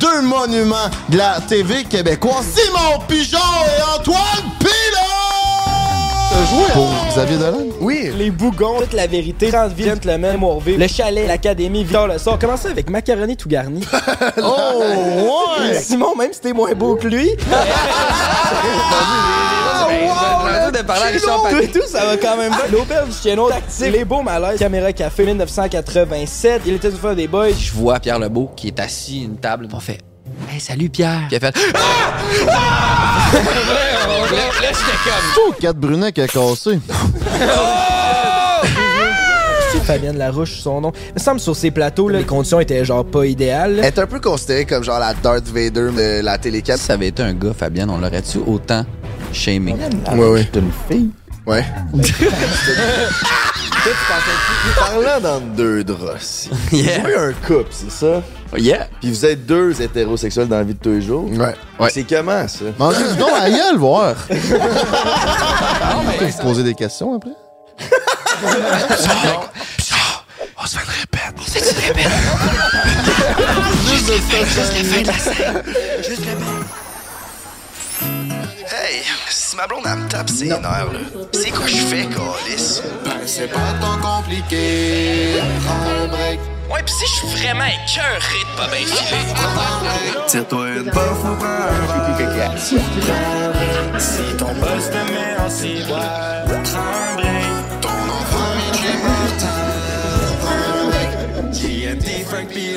deux monuments de la TV québécoise, Simon Pigeon et Antoine Pilon! Pour Xavier Dolan? Oui. Les bougons, toute la vérité, 30 vies, gentlemen, Morvé, le chalet, l'académie, Victor le sort. Commencez avec macaroni tout garni. Oh, ouais! Simon, même si t'es moins beau que lui, J'ai de parler à Richard tout Paquet. et tout, ça va quand même bien. L'auberge du Chieno, tactique, les beaux malaises, caméra café, 1987, il était du fun des boys. Je vois Pierre Lebeau qui est assis à une table. On fait Hey, salut Pierre. Puis il a fait Ah! Ah! là, là, j'étais comme Oh, Kat Brunet qui a cassé. C'est Fabienne Larouche, son nom. Il me semble sur ces plateaux, là, les conditions étaient genre pas idéales. Elle est un peu considérée comme genre la Darth Vader de la télé Si ça avait été un gars, Fabienne, on l'aurait-tu autant shamé? Ouais, ouais. C'est une fille? Ouais. Parlant dans deux draps, vous Yeah. avez un couple, c'est ça? Yeah. Puis vous êtes deux hétérosexuels dans la vie de tous les jours? Ouais. Ouais. C'est comment, ça? Mangez du don à la gueule, voir. Vous poser des questions après? On se fait une répète. On se fait une répète. Juste juste la fin de la scène. Juste la fin. Hey, si ma blonde elle me tape ses nerfs, là, c'est quoi je fais, Calis? Ben, c'est pas tant compliqué. Prends un break. Ouais, pis si je suis vraiment écœuré de pas bien filer. Tire-toi une puff ou prends un verre. Si ton boss te met en ciboire, prends un break. Ton enfant vient chez Martin, prends un break. TNT, Frank pis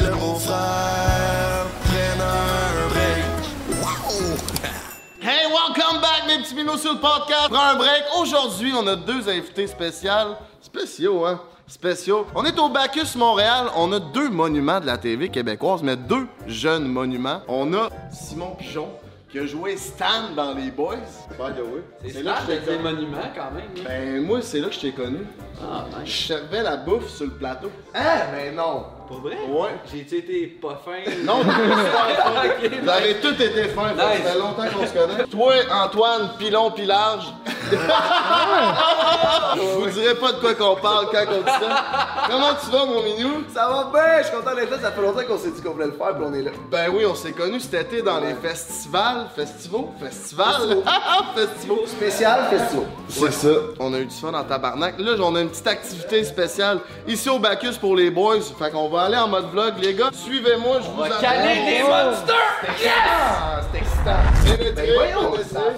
welcome back, mes petits minous sur le podcast. Prends un break. Aujourd'hui, on a deux invités spéciaux. Spéciaux, hein? Spéciaux. On est au Bacchus Montréal. On a deux monuments de la TV québécoise, mais deux jeunes monuments. On a Simon Pigeon, qui a joué Stan dans Les Boys. By the way. C'est là que je t'ai connu. monument quand même. Ben, moi, c'est là que je t'ai connu. Ah, Je servais la bouffe sur le plateau. Hein? Mais non. Pas vrai? Ouais. J'ai-tu été pas fin? Non, Vous avez tous été fins. Ça fait longtemps qu'on se connaît. Toi, Antoine, pilon, pilage. Je vous dirai pas de quoi qu'on parle quand on dit ça. Comment tu vas, mon minou? Ça va bien, je suis content d'être là. Ça fait longtemps qu'on s'est dit qu'on voulait le faire, puis on est là. Ben oui, on s'est connus cet été dans les festivals. Festivals? Festivals? Festivals. Spécial festival. C'est ça. On a eu du fun en tabarnak. Là, on a une petite activité spéciale ici au Bacchus pour les boys. Fait qu'on va aller en mode vlog, les gars. Suivez-moi, je vous amène. Caler des monsters! Ah, c'est excitant. Pénétrer.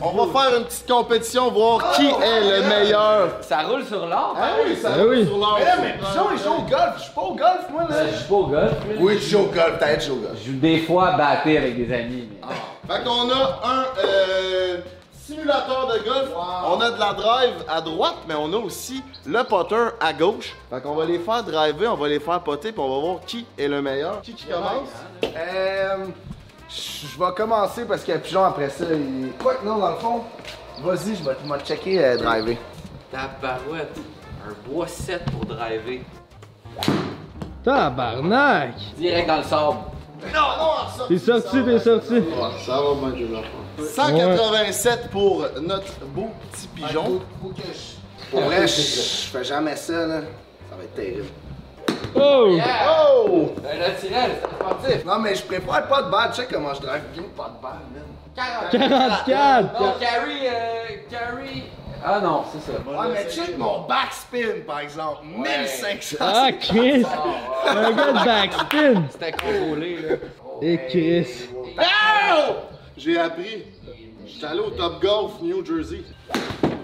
On va faire une petite compétition, voir qui est le meilleur. Ça roule sur l'or? Ah oui, ça va sur l'heure. Mais là, mais il joue au golf. Je suis pas au golf, moi, là. Je joue pas au golf. Oui, tu joues au golf. T'as joues au golf. Je joue des fois à battre avec des amis. mais- Fait qu'on a un euh, simulateur de golf. On a de la drive à droite, mais on a aussi le putter à gauche. Fait qu'on va les faire driver, on va les faire poter, puis on va voir qui est le meilleur. Qui qui commence? Euh. Je vais commencer parce que Pigeon, après ça, il. Quoi que non, dans le fond. Vas-y, je vais je vais te checker euh, driver. Tabarouette. Un bois 7 pour driver. Tabarnak! Direct dans le sable. T'es sorti, t'es sorti. Ça va bien, je vais le faire. 187 pour notre beau petit pigeon. Faut que je. Pour vrai, je je fais jamais ça, là. Ça va être terrible. Oh! Oh! Un naturel, c'est sportif. Non, mais je prépare pas de balle. Tu sais comment je drive bien, pas de balle, man. 44! Non, carry, euh, carry. Ah non, c'est ça. Ouais, mais check mon backspin, par exemple. 1500. Ah, Chris! Un gars de backspin! C'était contrôlé, là. Et Chris. Oh! J'ai appris. J'étais allé au Top Golf New Jersey.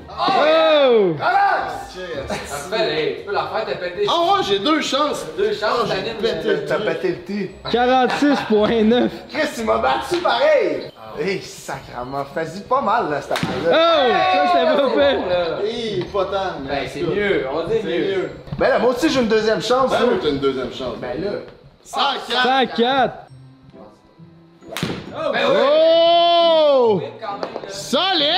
Oh! Parfait, hey, tu peux la faire, t'as pété. Ah ouais, j'ai deux chances. Deux chances, T'as pété le T. 46.9. Chris, tu m'as battu pareil! Hé, sacrement, fais-y pas mal, là, cette Oh! affaire-là. Ça, c'était pas Bon, fait! là. Hé, pas tant. mais Ben, en c'est mieux, on dit C'est mieux. mieux. Ben là, moi aussi, j'ai une deuxième chance, Ben oui, t'as une deuxième chance. Ben là. 104. 104! Ben oui, Oh! Solide!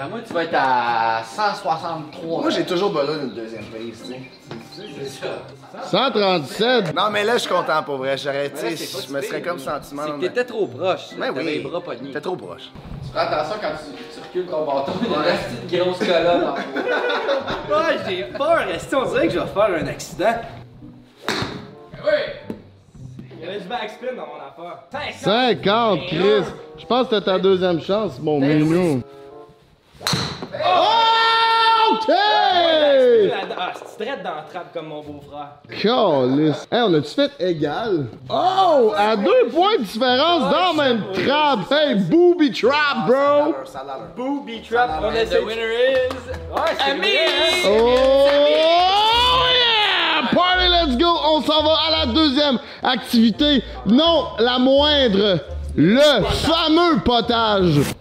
Ben, moi, tu vas être à 163. Moi, j'ai toujours besoin d'une deuxième prise, tu sais. C'est ça. 137! Non, mais là, je suis content pour vrai. J'aurais, tu sais, je me serais comme mais sentiment. C'est que mais- t'étais trop proche. Ben T'avais oui. les bras pognés. T'es trop proche. Tu fais attention quand tu, tu recules ton bâton. Il y a une petite grosse colonne en. Ouais, j'ai peur. Est-ce on dirait que je vais faire un accident? Ben oui! Ben, je backspin dans mon affaire. 50! 50, Chris. Je pense que t'as ta deuxième chance, mon minou. Oh, OK! Ah, c'est traite dans la trappe comme mon beau-frère. Calice. Hey, on a-tu fait égal? Oh! À deux points de différence dans la même trap. Hey, booby trap, bro! Ça a l'air. Booby trap, on essaie. the winner is. Hein? Oh yeah! Party, let's go! On s'en va à la deuxième activité. Non, la moindre. Le fameux potage.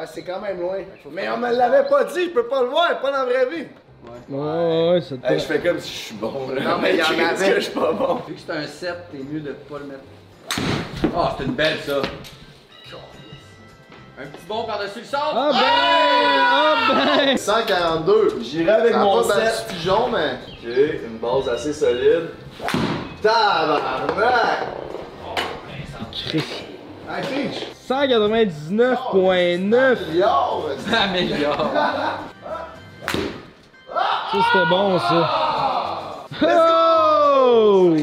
Ouais, c'est quand même loin. Mais on me l'avait pas dit, je peux pas le voir, pas dans la vraie vie. Ouais, ouais, c'est Hey, je fais comme si je suis bon là. Non, mais il y en avait. que je suis pas bon. Vu que c'est un 7, t'es mieux de pas le mettre. Ah, c'est une belle ça. Un petit bon par-dessus le centre. Ah ben! Ah ben! 142. J'irai avec mon pas battu 7. pigeon, mais. J'ai une base assez solide. Tabarnak! Hey, Peach! 199.9. Yo! Améliore. Ça, c'était bon, ça. Oh!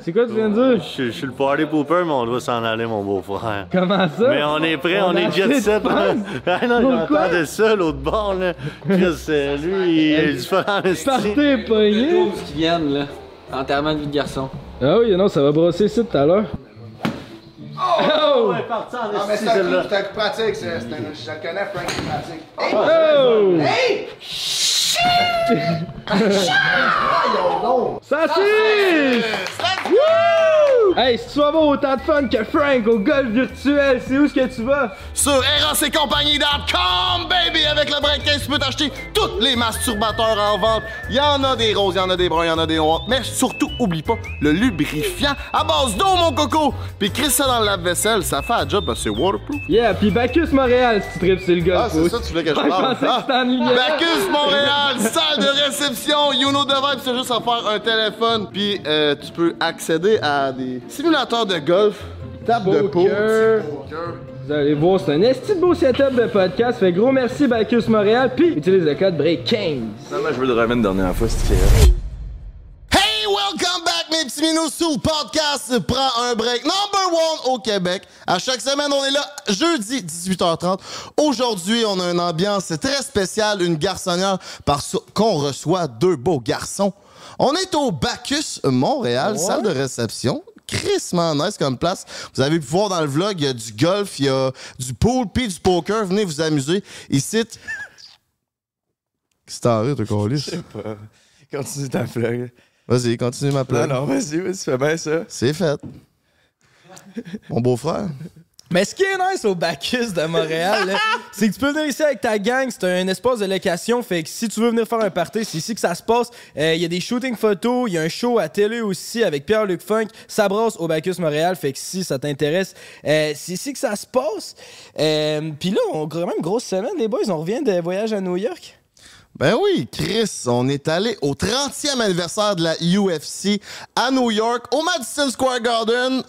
C'est quoi tu viens de dire? Je, je suis le party pooper, mais on doit s'en aller, mon beau-frère. Comment ça? Mais on est prêt, on, a est jet set. passe? ah non, j'entendais ça, l'autre bord, là. Chris, lui, il est différent Partez pogné. Tous qui viennent là. Enterrement de vie de garçon. Ah oui, non, ça va brosser ici tout à l'heure. Oh! parti en Non, mais c'est un coup, c'est un coup pratique, c'est un. Je le connais, Frank, c'est pratique. Hey! Oh! Hey! Saucisse! Woo! Hey, si tu vas avoir autant de fun que Frank au golf virtuel, c'est où est-ce que tu vas? Sur erossetcompagnie.com, baby! Avec le break 15, tu peux t'acheter? Tous les masturbateurs en vente. Il y en a des roses, il y en a des bruns, il y en a des noirs. Mais surtout, oublie pas le lubrifiant à base d'eau, mon coco! Puis crisse ça dans le lave-vaisselle, ça fait un job parce que c'est waterproof. Yeah, pis Bacchus Montréal si tu tripes sur le golf. Ah, c'est ça, tu voulais que je parle. Ah. c'était en ligne. Bacchus Montréal, salle de réception, you know the vibe, c'est juste à faire un téléphone, puis euh, tu peux accéder à des simulateurs de golf, table de pool. Poker. Vous allez voir, c'est un esti de beau setup de podcast. Fait gros merci Bacchus Montréal, puis utilise le code BREAK15. Non, mais je veux le remettre une dernière fois, c'est Hey, welcome back, mes petits minous, sous le podcast Prends un break number one au Québec. À chaque semaine, on est là, jeudi 18h30. Aujourd'hui, on a une ambiance très spéciale, une garçonnière, parce qu'on reçoit deux beaux garçons. On est au Bacchus Montréal, salle de réception. Crissement nice comme place. Vous avez pu voir dans le vlog, il y a du golf, il y a du pool, puis du poker. Venez vous amuser. Ici, Qu'est-ce que t'en ris, toi, câlisse? pas. Continue ta vlog. Vas-y, continue ma Non, plug. non, vas-y, vas-y, fais bien ça. C'est fait. Mon beau-frère. Mais ce qui est nice au Bacchus de Montréal, c'est que tu peux venir ici avec ta gang. C'est un espace de location. Fait que si tu veux venir faire un party, c'est ici que ça se passe. Euh, Il y a des shootings photos. Il y a un show à télé aussi avec Pierre-Luc Funk. Ça brasse au Bacchus Montréal. Fait que si ça t'intéresse, euh, c'est ici que ça se passe. Euh, Puis là, on a quand même grosse semaine, les boys. On revient de voyage à New York. Ben oui, Chris, on est allé au 30e anniversaire de la UFC à New York, au Madison Square Garden.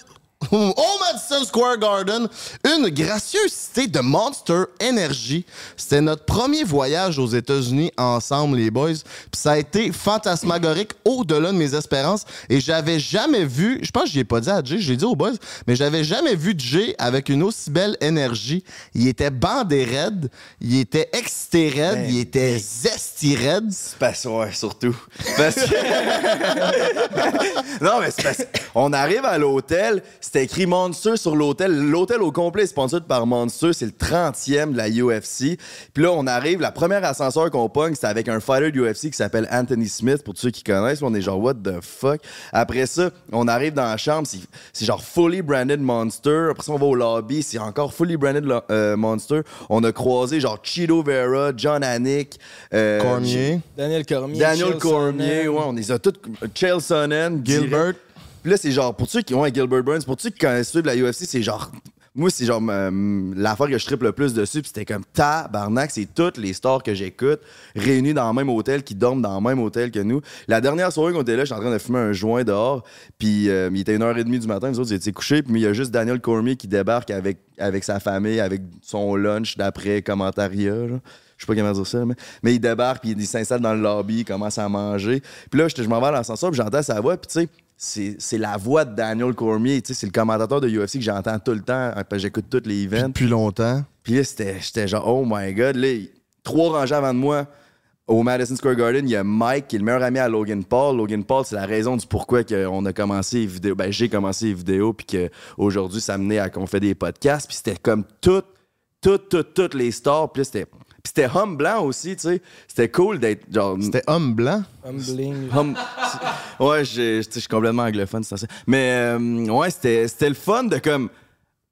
Au Madison Square Garden, une gracieuse cité de Monster Energy. C'était notre premier voyage aux États-Unis ensemble, les boys. Puis ça a été fantasmagorique au-delà de mes espérances. Et j'avais jamais vu, je pense que je l'ai pas dit à Jay, j'ai dit aux boys, mais j'avais jamais vu Jay avec une aussi belle énergie. Il était bandé raide, il était excité raide, Ben, il était zesty raide. C'est ouais, surtout. Parce que... non, mais c'est parce qu'on arrive à l'hôtel, c'était écrit Monster sur l'hôtel. L'hôtel au complet est sponsorisé par Monster, c'est le 30e de la UFC. Puis là, on arrive, la première ascenseur qu'on pogne, c'est avec un fighter de UFC qui s'appelle Anthony Smith, pour tous ceux qui connaissent. On est genre, what the fuck? Après ça, on arrive dans la chambre, c'est- genre fully branded Monster. Après ça, on va au lobby, c'est encore fully branded euh, Monster. On a croisé genre Cheeto Vera, John Anik, euh, Cormier. Daniel Cormier. Daniel Chael Cormier, Sonnen. ouais, on les a tous. Chael Sonnen, Gilbert. direct. Puis là, c'est genre, pour ceux qui ont un Gilbert Burns, pour ceux qui connaissent la UFC, c'est genre. Moi, c'est genre l'affaire que je triple le plus dessus, puis c'était comme tabarnak, c'est toutes les stars que j'écoute réunies dans le même hôtel, qui dorment dans le même hôtel que nous. La dernière soirée qu'on était là, j'étais en train de fumer un joint dehors, puis euh, il était 1h30 du matin, nous autres, ils étaient couchés, puis il y a juste Daniel Cormier qui débarque avec, avec sa famille, avec son lunch d'après commentariat. là. je sais pas comment dire ça, mais, mais il débarque, puis il s'installe dans le lobby, il commence à manger. Puis là, j'étais- je m'en vais à l'ascenseur, puis j'entends sa voix, puis tu sais, c'est, la voix de Daniel Cormier, c'est le commentateur de UFC que j'entends tout le temps, hein, j'écoute tous les events. Depuis longtemps. Puis là, j'étais genre, oh my god, là, trois rangées avant de moi, au Madison Square Garden, il y a Mike, qui est le meilleur ami à Logan Paul. Logan Paul, c'est la raison du pourquoi on a commencé les vidéos. Ben, j'ai commencé les vidéos, puis qu'aujourd'hui, ça menait à qu'on fait des podcasts. Puis c'était comme toutes, toutes, toutes, toutes les stars. Puis là, c'était. Puis c'était homme blanc aussi, tu sais. C'était cool d'être genre. C'était homme blanc? Humbling. Hum- ouais, j'ai- tu sais, je suis complètement anglophone, c'est ça. Mais euh, ouais, c'était c'était le fun de comme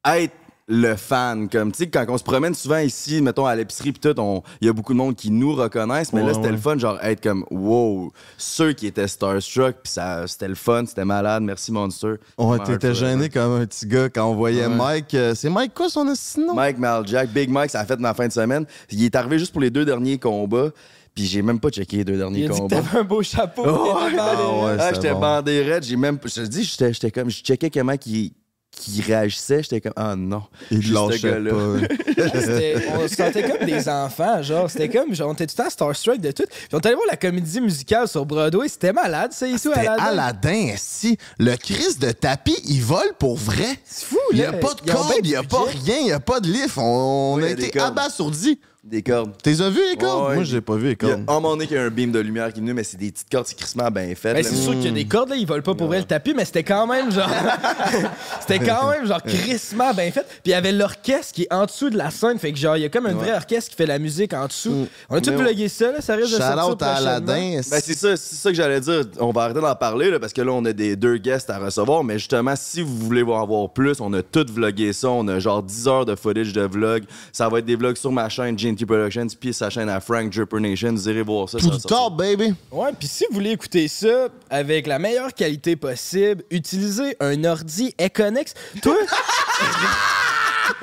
être le fan. Comme, tu sais, quand on se promène souvent ici, mettons à l'épicerie, pis tout, on- il y a beaucoup de monde qui nous reconnaissent, mais Ouais, là, c'était ouais. le fun, genre, être comme, wow, ceux qui étaient starstruck, pis ça, c'était le fun, c'était malade, merci Monster. Ouais, t'étais gêné comme un petit gars quand on voyait Ouais. Mike. euh, c'est Mike quoi son nom? Mike Maljack, Big Mike, ça a fait dans la fin de semaine. Il est arrivé juste pour les deux derniers combats, puis j'ai même pas checké les deux derniers Il a dit que combats. t'avais un beau chapeau. Oh, Ah ouais. Ah, c'était j'étais bon. bandé raide, j'ai même. Je te dis, j'étais j'étais comme. Je checkais comment qui qui réagissait, j'étais comme ah non. Il lâchait pas. On se sentait comme des enfants, genre. C'était comme, genre, on était tout le temps starstruck de tout. Puis on allé voir la comédie musicale sur Broadway. C'était malade, ça, tout, C'était Aladdin. Aladdin, si. Le Chris de tapis, il vole pour vrai. C'est fou, Il n'y a pas de corde, il n'y a pas rien, il n'y a pas de lift. On, Oui, a a été abasourdis. Des cordes. T'es as vu les cordes? Ouais, ouais. Moi, je l'ai pas vu les Il y a cordes. un moment donné qu'il y a un beam de lumière qui est venu, mais c'est des petites cordes, c'est crissement bien fait. Ben, là. c'est sûr qu'il y a des cordes, là, ils volent pas pour vrai le tapis, mais c'était quand même genre. c'était quand même genre crissement bien fait. Puis il y avait l'orchestre qui est en dessous de la scène. Fait que genre, il y a comme un vrai orchestre qui fait la musique en dessous. On a tout Mais ouais. vlogué ça, là, ça risque de sortir. Shout out à prochainement. Aladdin. Ben, c'est ça, c'est ça que j'allais dire. On va arrêter d'en parler là, parce que là, on a des deux guests à recevoir. Mais justement, si vous voulez en avoir plus, on a tout vlogué ça. On a genre 10 heures de footage de vlog. Ça va être des vlogs sur ma chaîne GNT Productions, puis sa chaîne à Frank Dripper Nation. Vous irez voir ça. ça Tout sortir. top, baby. Ouais, puis si vous voulez écouter ça avec la meilleure qualité possible, utilisez un ordi Econex. Toi.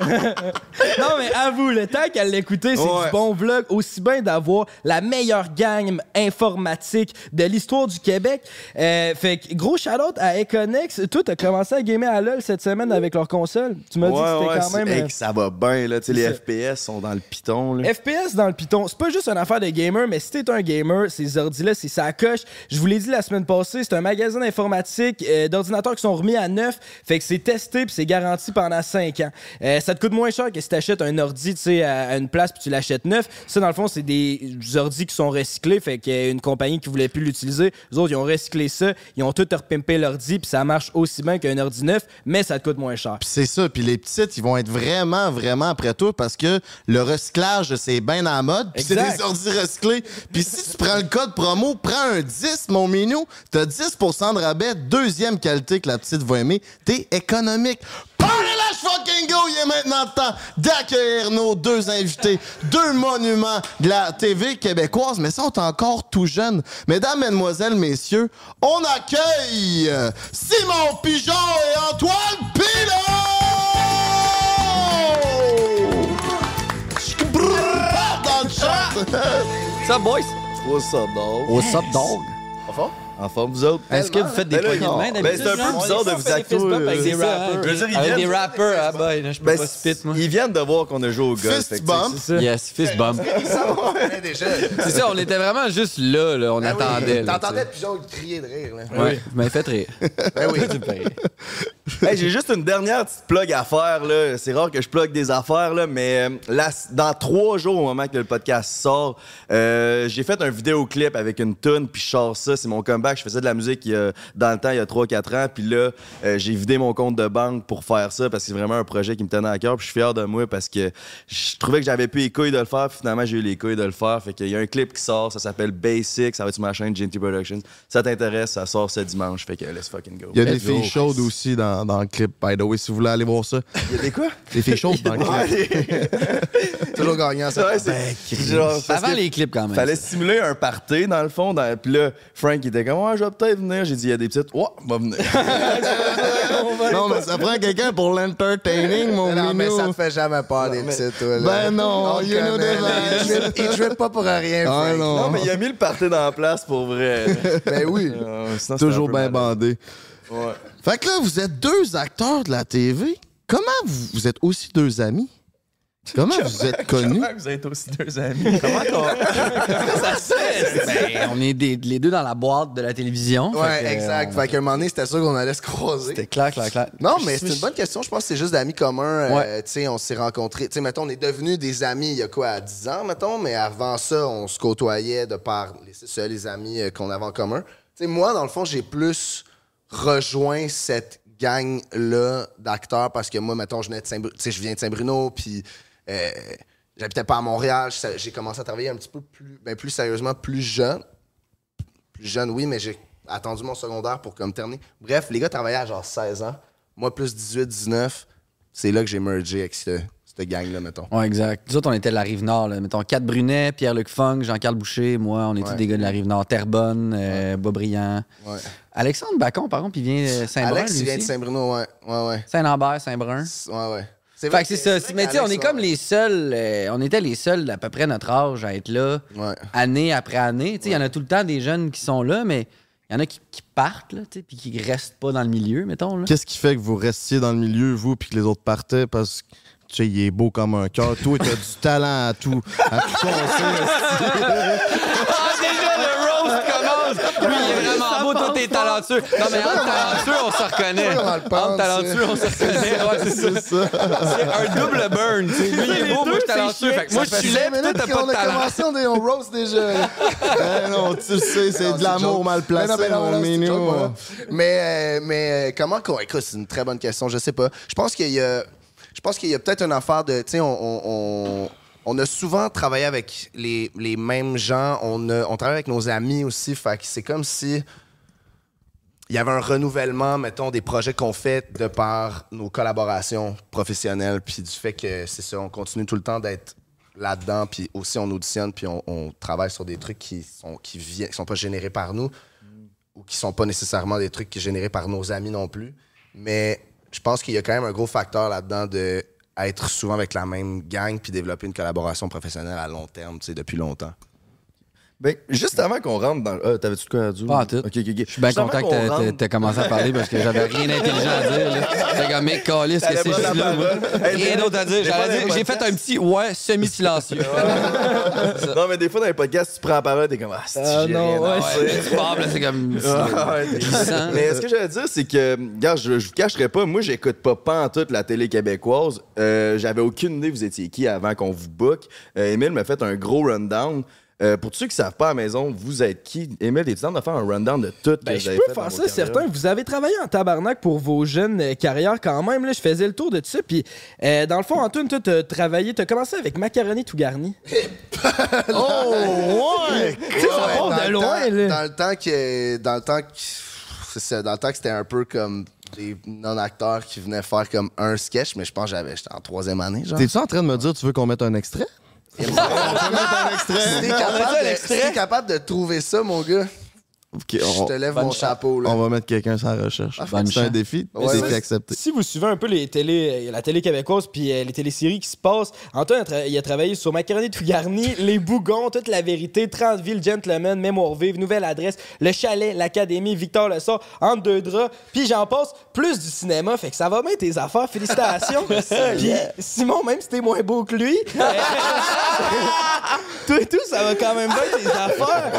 non, mais avoue, le temps qu'elle l'écouter, c'est Ouais. du bon vlog. Aussi bien d'avoir la meilleure gang informatique de l'histoire du Québec. Euh, fait que gros shout-out à Econex. Toi, t'as commencé à gamer à LoL cette semaine avec leur console. Tu m'as dit que Ouais, c'était ouais, quand même. hey, que ça va bien, là. Tu sais, les. FPS sont dans le piton, là. FPS dans le Python, c'est pas juste une affaire de gamer, mais si t'es un gamer, ces ordi-là, c'est ça coche. Je vous l'ai dit la semaine passée, c'est un magasin d'informatique euh, d'ordinateurs qui sont remis à neuf. Fait que c'est testé puis c'est garanti pendant 5 ans. Euh, ça te coûte moins cher que si t'achètes un ordi, tu sais, à, une place puis tu l'achètes neuf. Ça, dans le fond, c'est des ordis qui sont recyclés. Fait qu'il y a une compagnie qui voulait plus l'utiliser. Les autres, ils ont recyclé ça. Ils ont tout repimpé l'ordi puis ça marche aussi bien qu'un ordi neuf, mais ça te coûte moins cher. Puis c'est ça. Puis les petites, ils vont être vraiment, vraiment après tout parce que le recyclage, c'est bien en mode. Puis c'est des ordi recyclés. Puis si tu prends le code promo, prends un 10, mon minou, t'as 10% de rabais, deuxième qualité que la petite va aimer. T'es économique. Party Fucking go! Il est maintenant temps d'accueillir nos deux invités, deux monuments de la TV québécoise, mais sont encore tout jeunes. Mesdames, mesdemoiselles, messieurs, on accueille Simon Pigeon et Antoine Pilon! Brrr, Dans le chat! Ça, boys? What's up, dog? What's up, dog? En forme? Vous autres? Est-ce que vous faites des Ben poignées de main ben, d'habitude? c'est un peu bizarre de vous bump accueillir. avec des rappers. Je veux dire, ils Avec des viennent- rappers, ah boy, là, je peux Ben, pas spit, moi. Ils viennent de voir qu'on a joué au golf. Fist bump. Yes, fist bump. C'est ça, on était vraiment juste là, là, on attendait. là, T'entendais le pigeon crier de rire, là. tu sais. Ouais, vous m'avez fait rire. Ben oui. Hey, j'ai juste une dernière petite plug à faire. Là. C'est rare que je plug des affaires, là, mais euh, là, dans trois jours, au moment que le podcast sort, euh, j'ai fait un vidéoclip avec une tune puis je sors ça. C'est mon comeback. Je faisais de la musique dans le temps, il y a 3-4 ans. Puis là, euh, j'ai vidé mon compte de banque pour faire ça parce que c'est vraiment un projet qui me tenait à cœur. Puis je suis fier de moi parce que je trouvais que j'avais plus les couilles de le faire. Puis finalement, j'ai eu les couilles de le faire. Fait qu'il y a un clip qui sort. Ça s'appelle Basic. Ça va être sur ma chaîne GNT Productions. Ça t'intéresse, ça sort ce dimanche. Fait que let's fucking go. Il y a des go. filles chaudes aussi dans, dans le clip, by the way, si vous voulez aller voir ça. Il y a des quoi? Des filles chaudes dans le clip. Toujours gagnant, ça. Ouais, c'est genre, parce Avant que les clips, quand même. Fallait simuler un party, dans le fond. Dans... Puis là, Frank il était comme, ouais, je vais peut-être venir. J'ai dit, il y a des petites, ouais, va venir. non, mais ça prend quelqu'un pour l'entertaining, mon Non, mais ça te fait jamais peur, des petits, toi. là. Ben non, you know the. Il pas pour rien, Ah Frank. non. non, mais il a mis le party dans la place pour vrai. Ben oui. Euh, sinon, c'était Toujours bien bandé. Ouais. Fait que là, vous êtes deux acteurs de la TV. Comment vous, vous êtes aussi deux amis? Comment vous êtes connus? Comment vous êtes aussi deux amis? Comment ça se fait? Ben, on est des- les deux dans la boîte de la télévision. Ouais, Fait que, exact. on- Fait qu'à un moment donné, c'était sûr qu'on allait se croiser. C'était clair, clair, clair. Non, mais c'est une bonne question. Je pense que c'est juste d'amis communs. euh, Ouais. tu sais, on s'est rencontrés. Tu sais, mettons, on est devenus des amis il y a quoi, à 10 ans, mettons, mais avant ça, on se côtoyait de par les, c'est ça, les amis euh, qu'on avait en commun. Tu sais, moi, dans le fond, j'ai plus rejoint cette gang-là d'acteurs parce que moi, mettons, je venais de sais, je viens de Saint-Bruno, puis euh, j'habitais pas à Montréal. J'ai commencé à travailler un petit peu plus, ben, plus sérieusement, plus jeune. Plus jeune, oui, mais j'ai attendu mon secondaire pour comme terminer. Bref, les gars travaillaient à genre 16 ans. Moi, plus 18, 19, c'est là que j'ai mergé avec ce- cette gang-là, mettons. Ouais, exact. Nous autres, on était de la Rive-Nord. là. Mettons, Kat Brunet, Pierre-Luc Funk, Jean-Carl Boucher, moi, on est tous Ouais. des gars de la Rive-Nord. Terrebonne, euh, Boisbriand. Ouais. Alexandre Bacon, par contre, il vient de Saint-Brun, Alex, lui il vient de. Saint-Bruno, ouais. Ouais, ouais. Saint-Lambert, Saint-Brun. Ouais, ouais. Fait que c'est ça. Mais tu sais, on est comme les seuls. euh, on était les seuls d'à peu près notre âge à être là, Ouais. année après année. Tu sais, il y en a tout le temps des jeunes qui sont là, mais il y en a qui, qui partent, là, tu sais, puis qui restent pas dans le milieu, mettons. Là. Qu'est-ce qui fait que vous restiez dans le milieu, vous, puis que les autres partaient? Parce que, tu sais, il est beau comme un cœur. Toi, t'as du talent à tout, à tout Ah, déjà, le roast commence! Lui, il est vraiment beau, toi, t'es talentueux. Non, mais entre talentueux, on se reconnaît. Entre talentueux, on se reconnaît. Ouais, c'est ça. C'est un double burn. tu sais. Lui, il est beau, moi, je suis talentueux. Fait que moi, je suis laid, toi, t'as pas on de a talent. commencé, on, est- on roast déjà. Eh non, tu le sais, c'est de l'amour mal placé, Mais non, mais mon minou. euh, mais euh, comment qu'on. Écoute, c'est une très bonne question, je sais pas. Je pense qu'il y a. Je pense qu'il y a peut-être une affaire de. Tu sais, on, on, on- a souvent travaillé avec les, les mêmes gens. On, a- on travaille avec nos amis aussi. Fait que c'est comme si. Il y avait un renouvellement, mettons, des projets qu'on fait de par nos collaborations professionnelles, puis du fait que c'est ça, on continue tout le temps d'être là-dedans, puis aussi on auditionne, puis on, travaille sur des trucs qui sont qui qui sont pas générés par nous ou qui sont pas nécessairement des trucs qui sont générés par nos amis non plus. Mais je pense qu'il y a quand même un gros facteur là-dedans de être souvent avec la même gang puis développer une collaboration professionnelle à long terme, tu sais, depuis longtemps. Ben, juste avant qu'on rentre dans. Ah, T'avais-tu de quoi à dire? Pas en tout. Ok, ok, ok. Je suis bien Juste content que t'aies- commencé à parler parce que j'avais rien d'intelligent à dire. J'étais comme, mec, calisse, que c'est que là, Rien d'autre à dire. J'ai fait un petit ouais semi-silencieux. Non, mais des fois, dans les podcasts, tu prends la parole, t'es comme, ah, c'est Ah, j'ai non, ouais. Tu parles, c'est comme. Ah, t'es-. Mais ce que j'allais dire, c'est que, regarde, je, vous cacherai pas, moi, j'écoute pas pas en toute la télé québécoise. Euh, J'avais aucune idée vous étiez qui avant qu'on vous book. Euh, Émile m'a fait un gros rundown. Euh, pour ceux qui savent pas à la maison, vous êtes qui? Émile, es-tu temps de faire un rundown de tout Ben, que je vous avez peux faire dans ça, certain. Vous avez travaillé en tabarnak pour vos jeunes euh, carrières quand même. Là, je faisais le tour de tout ça. Puis, euh, dans le fond, Antoine, toi, t'as travaillé, t'as commencé avec Macaroni tout garni. Oh, ouais! Tu sais, ça part dans de le loin, temps- là. Dans le temps que. Dans le temps que. Ça, dans le temps que c'était un peu comme des non-acteurs qui venaient faire comme un sketch, mais je pense que j'avais. J'étais en troisième année, genre. T'es-tu en train de me dire tu veux qu'on mette un extrait? Si t'es capable, de- si t'es capable de trouver ça, mon gars, Ok, je on, te lève mon chapeau, là. on va mettre quelqu'un sur la recherche. bonne C'est un défi. Ouais, défi accepté. Si vous suivez un peu les télé, la télé québécoise puis euh, les téléséries qui se passent, Antoine, a tra- il a travaillé sur Macaroni tout garni, Les Bougons, Toute la vérité, 30 villes, Gentleman, Mémoire vive, Nouvelle adresse, Le Chalet, l'Académie, Victor Le Sort, Entre deux draps, puis j'en passe plus du cinéma, fait que ça va bien tes affaires, félicitations. Puis Simon, même si t'es moins beau que lui, toi et tout, ça va quand même bien tes affaires.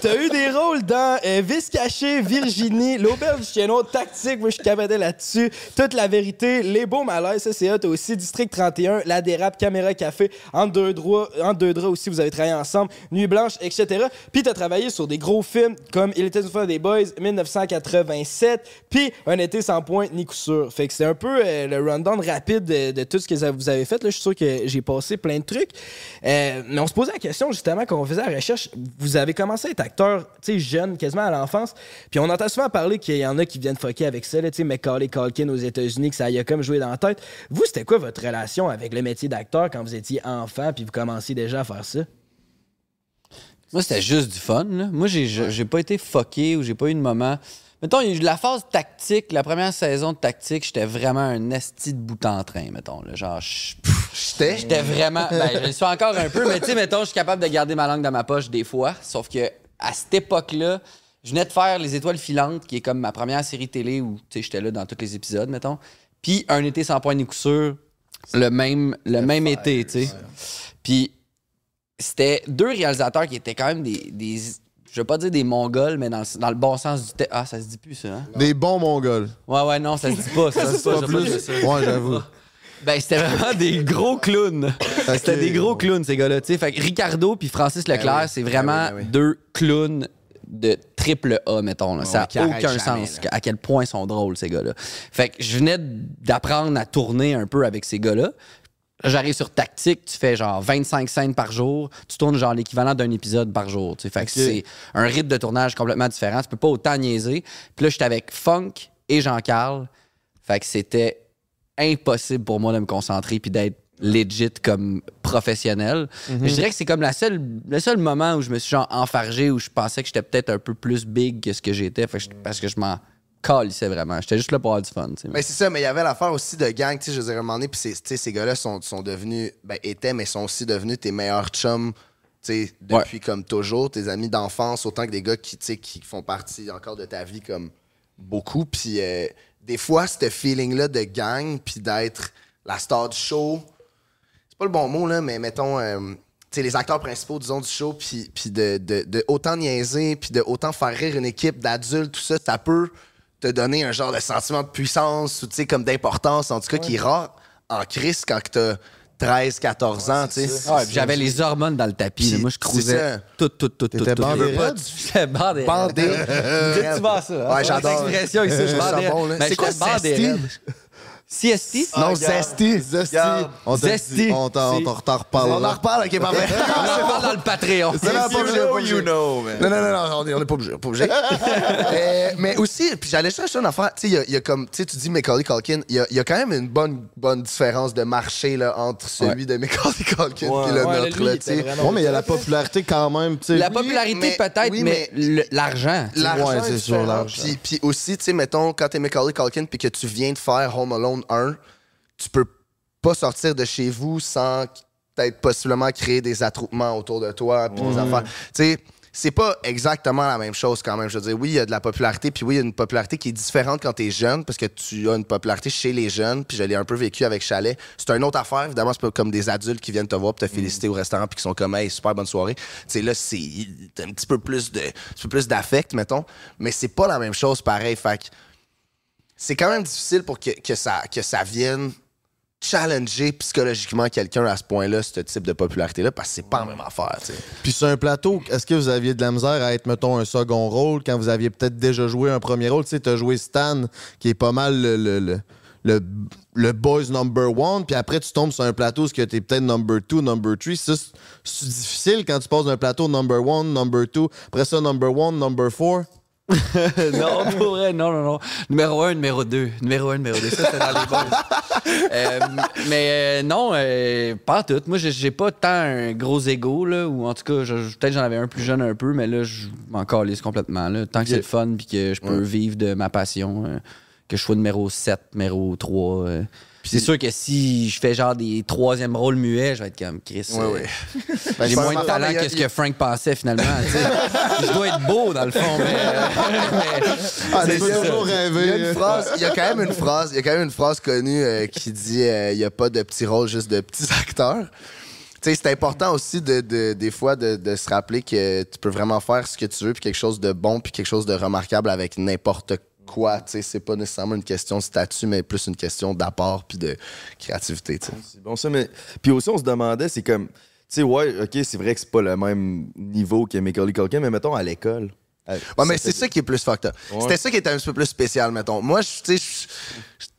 T'as eu des rôles dans euh, Vice caché, Virginie, L'Auberge du Chien Noir, Tactique, moi je cabadais là-dessus, Toute la vérité, Les Beaux Malaises, ça c'est hot aussi District 31, La Dérape, Caméra Café, Entre deux draps, entre deux aussi, vous avez travaillé ensemble, Nuit Blanche, etc. Puis t'as travaillé sur des gros films comme Il était une fois des Boys, 1987, puis Un été sans point ni coup sûr. Fait que c'est un peu euh, le rundown rapide de, tout ce que vous avez fait. Là, je suis sûr que j'ai passé plein de trucs. Euh, mais on se posait la question justement quand on faisait la recherche. Vous avez commencé à être acteur, tu sais, jeune, quasiment à l'enfance. Puis on entend souvent parler qu'il y en a qui viennent fucker avec ça. là, Tu sais, Macaulay Culkin aux États-Unis, que ça y a comme joué dans la tête. Vous, c'était quoi votre relation avec le métier d'acteur quand vous étiez enfant puis vous commenciez déjà à faire ça? Moi, c'était juste du fun. là. Moi, j'ai j'ai pas été fucké ou j'ai pas eu de moment. Mettons, il y a eu la phase tactique, la première saison de tactique, j'étais vraiment un esti de bout en train, mettons. là. Genre, je- J'étais? j'étais vraiment. Ben, je le suis encore un peu, mais tu sais, mettons, je suis capable de garder ma langue dans ma poche des fois. Sauf que à cette époque-là, je venais de faire Les Étoiles filantes, qui est comme ma première série télé où tu sais, j'étais là dans tous les épisodes, mettons. Puis Un été sans point ni coup sûr, le même, le même été, tu sais. Puis c'était deux réalisateurs qui étaient quand même des, des je veux pas dire des mongols, mais dans, le- dans le bon sens du terme. Ah, ça se dit plus, ça, hein? Des bons mongols. Ouais, ouais, non, ça se dit pas. Ça se dit pas, plus. Ouais, j'avoue. Ben, c'était vraiment des gros clowns. C'était des gros clowns, ces gars-là. Fait que Ricardo puis Francis Leclerc, oui. c'est vraiment Ben oui, ben oui. deux clowns de triple A, mettons. là. ça n'a aucun jamais, sens là. à quel point ils sont drôles, ces gars-là. Fait que je venais d'apprendre à tourner un peu avec ces gars-là. J'arrive sur Tactique, tu fais genre 25 scènes par jour, tu tournes genre l'équivalent d'un épisode par jour. tu sais. Fait que c'est un rythme de tournage complètement différent. Tu peux pas autant niaiser. Puis là, j'étais avec Funk et Jean-Carl. Fait que c'était impossible pour moi de me concentrer puis d'être legit comme professionnel. Je dirais que c'est comme la seule, le seul moment où je me suis genre enfargé, où je pensais que j'étais peut-être un peu plus big que ce que j'étais, parce que je m'en calissais vraiment. J'étais juste là pour avoir du fun. Mais c'est ça, mais il y avait l'affaire aussi de gang, tu sais, je veux dire, à un moment donné, puis ces gars-là sont, sont devenus, ben, étaient, mais sont aussi devenus tes meilleurs chums, tu sais, depuis comme toujours, tes amis d'enfance, autant que des gars qui, tu sais, qui font partie encore de ta vie comme beaucoup. Puis euh, des fois, ce feeling-là de gang, puis d'être la star du show, c'est pas le bon mot, là, mais mettons, euh, tu sais, les acteurs principaux, disons, du show, puis, de, de, de autant niaiser, puis de autant faire rire une équipe d'adultes, tout ça, ça peut te donner un genre de sentiment de puissance, ou tu sais, comme d'importance, en tout cas, qui est rare en crise quand t'as 13, 14 ans, tu sais. Ouais, j'avais les hormones dans le tapis. Là. Moi, je cruisais tout, tout, tout, tout. T'étais tout. bandé? J'étais bandé. Bandé. Tu vois ça. hein? Ouais, j'adore. Expression ici, je. Mais C'est quoi bandé. CST? Non, zesty. Zesty. On Zesty. on t'en on t'en reparle. On en reparle, ok, parfait. On parle dans le Patreon. Non, non, pas obligé, pas obligé. you know, man. Non, non, non, non, on est, on est pas obligé. Pas obligé. Euh, mais aussi, puis j'allais chercher une affaire. Tu sais, il y a- il y, a comme, tu sais, tu dis Macaulay Culkin, il y a, il y a quand même une bonne, bonne différence de marché là, entre celui de Macaulay Culkin et le nôtre. là, Ouais, mais il y a la popularité quand même, tu sais. La popularité, peut-être, mais, l'argent. L'argent c'est sûr, différent. l'argent. Puis, puis aussi, tu sais, mettons, quand t'es Macaulay Culkin puis que tu viens de faire Home Alone 1, tu peux pas sortir de chez vous sans peut-être possiblement créer des attroupements autour de toi puis des affaires. Tu sais, c'est pas exactement la même chose quand même. Je veux dire, oui, il y a de la popularité, puis oui, il y a une popularité qui est différente quand t'es jeune, parce que tu as une popularité chez les jeunes, puis je l'ai un peu vécu avec Chalet. C'est une autre affaire, évidemment, c'est pas comme des adultes qui viennent te voir puis te féliciter au restaurant puis qui sont comme, hey, super bonne soirée. Tu sais, là, c'est un petit peu plus de, un petit peu plus d'affect, mettons, mais c'est pas la même chose pareil. Fait que c'est quand même difficile pour que, que ça, que ça vienne challenger psychologiquement quelqu'un à ce point-là, ce type de popularité-là, parce que c'est pas la même affaire. Puis sur un plateau, est-ce que vous aviez de la misère à être, mettons, un second rôle quand vous aviez peut-être déjà joué un premier rôle? Tu sais, t'as joué Stan, qui est pas mal le, le, le, le- boys number one, puis après tu tombes sur un plateau où tu es peut-être number two, number three. C'est difficile quand tu passes d'un plateau number one, number two, après ça number one, number four? non, pour vrai, non, non, non. Numéro un, numéro deux. Numéro un, numéro deux. Ça, c'était dans les boys. Euh, mais euh, non, euh, pas tout. Moi, j'ai- pas tant un gros ego, là, ou en tout cas, peut-être j'en avais un plus jeune un peu, mais là, je m'en calisse complètement. Là. Tant que c'est le fun puis que je peux vivre de ma passion, euh, que je sois numéro 7, numéro 3. Euh. Puis c'est sûr que si je fais genre des troisième rôles muets, je vais être comme Chris. Ouais, euh, ouais. J'ai Ben, moins c'est de talent que ce que Frank pensait finalement. je dois être beau dans le fond, mais. mais- Ah, c'est Il y, a rêver. une phrase, il y a quand même une phrase, il y a quand même une phrase connue euh, qui dit euh, il y a pas de petits rôles, juste de petits acteurs. Tu sais, c'est important aussi de, de- des fois de, de se rappeler que tu peux vraiment faire ce que tu veux puis quelque chose de bon puis quelque chose de remarquable avec n'importe quoi. Tu sais, c'est pas nécessairement une question de statut, mais plus une question d'apport puis de créativité. tu sais. C'est bon ça, mais. Puis aussi, on se demandait, c'est comme. Tu sais, ouais, ok, c'est vrai que c'est pas le même niveau que Macaulay Culkin, mais mettons à l'école. Ouais, mais c'est ça qui est plus fucked up. Ouais. C'était ça qui était un petit peu plus spécial, mettons. Moi, tu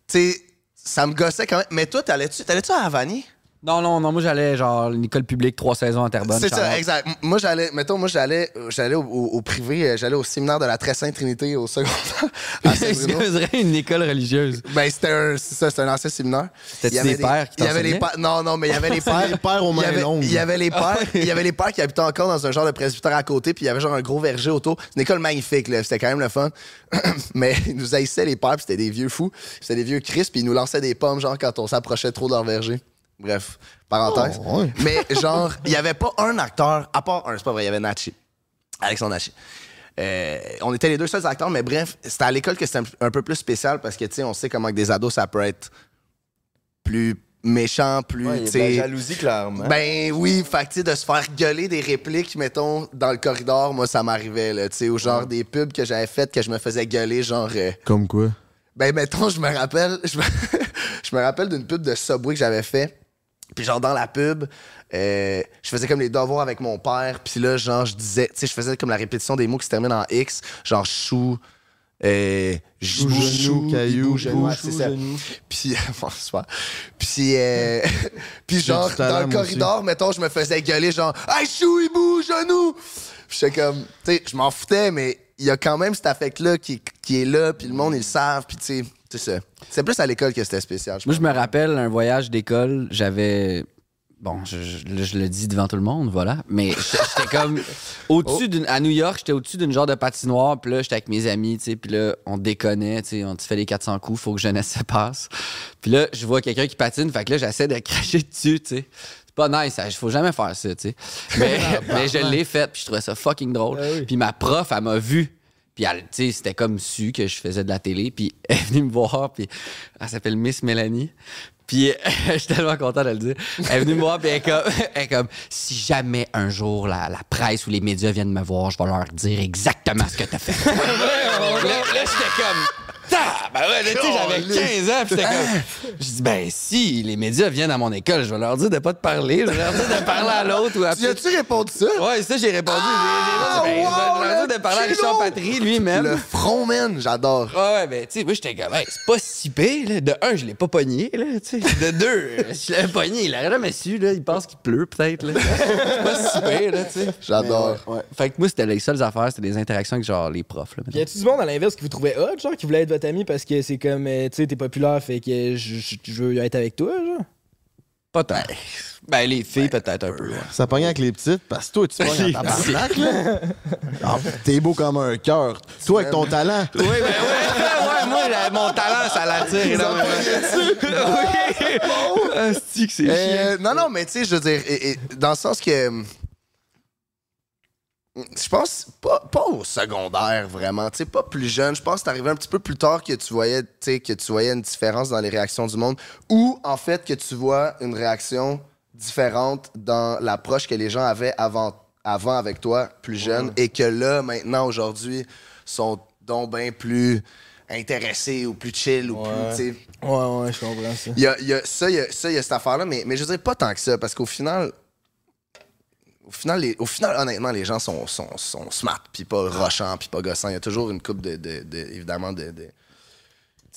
sais, ça me gossait quand même. Mais toi, t'allais-tu t'allais-tu à Havani? Non, non, non, moi j'allais genre une école publique, trois saisons à Terrebonne. C'est ça, exact. Moi, j'allais, mettons, moi, j'allais, j'allais au, au- au privé, euh, j'allais au séminaire de la Très Sainte Trinité au secondaire. C'est vrai, une école religieuse. ben, c'était un, c'est ça, c'était un ancien séminaire. C'était-tu Il y avait des pères qui Il y avait les t'enseignaient? pères, non, non, mais il y avait les pères. les pères aux il y mains avait, longues. il y avait les pères, il y avait les pères qui habitaient encore dans un genre de presbytère à côté, puis il y avait genre un gros verger autour. C'est une école magnifique, là. C'était quand même le fun. mais ils nous haïssaient les pères, puis c'était des vieux fous. C'était des vieux Christ, puis ils nous lançaient des pommes, genre, quand on s'approchait trop de leur verger. Bref, parenthèse. Oh, ouais. Mais genre, il y avait pas un acteur, à part un, c'est pas vrai, il y avait Nachi. Alexandre Nachi. Euh, on était les deux seuls acteurs, mais bref, c'était à l'école que c'était un, un peu plus spécial parce que, tu sais, on sait comment que des ados, ça peut être plus méchant, plus, Ouais, il y a tu de la sais. jalousie, clairement. Ben oui, fait que, tu sais, de se faire gueuler des répliques, mettons, dans le corridor, moi, ça m'arrivait, là, tu sais, ou genre des pubs que j'avais faites que je me faisais gueuler, genre... euh, Comme quoi? ben, mettons, je me rappelle, je me, je me rappelle d'une pub de Subway que j'avais fait. Puis genre, dans la pub, euh, je faisais comme les devoirs avec mon père. Puis là, genre, je disais, tu sais, je faisais comme la répétition des mots qui se terminent en X. Genre, chou, euh, genou, caillou, genou, c'est ça. Puis, bon, super. Puis, euh, puis genre, dans le corridor, mettons, je me faisais gueuler, genre, hey, chou, hibou, genou. Puis j'étais comme, tu sais, je m'en foutais, mais il y a quand même cet affect-là qui, qui est là, puis le monde, ils le savent, puis tu sais, c'est ça. C'est plus à l'école que c'était spécial, je Moi, pense. je me rappelle un voyage d'école, j'avais. Bon, je, je- là, je le dis devant tout le monde, voilà. Mais j'étais comme au-dessus d'une. À New York, j'étais au-dessus d'une genre de patinoire. Puis là, j'étais avec mes amis, tu sais. Puis là, on déconnait, tu sais. On se fait les 400 coups, faut que jeunesse se passe. Puis là, je vois quelqu'un qui patine. Fait que là, j'essaie de cracher dessus, tu sais. C'est pas nice, il faut jamais faire ça, tu sais. Mais, mais je l'ai fait, puis je trouvais ça fucking drôle. Ah oui. Puis ma prof, elle m'a vu. Puis elle, tu sais, c'était comme su que je faisais de la télé. Puis elle est venue me voir, puis elle s'appelle Miss Mélanie. Puis je suis tellement content de le dire. Elle est venue me voir, puis elle est comme, elle est comme si jamais un jour la, la presse ou les médias viennent me voir, je vais leur dire exactement ce que t'as fait. là, là, j'étais comme. Ah, ben ouais, là, tu sais, j'avais 15 ans, puis j'étais comme. Je dis, ben, si les médias viennent à mon école, je vais leur dire de pas te parler, je vais leur dire de parler à l'autre ou à Tu as-tu répondu ça? Ouais, ça, j'ai répondu. J'ai- j'ai- ben, wow, je vais leur dire de parler à Richard Patry lui-même. Le front, man, j'adore. Ouais, ouais, ben, tu sais, moi, j'étais comme, hey, c'est pas si pire, là. De un, je l'ai pas pogné, là, tu sais. De deux, je l'avais pogné, il aurait jamais su, là. Il pense qu'il pleut, peut-être, là. C'est pas si pire, là, tu sais. J'adore. Mais ouais. Fait que moi, c'était les seules affaires, c'était des interactions avec, genre, les profs, là. Y a-tu du monde à l'inverse qui vous trouvait hot, genre, qui voulait être parce que c'est comme, euh, tu sais, t'es populaire, fait que je, veux être avec toi, genre? Pas tant. Ben, les filles, peut-être un peu, ouais. Ça pognait avec les petites, parce que toi, tu pognes en tabarnak, là. Ah, T'es beau comme un cœur. Toi, avec ton talent. Oui, ben, ouais, moi, la- mon talent, ça l'attire énormément. Oui. C'est chiant. Euh, non, non, mais tu sais, je veux dire, et- et dans le sens que. Je pense pas, pas au secondaire, vraiment. Tu sais, pas plus jeune. Je pense que arrivé un petit peu plus tard que tu voyais, que tu voyais une différence dans les réactions du monde. Ou, en fait, que tu vois une réaction différente dans l'approche que les gens avaient avant, avant avec toi, plus jeune. Et que là, maintenant, aujourd'hui, sont donc bien plus intéressés ou plus chill ou plus, tu sais. Ouais, ouais, je comprends ça. Il y a, y a ça, il y a, ça, il y a cette affaire-là, mais, mais je dirais pas tant que ça, parce qu'au final, au final, les- au final, honnêtement, les gens sont, sont, sont smart, puis pas rochants, puis pas gossants. Il y a toujours une coupe de, de, de- évidemment, de...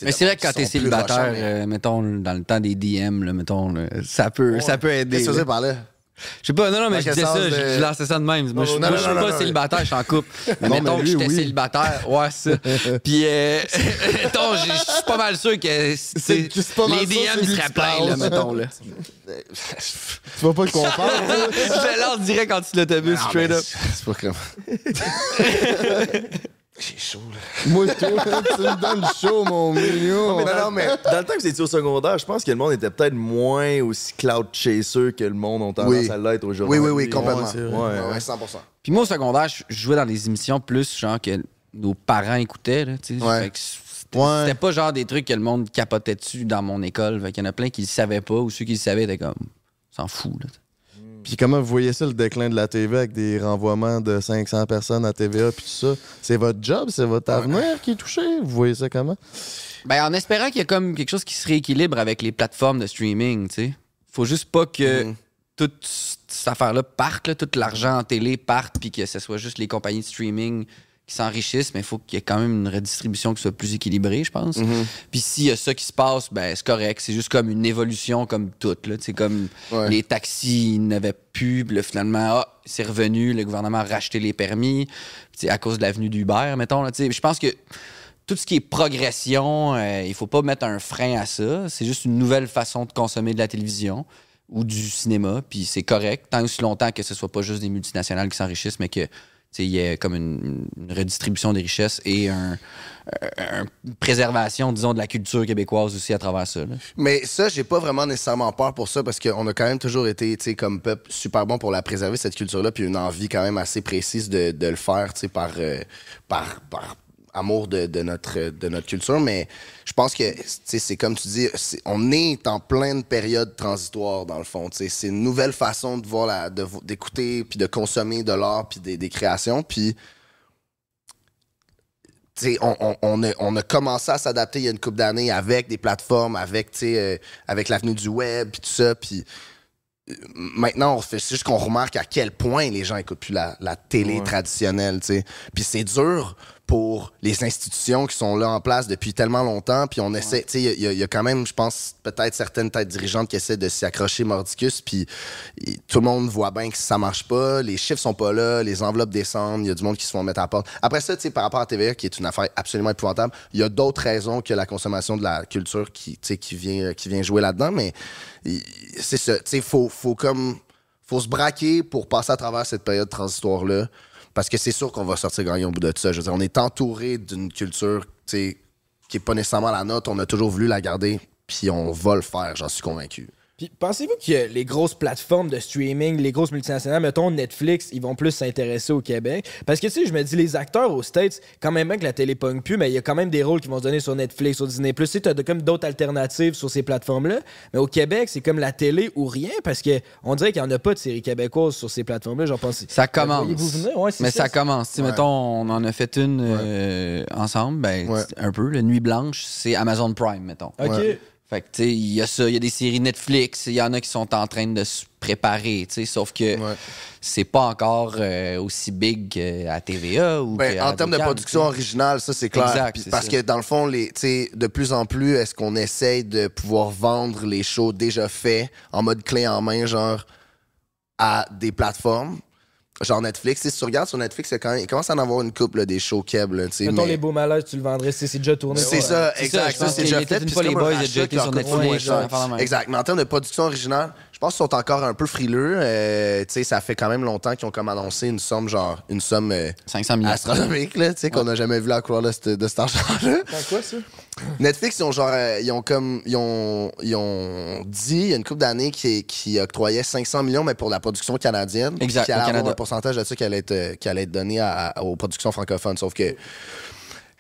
Mais c'est vrai que quand t'es célibataire, rochants, mais- euh, mettons, dans le temps des DM, là, mettons, là, ça peut, ça peut aider. Qu'est-ce que par là? Je sais pas, non, non, mais je disais ça, de- je, je lançais ça de même. Moi, je, non, moi, non, je suis pas non, célibataire, je suis en couple. Mais mettons que j'étais oui. célibataire, ouais, ça. Puis, euh, mettons, je suis pas mal sûr que c'est- c'est pas mal les DM, ils seraient pleins, là, mettons, là. Tu vas pas le comprendre. je lance direct quand tu l'autobus, Non, straight up. C'est c'est pas comme... J'ai chaud, là. Moi, toi, tu me donnes chaud, mon mignon. Non, non, mais... Dans le temps que vous étiez au secondaire, je pense que le monde était peut-être moins aussi cloud chaser que le monde ont tendance Oui. à l'être aujourd'hui. Oui, oui, oui, complètement. Ouais. Ouais, Ouais, ouais, 100%. Puis moi, au secondaire, je je jouais dans des émissions plus, genre, que nos parents écoutaient, là, tu sais. Ouais. Fait que C'était Ouais. c'était pas genre des trucs que le monde capotait dessus dans mon école. Fait qu'il y en a plein qui le savaient pas, ou ceux qui le savaient étaient comme, s'en fout, là. Puis comment vous voyez ça, le déclin de la TV avec des renvoiements de 500 personnes à TVA puis tout ça? C'est votre job, c'est votre avenir qui est touché? Vous voyez ça comment? Ben, en espérant qu'il y a comme quelque chose qui se rééquilibre avec les plateformes de streaming, tu sais. Faut juste pas que Mhm. toute cette affaire-là parte, là, tout l'argent en télé parte, puis que ce soit juste les compagnies de streaming qui s'enrichissent, mais il faut qu'il y ait quand même une redistribution qui soit plus équilibrée, je pense. Mhm. Puis s'il y a ça qui se passe, ben c'est correct. C'est juste comme une évolution comme toute. C'est comme Ouais. les taxis n'avaient plus, puis là, finalement, ah, c'est revenu, le gouvernement a racheté les permis, à cause de l'avenue d'Uber, mettons. Je pense que tout ce qui est progression, euh, il faut pas mettre un frein à ça. C'est juste une nouvelle façon de consommer de la télévision ou du cinéma, puis c'est correct, tant aussi longtemps que ce soit pas juste des multinationales qui s'enrichissent, mais que il y ait comme une, redistribution des richesses et un, un- une préservation, disons, de la culture québécoise aussi à travers ça. là. Mais ça, j'ai pas vraiment nécessairement peur pour ça parce qu'on a quand même toujours été, tu sais, comme peuple, super bon pour la préserver, cette culture-là, puis une envie quand même assez précise de, le faire, tu sais, par, euh, par- amour de, de notre, de notre culture, mais je pense que c'est comme tu dis, on est en pleine période transitoire dans le fond. C'est une nouvelle façon de voir d'écouter puis de consommer de l'art puis des, des créations. Puis on, on- on a, on a commencé à s'adapter il y a une couple d'années avec des plateformes, avec, euh, avec l'avenue du web, puis tout ça. Puis euh, maintenant, on fait c'est juste qu'on remarque à quel point les gens écoutent plus la, la télé traditionnelle, tu sais. Puis c'est dur pour les institutions qui sont là en place depuis tellement longtemps. Puis on essaie, tu sais, il y a- y, quand même, je pense, peut-être certaines têtes dirigeantes qui essaient de s'y accrocher mordicus. Puis tout le monde voit bien que ça marche pas. Les chiffres sont pas là, les enveloppes descendent, il y a du monde qui se font mettre à la porte. Après ça, tu sais, par rapport à TVA, qui est une affaire absolument épouvantable, il y a d'autres raisons que la consommation de la culture qui, tu sais, qui, vient, qui vient jouer là-dedans. Mais il- c'est ça, tu sais, faut, faut comme faut se braquer pour passer à travers cette période transitoire-là. Parce que c'est sûr qu'on va sortir gagnant au bout de ça. Je veux dire, on est entouré d'une culture qui n'est pas nécessairement la nôtre. On a toujours voulu la garder, puis on va le faire, j'en suis convaincu. Puis pensez-vous que les grosses plateformes de streaming, les grosses multinationales, mettons Netflix, ils vont plus s'intéresser au Québec? Parce que tu sais, je me dis, les acteurs aux States, quand même bien que la télé pogne plus, mais il y a quand même des rôles qui vont se donner sur Netflix, sur Disney+. Tu sais, t'as de- comme d'autres alternatives sur ces plateformes-là. Mais au Québec, c'est comme la télé ou rien, parce que on dirait qu'il n'y en a pas de séries québécoises sur ces plateformes-là. J'en pense. Ça commence. Ouais, mais ça, ça, commence. Tu sais, Ouais. Mettons, on en a fait une euh, ensemble, ben, un peu. La Nuit Blanche, c'est Amazon Prime, mettons. OK. Fait que, tu sais, il y a ça, il y a des séries Netflix, il y en a qui sont en train de se préparer, tu sais, sauf que Ouais. c'est pas encore euh, aussi big qu'à TVA ou Ben, en termes de production originale, ça c'est clair. Exact, Puis c'est parce ça. que dans le fond, les, de plus en plus, est-ce qu'on essaye de pouvoir vendre les shows déjà faits en mode clé en main, genre à des plateformes, genre Netflix. Si tu regardes sur Netflix, quand même- il commence à en avoir une couple là, des shows sais, Mettons mais- les beaux malaises, tu le vendrais, c'est c'est déjà tourné. C'est Ouais. ça, exact. c'est déjà fait. puis les boys, déjà sur Netflix. Exact. Mais en termes de production originale, pense qu'ils sont encore un peu frileux. Euh, tu sais, ça fait quand même longtemps qu'ils ont comme annoncé une somme, genre, une somme euh, 500 millions. astronomique, là, tu sais, qu'on n'a jamais vu la couleur de, cet- de cet argent-là. Dans quoi ça? Netflix, ils ont genre, euh, ils ont comme, ils ont, ils ont dit il y a une couple d'années qu'ils qui octroyaient 500 millions, mais pour la production canadienne. Exact, Qu'il allait avoir un pourcentage de ça qui allait être, euh, qui allait être donné à- à- aux productions francophones. Sauf que,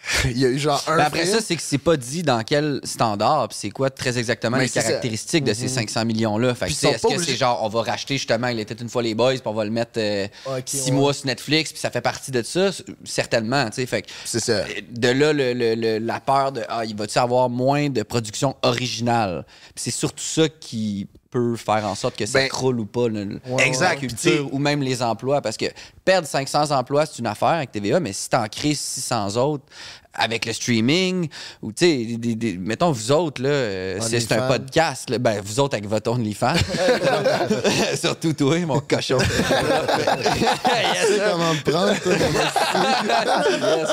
il y a eu genre un. Ben après film- ça, c'est que c'est pas dit dans quel standard, puis c'est quoi très exactement Mais les ça. caractéristiques de ces 500 millions-là. Fait que, est-ce que obligés- c'est genre, on va racheter justement, il était une fois les boys, puis on va le mettre euh, six ouais. mois sur Netflix, puis ça fait partie de ça? Certainement, tu sais. Fait que, C'est ça. de là, le- le- le- la peur de, ah, il va-tu avoir moins de production originale? C'est surtout ça qui peut faire en sorte que ça Ben, croule ou pas, le- exact. la culture, ou même les emplois. Parce que perdre 500 emplois, c'est une affaire avec TVA, mais si t'en crées 600 autres avec le streaming, ou tu sais, mettons, vous autres, là, euh, c'est c'est un podcast, là, ben, vous autres avec votre OnlyFans. Surtout toi, mon cochon. Comment me prendre, toi, Yes.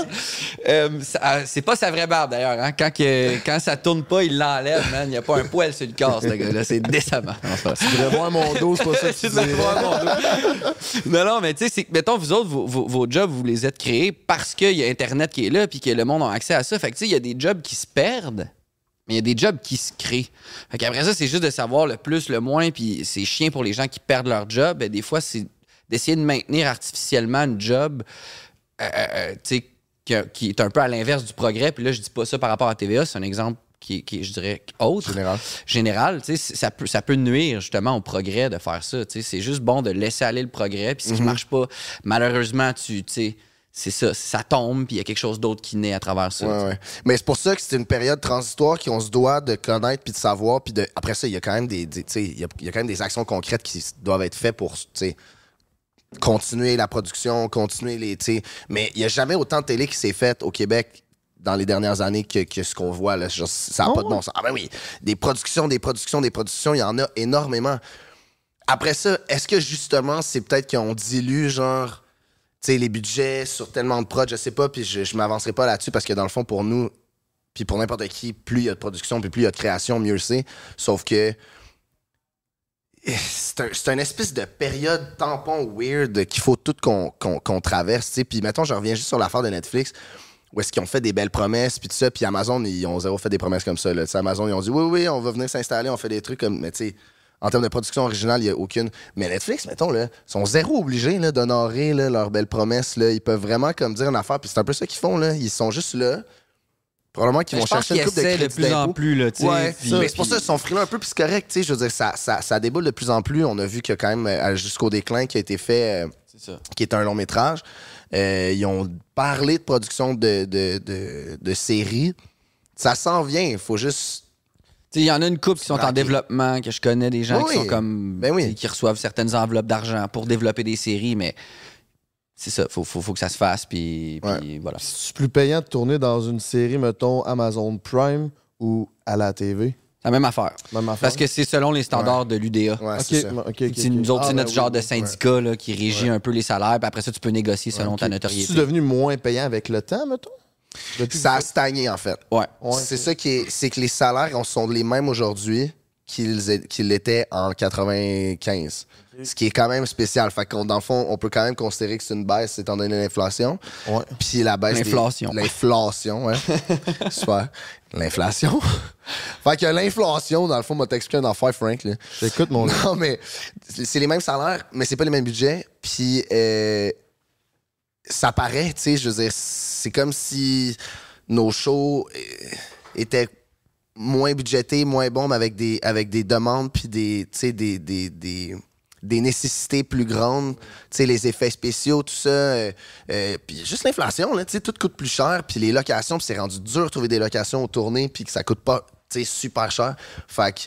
Euh, ça- c'est pas sa vraie barbe d'ailleurs. Hein? Quand, que- quand ça tourne pas, il l'enlève, man. Il n'y a pas un poil sur le corps, ce gars-là. C'est pas vrai. Tu voudrais voir mon dos, c'est pas ça que tu voir mon dos. non, non, mais tu sais, mettons, vous autres, vos, vos- vos jobs, vous les êtes créés parce qu'il y a Internet qui est là puis que le monde a accès à ça. Fait que, tu sais, il y a des jobs qui se perdent. Mais il y a des jobs qui se créent. Fait qu'après ça, c'est juste de savoir le plus, le moins, puis c'est chiant pour les gens qui perdent leur job. Ben, des fois, c'est d'essayer de maintenir artificiellement une job, euh, euh, tu sais, qui, qui est un peu à l'inverse du progrès. Puis là, je dis pas ça par rapport à TVA, c'est un exemple qui, qui je dirais, autre. Général. Général, tu sais, ça peut, ça peut nuire justement au progrès de faire ça. tu sais. C'est juste bon de laisser aller le progrès. Puis ce qui marche pas, malheureusement, tu tu sais, c'est ça, ça tombe, puis il y a quelque chose d'autre qui naît à travers ça. Ouais, ouais. Mais c'est pour ça que c'est une période transitoire qu'on se doit de connaître puis de savoir. Puis de... après ça, il y a quand même des, des- tu sais, il y a, il y a quand même des actions concrètes qui doivent être faites pour tu sais, continuer la production, continuer les. tu sais. Mais il n'y a jamais autant de télé qui s'est faite au Québec dans les dernières années que, que ce qu'on voit. Là. Genre, ça n'a pas de bon sens. Ah ben oui, des productions, des productions, des productions, il y en a énormément. Après ça, est-ce que justement, c'est peut-être qu'on dilue, genre, sais, les budgets sur tellement de prods, je sais pas, puis je, je m'avancerai pas là-dessus parce que dans le fond, pour nous, puis pour n'importe qui, plus il y a de production, plus il y a de création, mieux c'est. Sauf que c'est un, c'est une espèce de période tampon weird qu'il faut tout qu'on traverse. Puis mettons, je reviens juste sur l'affaire de Netflix, où est-ce qu'ils ont fait des belles promesses, puis tout ça, puis Amazon, ils ont zéro fait des promesses comme ça, Amazon, ils ont dit, oui, oui, on va venir s'installer, on fait des trucs comme, mais En termes de production originale, il n'y a aucune. Mais Netflix, mettons, là, sont zéro obligés là, d'honorer leurs belles promesses. Là. Ils peuvent vraiment comme dire une affaire. Puis c'est un peu ça qu'ils font. Là. Ils sont juste là. Probablement qu'ils vont chercher une coupe de essaient de plus en plus, là, Ouais, puis- mais c'est pour ça qu'ils sont frileux un peu, puis c'est correct, tu sais. Je veux dire, ça, ça, ça déboule de plus en plus. On a vu qu'il y a quand même, euh, jusqu'au déclin, qui a été fait, euh, qui est un long métrage. Euh, ils ont parlé de production de, de, de, de séries. Ça s'en vient, il faut juste. Il y en a une couple qui sont en développement, que je connais des gens Oui, qui sont comme. Ben oui. qui reçoivent certaines enveloppes d'argent pour développer des séries, mais c'est ça, faut, faut, faut que ça se fasse, puis, puis voilà. C'est plus payant de tourner dans une série, mettons, Amazon Prime ou à la TV? C'est la même affaire. Même affaire? Parce que c'est selon les standards de l'UDA. Ouais, c'est nous autres, Ah, c'est ben notre oui, genre de syndicat là, qui régit un peu les salaires, puis après ça, tu peux négocier selon ta notoriété. C'est devenu moins payant avec le temps, mettons? Depuis Ça a stagné, en fait. Ouais. Ouais, c'est ça qui est. C'est que les salaires on- sont les mêmes aujourd'hui qu'ils l'étaient en 95. Ce qui est quand même spécial. Fait qu'on, dans le fond, on peut quand même considérer que c'est une baisse étant donné l'inflation. Ouais. Puis la baisse. L'inflation. L'inflation, ouais. Super. L'inflation. fait que l'inflation, dans le fond, m'a t'expliqué une affaire, Frank. J'écoute mon Non, mais c'est c'est les mêmes salaires, mais c'est pas les mêmes budgets. Puis euh, ça paraît, tu sais, je veux dire, c'est comme si nos shows euh, étaient moins budgétés, moins bons, mais avec des, avec des demandes, puis des, tu sais, des, des, des, nécessités plus grandes, tu sais, les effets spéciaux, tout ça. euh, euh, puis juste l'inflation, là, tu sais, tout coûte plus cher, puis les locations, puis c'est rendu dur de trouver des locations aux tournées, puis que ça coûte pas, tu sais, super cher. Fait que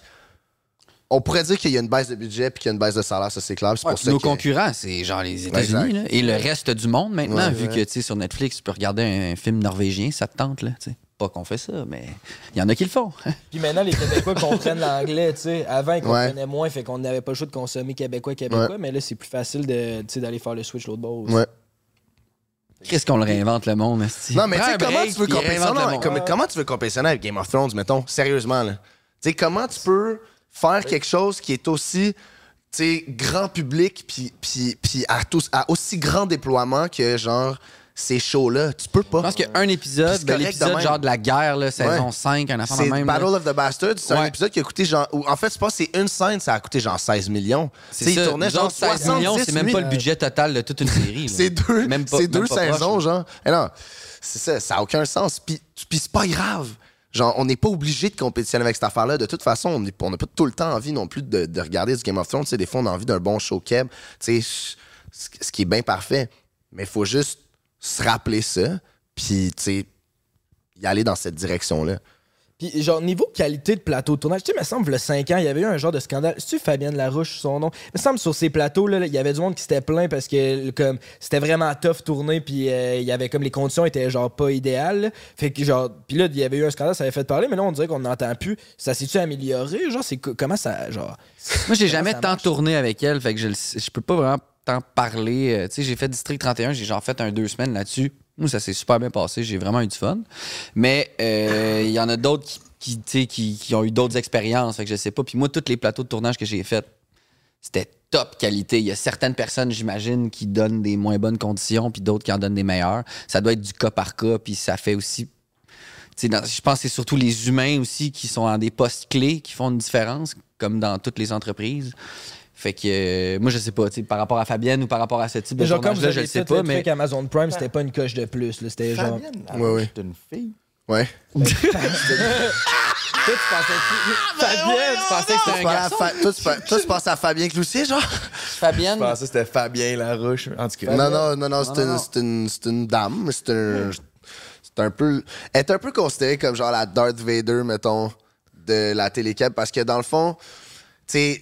on pourrait dire qu'il y a une baisse de budget puis qu'il y a une baisse de salaire, ça c'est clair. Ouais, pour ça nos que- concurrents, c'est genre les. États-Unis là, et le reste du monde maintenant, Ouais, vu ouais. que tu sais, sur Netflix, tu peux regarder un film norvégien, ça te tente. Là, tu sais. Pas qu'on fait ça, mais il y en a qui le font. Puis maintenant, les Québécois comprennent l'anglais, tu sais. Avant, ils Ouais. comprenaient moins, fait qu'on n'avait pas le choix de consommer québécois, québécois, Ouais. mais là, c'est plus facile de, tu sais, d'aller faire le switch l'autre bord aussi. Ouais. Qu'est-ce qu'on le réinvente le monde, esti? Non, mais tu sais, comment tu veux compétitionner le non, monde. comme- comment tu veux compétitionner avec Game of Thrones, mettons, sérieusement, là? Tu sais, comment tu peux faire quelque chose qui est aussi, grand public puis, puis, puis à, tous, à aussi grand déploiement que, genre, ces shows-là? Tu peux pas. Je pense qu'un épisode, ben, l'épisode genre de la guerre, là, saison Ouais. 5, un enfant de même. Battle là. of the Bastards. C'est un épisode qui a coûté genre. en fait, je pense que c'est une scène, ça a coûté genre 16 millions. C'est. Il tournait genre autres, 16 70 millions, c'est même pas le budget total de toute une série. C'est deux, Même pas- c'est même deux pas proche, saisons, genre. Eh non, c'est ça, ça n'a aucun sens. Puis, puis c'est pas grave. Genre, on n'est pas obligé de compétitionner avec cette affaire-là. De toute façon, on n'a pas tout le temps envie non plus de, de regarder du Game of Thrones. Tu sais, des fois, on a envie d'un bon show keb. Ce qui est bien parfait. Mais il faut juste se rappeler ça. Puis, y aller dans cette direction-là. Puis, genre, niveau qualité de plateau de tournage, tu sais, il me semble, a 5 ans, il y avait eu un genre de scandale. C'est-tu Fabienne Larouche, son nom? Il me semble, sur ces plateaux, là, il y avait du monde qui s'était plaint parce que, comme, c'était vraiment tough tourner, puis euh, il y avait comme les conditions étaient, genre, pas idéales. là. Fait que, genre, puis là, il y avait eu un scandale, ça avait fait parler, mais là, on dirait qu'on n'entend plus. Ça s'est-tu amélioré? Genre, c'est co- comment ça, genre. Moi, j'ai comment jamais ça tant marche? tourné avec elle, fait que je, le je peux pas vraiment tant parler. Euh, tu sais, j'ai fait District 31, j'ai genre fait un deux semaines là-dessus. Moi, ça s'est super bien passé, j'ai vraiment eu du fun. Mais euh, il y en a d'autres qui, qui, qui, qui ont eu d'autres expériences, fait que je sais pas. Puis moi, tous les plateaux de tournage que j'ai faits, c'était top qualité. Il y a certaines personnes, j'imagine, qui donnent des moins bonnes conditions, puis d'autres qui en donnent des meilleures. Ça doit être du cas par cas, puis ça fait aussi. je pense que c'est surtout les humains aussi qui sont en des postes clés qui font une différence, comme dans toutes les entreprises. Fait que euh, moi, je sais pas, tu sais, par rapport à Fabienne ou par rapport à ce type de genre, comme tournage-là, je sais pas, mais. truc Amazon Prime, c'était pas une coche de plus, là. C'était genre. Ouais, ouais. C'est une fille. Ouais. Toi, tu pensais que- Fabienne, tu pensais que c'était un Toi, garçon? Fa- toi, tu, penses à Fabien Cloutier, genre? Fabienne, Je pensais que c'était Fabien Larouche. En tout cas. Non, non, non, non, c'est une, c'est une, c'est une dame, c'est un. C'est un peu. Elle est un peu considérée comme genre la Darth Vader, mettons, de la télécab, parce que dans le fond, tu sais.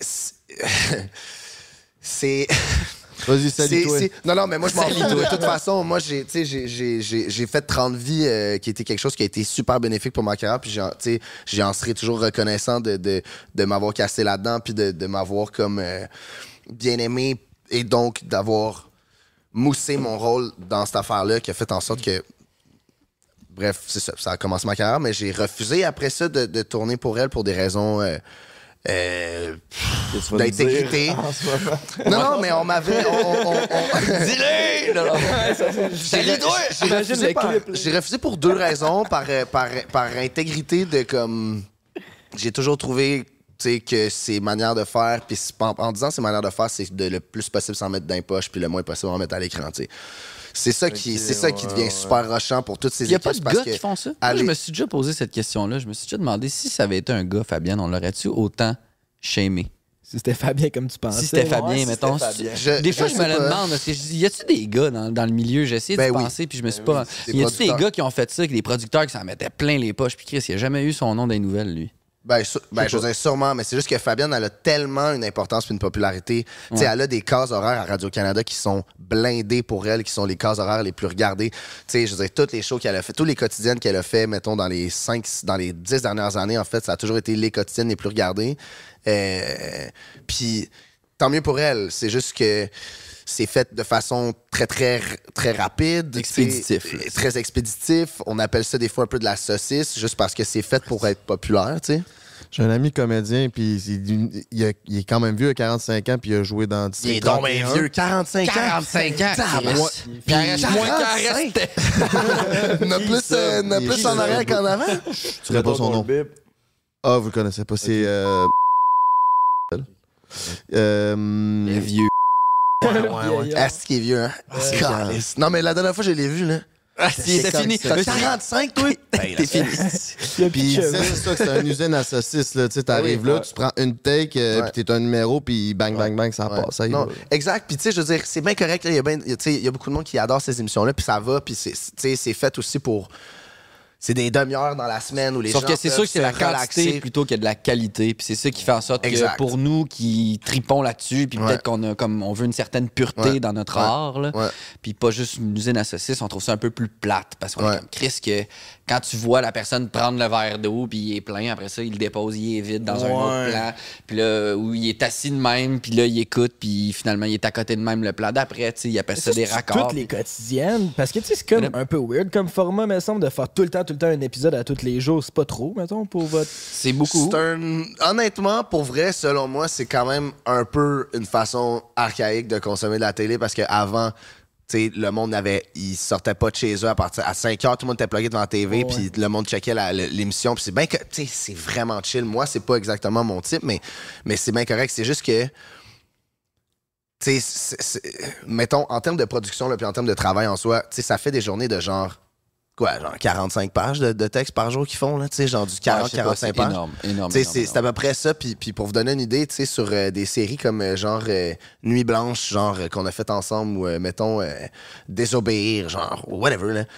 c'est-. Vas-y, salut toi. Non, non, mais moi, je m'en fous. De toute façon, moi, j'ai, tu sais, j'ai- j'ai- j'ai j'ai fait 30 vies euh, qui était quelque chose qui a été super bénéfique pour ma carrière. Puis, j'en- tu sais, j'en serai toujours reconnaissant de, de, de m'avoir cassé là-dedans, puis de, de m'avoir comme euh, bien aimé et donc d'avoir moussé mon rôle dans cette affaire-là qui a fait en sorte que. Bref, c'est ça. Ça a commencé ma carrière, mais j'ai refusé après ça de, de tourner pour elle pour des raisons. euh, euh, d'intégrité. non, non, mais on m'avait. on- dis-le! J'ai refusé, pour deux raisons. Par, euh, par, par intégrité de comme. J'ai toujours trouvé que ses manières de faire, puis en, en disant ses manières de faire, c'est de le plus possible s'en mettre dans les poches, puis le moins possible en mettre à l'écran. C'est ça, qui, c'est ça qui devient super rochant pour toutes ces Il n'y a équipes. pas de gars que qui font ça. Moi, je me suis déjà posé cette question-là. Je me suis déjà demandé si ça avait été un gars, Fabienne, on l'aurait-tu autant shamé? Si c'était Fabien comme tu pensais. Si c'était ouais. Fabien, mettons. Fabien. Je- des fois, je je, me le pas. demande. Parce que je dis, y a-tu des gars dans, dans le milieu? J'ai essayé Ben de oui. penser, puis je me suis pas. Des y a-tu des gars qui ont fait ça, avec des producteurs qui s'en mettaient plein les poches? Puis Chris, il a jamais eu son nom dans les nouvelles, lui? Ben, su- ben, je veux dire, sûrement, mais c'est juste que Fabienne, elle a tellement une importance et une popularité. Tu sais, Ouais. elle a des cases horaires à Radio-Canada qui sont blindées pour elle, qui sont les cases horaires les plus regardées. Tu sais, je veux dire, toutes les shows qu'elle a fait, tous les quotidiennes qu'elle a fait, mettons, dans les cinq, dans les dix dernières années, en fait, ça a toujours été les quotidiennes les plus regardées. Euh, Puis, tant mieux pour elle. C'est juste que c'est fait de façon très, très, très rapide. Expéditif, là. Très expéditif. On appelle ça des fois un peu de la saucisse, juste parce que c'est fait pour être populaire, tu sais. J'ai un ami comédien, puis il, il a- il est quand même vieux, à 45 ans, puis il a joué dans Il District est donc bien 31. vieux, 45 ans. 45 ans. Il reste moins qu'en 45. restait. Il y en a plus, euh, il y en a Il est plus en arrière il- qu'en avant. Tu connais pas son nom. Ah, vous le connaissez pas. C'est. Euh... Euh, vieux. Ouais, ouais. Ah, c'est qui est vieux, hein? C'est caliste. Non, mais la dernière fois, je l'ai vu, là. Ah, si, c'est fini. T'as 45, toi? T'es fini. Puis c'est ça que c'est une usine à saucisses. Là. Tu oui, là, tu prends une take, euh, puis t'es un numéro, puis bang, bang, bang, ça passe. Non, exact. Puis, tu sais, je veux dire, c'est bien correct. Il y, a ben- beaucoup de monde qui adore ces émissions-là, puis ça va. Puis, c'est fait aussi pour. C'est des demi-heures dans la semaine où les Sauf gens. que c'est sûr que c'est la quantité relaxer. plutôt que de la qualité. Puis c'est ça qui fait en sorte Exact. que pour nous qui tripons là-dessus, puis Ouais. peut-être qu'on a comme on veut une certaine pureté Ouais. dans notre Ouais. art, là, Ouais. puis pas juste une usine à saucisses, on trouve ça un peu plus plate parce qu'on Ouais. est comme Chris que quand tu vois la personne prendre le verre d'eau puis il est plein, après ça il le dépose, il est vide dans un autre plan, puis là où il est assis de même, puis là il écoute, puis finalement il est à côté de même le plan d'après, tu sais, il appelle ça, des raccords. Toutes les quotidiennes. Parce que, tu sais, c'est comme un peu weird comme format, me semble, de faire tout le temps, tout le temps un épisode à tous les jours. C'est pas trop, mettons, pour votre. C'est beaucoup. Un... Honnêtement, pour vrai, selon moi, c'est quand même un peu une façon archaïque de consommer de la télé parce qu'avant, tu sais, le monde avait, il sortait pas de chez eux à partir à 5 heures, tout le monde était plugué devant la TV, puis le monde checkait l'émission, puis c'est bien que, tu sais, c'est vraiment chill. Moi, c'est pas exactement mon type, mais, mais c'est bien correct. C'est juste que, tu mettons, en termes de production, puis en termes de travail en soi, tu sais, ça fait des journées de genre, quoi, genre 45 pages de, de texte par jour qu'ils font, là, tu sais, genre du Ouais, je sais pas, 40-45 c'est pages. énorme, énorme, énorme, c'est c'est à peu près ça. Puis, puis pour vous donner une idée, tu sais, sur euh, des séries comme euh, genre euh, Nuit Blanche, genre qu'on a fait ensemble, ou mettons Désobéir, genre, whatever, là. Tu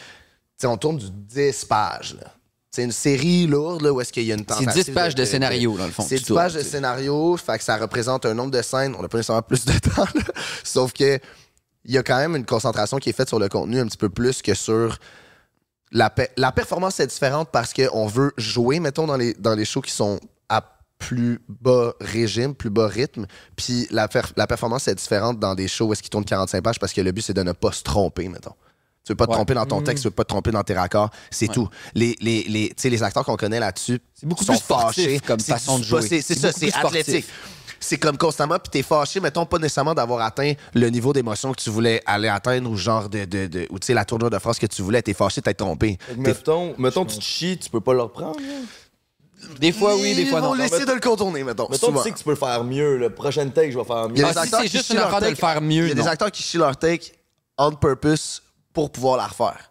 sais, on tourne du 10 pages, là. C'est une série lourde, là, où est-ce qu'il y a une C'est tentative 10 pages de scénario, dans le fond, C'est tu 10 tournes, pages de scénario, fait que ça représente un nombre de scènes. On n'a pas nécessairement plus de temps, là. Sauf que il y a quand même une concentration qui est faite sur le contenu un petit peu plus que sur la, pe- la performance est différente parce qu'on veut jouer, mettons, dans les, dans les shows qui sont à plus bas régime, plus bas rythme. Puis la, per- la performance est différente dans des shows où est-ce qu'ils tournent 45 pages parce que le but, c'est de ne pas se tromper, mettons. Tu veux pas te Ouais. tromper dans ton Mm. texte, tu veux pas te tromper dans tes raccords, c'est Ouais. tout. Les, les, les, tu sais, les acteurs qu'on connaît là-dessus C'est beaucoup sont plus fâchés. comme façon de jouer. C'est ça, c'est sportif. C'est comme constamment, puis t'es fâché, mettons, pas nécessairement d'avoir atteint le niveau d'émotion que tu voulais aller atteindre ou genre de. de, de- ou tu sais, la tournure de phrase que tu voulais, t'es fâché, t'es trompé. Mettons, mettons, tu te chies, tu peux pas le reprendre. Des fois oui, des fois Ils non. vont laisser de le contourner, mettons. Mettons, tu sais que tu peux le faire mieux. Le prochain take, je vais faire mieux. Il y a Ah, des si acteurs c'est qui juste chient une leur affaire de le take- faire mieux, Il y a des non. acteurs qui chient leur take on purpose pour pouvoir la refaire.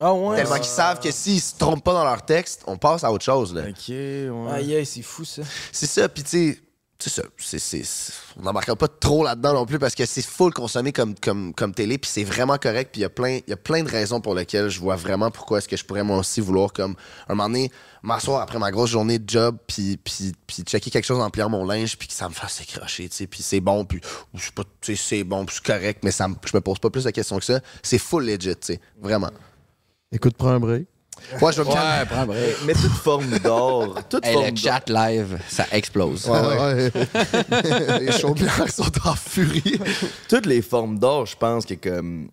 Ah ouais? Tellement qu'ils savent que s'ils se trompent pas dans leur texte, on passe à autre chose. Là. Ok, ouais. Aïe, aïe, c'est fou, ça. C'est ça, puis tu sais, c'est ça. c'est- on n'embarquera pas trop là-dedans non plus parce que c'est full consommé comme, comme, comme télé, puis c'est vraiment correct, puis il y, a plein- de raisons pour lesquelles je vois vraiment pourquoi est-ce que je pourrais moi aussi vouloir, comme, un moment donné, m'asseoir après ma grosse journée de job, puis, puis, puis checker quelque chose en pliant mon linge, puis que ça me fasse écrocher, tu sais, puis c'est bon, puis c'est bon, puis c'est correct, mais ça me- je me pose pas plus de questions que ça. C'est full legit, tu sais, vraiment. Écoute, prends un break. Ouais, je vais me calmer. Ouais, prends un break. Mais toute forme d'or. Toute Hey, forme le d'or. chat live, ça explose. Ouais, ouais. Ouais. Les chaudières sont en furie. Toutes les formes d'or, je pense que comme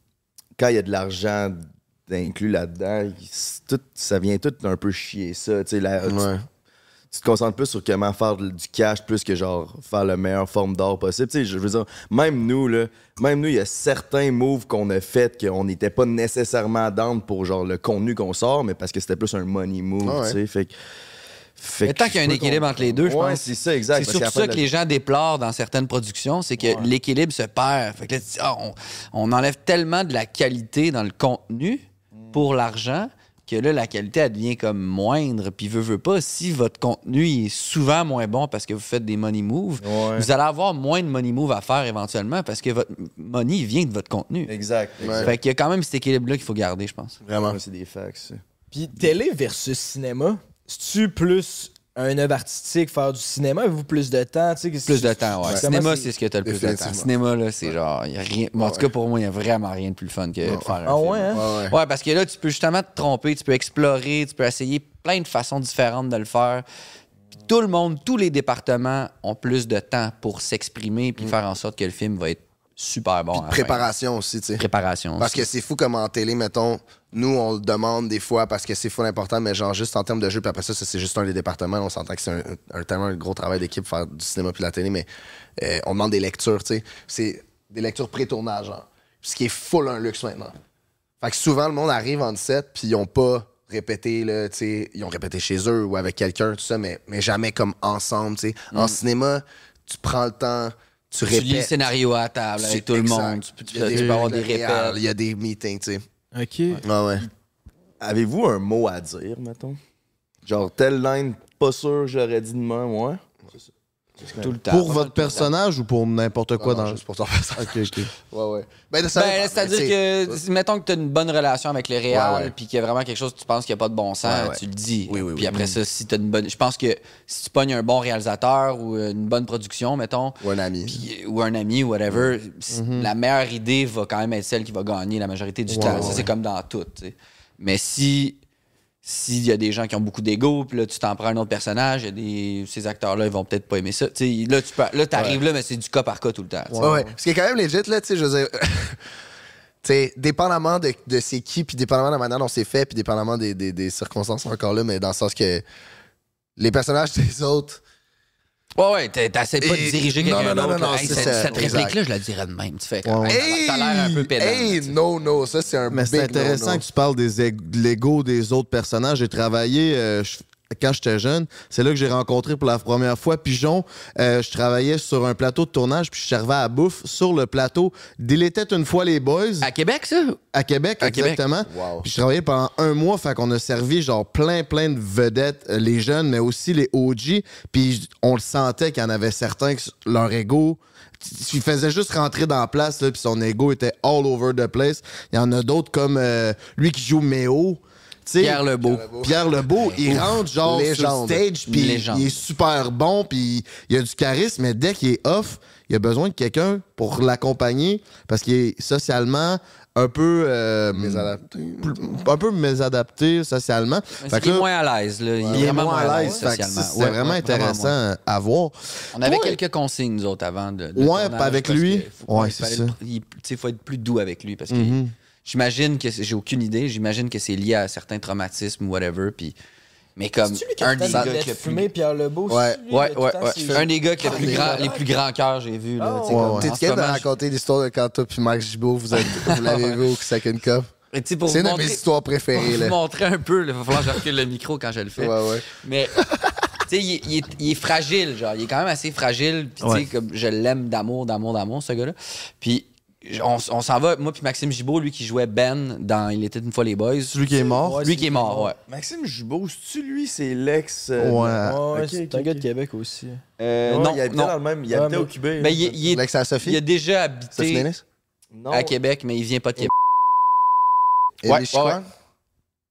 quand il y a de l'argent inclus là-dedans, il- c'est tout, ça vient tout un peu chier ça. Tu sais, la- tu- Ouais. Tu te concentres plus sur comment faire du cash plus que genre faire la meilleure forme d'or possible. Tu sais, je veux dire, même nous, là, même nous, il y a certains moves qu'on a fait qu'on n'était pas nécessairement down pour genre le contenu qu'on sort, mais parce que c'était plus un money move, Ah ouais. tu sais. Fait que, Fait Mais tant qu'il y a un équilibre entre les deux, je Ouais, pense. c'est ça, exact. C'est surtout ça la que les gens déplorent dans certaines productions, c'est que l'équilibre se perd. Fait que là, tu dis, ah, on, on enlève tellement de la qualité dans le contenu pour l'argent que là, la qualité, elle devient comme moindre. Puis, veut, veut pas, si votre contenu est souvent moins bon parce que vous faites des money moves, Ouais. vous allez avoir moins de money moves à faire éventuellement parce que votre money vient de votre contenu. Exact. exact. Fait qu'il y a quand même cet équilibre-là qu'il faut garder, je pense. Vraiment. Ouais, c'est des facts. Puis télé versus cinéma, c'est-tu plus un œuvre artistique, faire du cinéma, avez-vous plus de temps? tu sais, que- Plus de temps, ouais. Comment Cinéma, c'est ce que t'as le plus de temps. Définitivement. Cinéma, là, c'est genre, y a rien. bon, en tout cas, pour moi, il y a vraiment rien de plus fun que de faire un Ah film. ouais, hein? Ouais, parce que là, tu peux justement te tromper, tu peux explorer, tu peux essayer plein de façons différentes de le faire. Puis tout le monde, tous les départements ont plus de temps pour s'exprimer puis faire en sorte que le film va être super bon. fin. Préparation aussi, tu sais. Préparation. Parce que c'est fou comme en télé, mettons, nous, on le demande des fois parce que c'est fou important, mais genre juste en termes de jeu, puis après ça, ça, c'est juste un des départements. On s'entend que c'est un, un- tellement un gros travail d'équipe faire du cinéma puis la télé, mais euh, on demande des lectures, tu sais. C'est des lectures pré-tournage, genre. Ce qui est full un luxe maintenant. Fait que souvent, le monde arrive en set, puis ils ont pas répété, là, tu sais, ils ont répété chez eux ou avec quelqu'un, tout ça, mais, mais jamais comme ensemble, tu sais. En cinéma, tu prends le temps, tu tu lis le scénario à table avec tout le monde. Tu peux, tu tu avoir des répètes. Il y a des meetings, tu sais. OK. Ah ouais. Avez-vous un mot à dire, mettons? Genre, telle line, pas sûr que j'aurais dit de même, ouais. Tout le temps. Pour votre personnage ou pour n'importe quoi Non, non, dans juste pour ton personnage. Ok, ok. Ouais, ouais. Ben, ça Ben, c'est-à-dire que, mettons que tu as une bonne relation avec le ouais. puis qu'il y a vraiment quelque chose que tu penses qu'il n'y a pas de bon sens, Ouais, ouais. tu le dis. Oui, oui, puis oui. après ça, si tu une bonne. Je pense que si tu pognes un bon réalisateur ou une bonne production, mettons, Ou un ami. ou un ami ou whatever, c- la meilleure idée va quand même être celle qui va gagner la majorité du temps. Ça, c'est comme dans tout. Mais si. S'il y a des gens qui ont beaucoup d'ego, puis là, tu t'en prends un autre personnage, il y a des, ces acteurs-là, ils vont peut-être pas aimer ça. Là, tu peux, là, t'arrives là, mais c'est du cas par cas tout le temps. Ouais, ouais. Ce qui est quand même legit, là, tu sais, je veux dire. dépendamment de, de c'est qui, puis dépendamment de la manière dont c'est fait, puis dépendamment des, des, des circonstances encore là, mais dans le sens que les personnages des autres. Ouais, ouais, t'es- t'essaies pas de diriger non, quelqu'un non, non, d'autre. non, là. c'est Hey, cette réplique-là, je la dirais de même. Tu fais comme, Ouais, hey, t'as l'air un peu pédant. Hey, tu sais. no, no, ça c'est un Mais c'est intéressant no-no. que tu parles des l'ego des autres personnages. J'ai travaillé euh, je- quand j'étais jeune. C'est là que j'ai rencontré pour la première fois Pigeon. Euh, je travaillais sur un plateau de tournage, puis je servais à bouffe sur le plateau d'Il était une fois les boys À Québec, ça? à Québec, À Québec. exactement. Wow. Puis je travaillais pendant un mois, fait qu'on a servi genre plein, plein de vedettes, euh, les jeunes, mais aussi les OG. Puis on le sentait qu'il y en avait certains que leur ego, il faisait juste rentrer dans la place, là, puis son ego était all over the place. Il y en a d'autres comme euh, lui qui joue Méo. Pierre Lebeau. Pierre Lebeau, il rentre genre Légende. sur le stage, puis il est super bon, puis il a du charisme, mais dès qu'il est off, il a besoin de quelqu'un pour l'accompagner parce qu'il est socialement un peu euh, Mésadapté. un peu mésadapté socialement. Fait c'est qu'il est là, moins à l'aise. Là? Il il est moins à l'aise. Fait que socialement. Ouais, vraiment ouais, intéressant à voir. On avait quelques consignes, nous autres, avant. De, de Ouais, tournage, avec lui. faut- Ouais, il c'est ça. il- faut être plus doux avec lui parce que. J'imagine que c'est- j'ai aucune idée. J'imagine que c'est lié à certains traumatismes ou whatever. Puis, mais comme un a des gars qui a fumées, Pierre Lebeau? Ouais. Ouais, ouais, Un des gars qui a plus grand, les plus grands cœurs, j'ai vu. Là, tu sais, Ouais, comme, ouais. en T'es capable de raconter l'histoire de quand toi puis Max Gibault, vous, êtes- vous l'avez vu au Second Cup? pour C'est vous une de mes histoires pour préférées, vous là. montrer un peu, il va falloir que je recule le micro quand je le fais. Ouais, ouais. Mais, tu sais, il, est- il est- il est fragile, genre. Il est quand même assez fragile. Puis, tu sais, Ouais. comme je l'aime d'amour, d'amour, d'amour, ce gars-là. Puis, on, on s'en va, moi puis Maxime Gibault, lui qui jouait Ben dans Il était une fois les Boys. Celui qui est mort. Ouais, lui qui est mort, ouais. Maxime Jubot, c'est-tu lui, c'est l'ex. euh, Ouais. C'est un gars de Québec aussi. Euh, Ouais, non, il habitait non. dans le même. Il Ouais, habitait mais- au Cubé. Ben, il, il est- L'ex à Sophie? il a déjà habité? Non. à Québec, mais il vient pas de Québec. Et Ouais,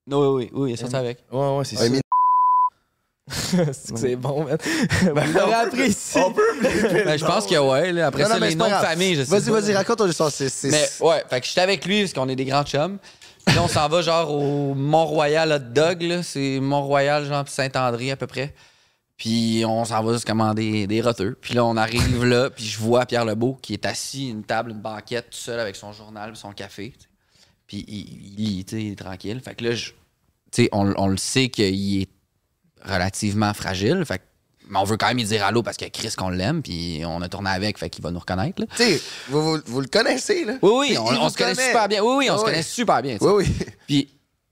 Non, oui, oui, oui, il est sorti avec. Ouais, ouais, c'est Ouais, ça. C'est bon, man. L'aurez appris ici. On peut Ben, je pense que ouais. Là. Après Non, non, ça, mais les noms de famille, je sais Vas-y, pas. vas-y, raconte ton histoire. Mais ouais, fait que j'étais avec lui parce qu'on est des grands chums. Puis là, on s'en va genre au Mont-Royal Hot Dog, là. C'est Mont-Royal, genre Saint-André à peu près. Puis on s'en va se commander des roteux. Puis là, on arrive là, puis je vois Pierre Lebeau qui est assis, une table, une banquette, tout seul avec son journal, son café. Puis il, il lit, tu sais, il est tranquille. Fait que là, je- tu sais, on, on le sait qu'il est relativement fragile. Fait mais on veut quand même lui dire allô parce que Chris qu'on l'aime, puis on a tourné avec, fait qu'il va nous reconnaître. là. Tu sais, vous, vous, vous le connaissez, là? Oui, oui, on, on se connaît connaît. super bien. Oui, oui, on se connaît super bien. Oui, oui. Puis,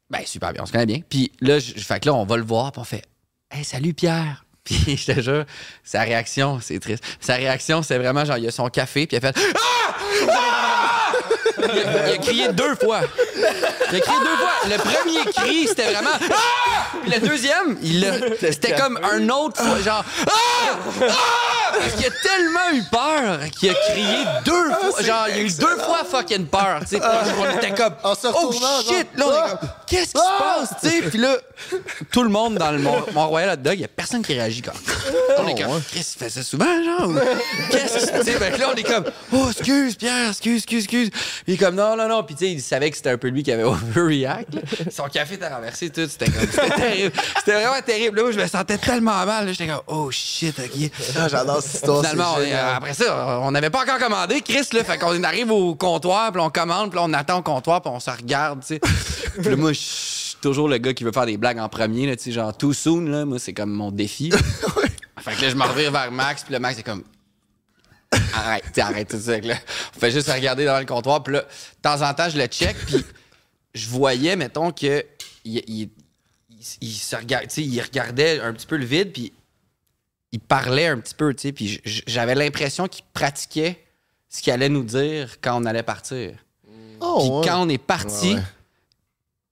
ben, super bien, on se connaît bien. Puis là, je, fait que là, on va le voir, puis on fait, Hey, salut Pierre. Puis je te jure, sa réaction, c'est triste. Sa réaction, c'est vraiment genre, il a son café, puis il a fait Ah! Ah! Il a, il a crié deux fois. Il a crié deux fois. Le premier cri, c'était vraiment Ah! Puis le deuxième, il a- c'était comme un autre fois, genre Ah! Ah! Parce qu'il a tellement eu peur qu'il a crié deux fois. Genre, il a eu deux fois fucking peur. Tu sais, on était comme Oh shit! Là, on est comme, Qu'est-ce qui se passe? Tu sais, puis là, tout le monde dans le Mont- Mont-Royal hot dog, il y a personne qui réagit comme. On est comme, Chris, il fait ça souvent, genre? Qu'est-ce que là, on est comme, oh, excuse, Pierre, excuse, excuse, excuse. Il est comme, non, non, non. Puis, tu sais, il savait que c'était un peu lui qui avait overreact. là. Son café était renversé, tout. C'était comme, c'était terrible. C'était vraiment terrible. Là, moi, je me sentais tellement mal. là. J'étais comme, oh shit, OK. Ah, J'adore cette histoire. Finalement, on est- après ça, on n'avait pas encore commandé, Chris, là. Fait qu'on arrive au comptoir, puis on commande, puis on attend au comptoir, puis on se regarde, tu sais. Puis là, moi, je suis toujours le gars qui veut faire des blagues en premier, là, tu sais, genre too soon, là. Moi, c'est comme mon défi. Fait que là, je me revire vers Max, puis le Max, c'est comme. Arrête, arrête tout ça. Là, on fait juste regarder dans le comptoir, puis là, de temps en temps, je le check, puis je voyais, mettons, que. Il, il- il- se regard- il regardait un petit peu le vide, puis il parlait un petit peu, puis j'avais l'impression qu'il pratiquait ce qu'il allait nous dire quand on allait partir. Oh, Puis ouais. quand on est parti,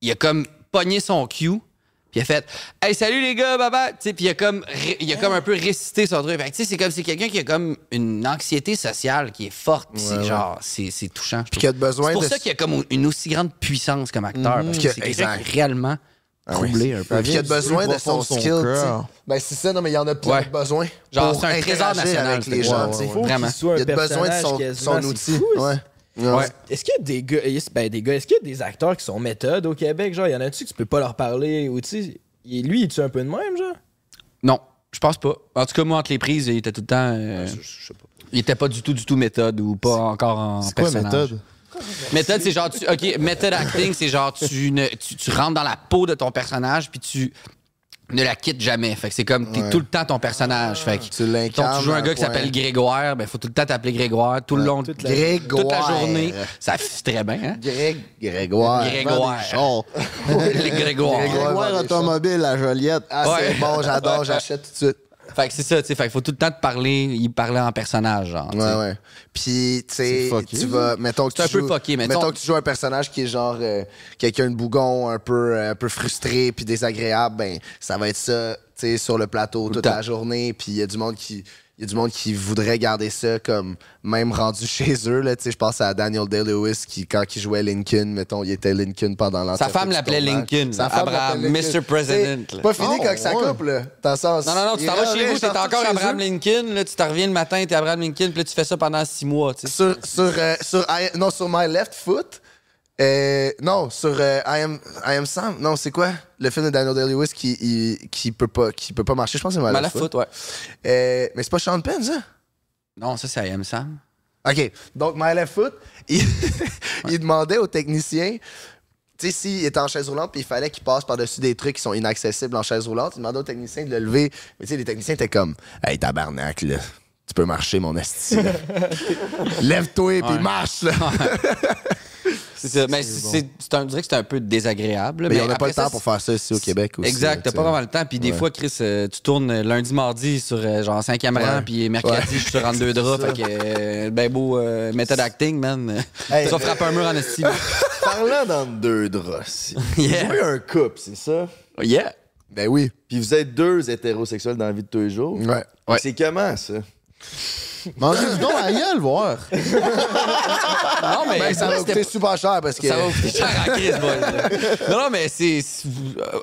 il a comme pogné son cue, puis il a fait Hey, salut les gars, bye bye. Tu sais, Puis il a comme, il a comme un peu récité son truc. Fait que, tu sais, c'est comme c'est quelqu'un qui a comme une anxiété sociale qui est forte, puis c'est genre, c'est c'est touchant. Puis qui a besoin C'est pour de- ça qu'il a comme une aussi grande puissance comme acteur, parce que c'est quelqu'un exact. qui est réellement troublé un peu. Puis il a besoin plus de son skill. Ben, c'est ça, non, mais il y en a plein Ouais. de besoin. Genre, pour c'est un trésor national, avec les gens, Ouais, ouais, Vraiment. Il a besoin de son, outil. fou, ça. Ouais. Ouais. Est-ce qu'il y a des gars, est-ce- ben des gars, est-ce qu'il y a des acteurs qui sont méthodes au Québec, genre, y en a-tu que tu peux pas leur parler ou tu sais, il- lui, il est un peu de même, genre? Non, je pense pas. En tout cas, moi, entre les prises, il était tout le temps. euh, Il était pas du tout, du tout méthode ou pas encore en C'est quoi personnage. méthode? Méthode, c'est genre, tu, OK, method acting, c'est genre, tu, ne, tu, tu rentres dans la peau de ton personnage, puis tu ne la quittes jamais. Fait que c'est comme, t'es Ouais. tout le temps ton personnage. Fait que, Tu l'incarnes. tu joues un gars qui s'appelle Grégoire, ben, faut tout le temps t'appeler Grégoire, tout le long, toute la- Grégoire. toute la journée. Ça fit très bien, hein? Greg... Grégoire. Grégoire. Grégoires. Grégoire. Grégoire Automobile à Joliette. Ah, Ouais. c'est bon, j'adore, j'achète tout de suite. Fait que c'est ça, tu sais. Fait qu'il faut tout le temps te parler, il parlait en personnage, genre. tu sais. Ouais, ouais. Puis, tu sais, fucké, tu vas. Mettons que C'est tu un peu joues- fucké, mettons- mettons que tu joues un personnage qui est genre euh, quelqu'un de bougon, un peu, euh, un peu frustré, puis désagréable, ben, ça va être ça, tu sais, sur le plateau toute temps. la journée. Puis, il y a du monde qui. Il y a du monde qui voudrait garder ça comme même rendu chez eux. Là, Tu sais, je pense à Daniel Day-Lewis qui, quand il jouait Lincoln, mettons, il était Lincoln pendant Sa l'entièreté femme du l'appelait tournage. Lincoln. Sa femme Abraham, l'appelait Lincoln. Mr. President. Pas fini Oh, quand ça ouais. coupe, là. Dans le sens- Non, non, non, tu t'en vas chez vous, t'es encore chez Abraham eux. Lincoln, là, tu te reviens le matin, t'es Abraham Lincoln, puis là, tu fais ça pendant six mois. Sur, sur, euh, sur I- non, sur My Left Foot. Euh, non, sur euh, I, am, I Am Sam. Non, c'est quoi? Le film de Daniel Day-Lewis qui, il- qui, peut pas, qui peut pas marcher. Je pense que c'est Mal à Foot. ouais. Euh, mais c'est pas Sean Penn, ça? Non, ça, c'est I Am Sam. OK. Donc, My Left Foot, il, il demandait au technicien, tu sais, s'il était en chaise roulante, puis il fallait qu'il passe par-dessus des trucs qui sont inaccessibles en chaise roulante, il demandait au technicien de le lever. Mais tu sais, les techniciens étaient comme, hey, tabarnak, là. Tu peux marcher, mon esti. Lève-toi et Ouais. marche, là. C'est ça. Mais c'est, c'est- un, on dirait que c'est un peu désagréable. Mais, on n'a pas le temps ça, pour faire ça ici au Québec aussi. Exact, t'as pas vraiment le temps. Puis des Ouais. fois, Chris, euh, tu tournes lundi, mardi sur euh, genre cinquième rang, Ouais. puis mercredi, je suis sur entre deux draps. fait que, euh, ben beau euh, méthode acting, man. Hey, vas frapper un mur en estime. Parlant dans deux draps, vous Yeah. jouez un couple, c'est ça? Yeah. Ben oui. Puis vous êtes deux hétérosexuels dans la vie de tous les jours. Ouais. Ouais. C'est comment, ça? Mangez du don à gueule, voir. Non, mais Ben, ça va c'était coûter super cher parce que. Ça va coûter cher en crise, boys. Non, non, mais c'est.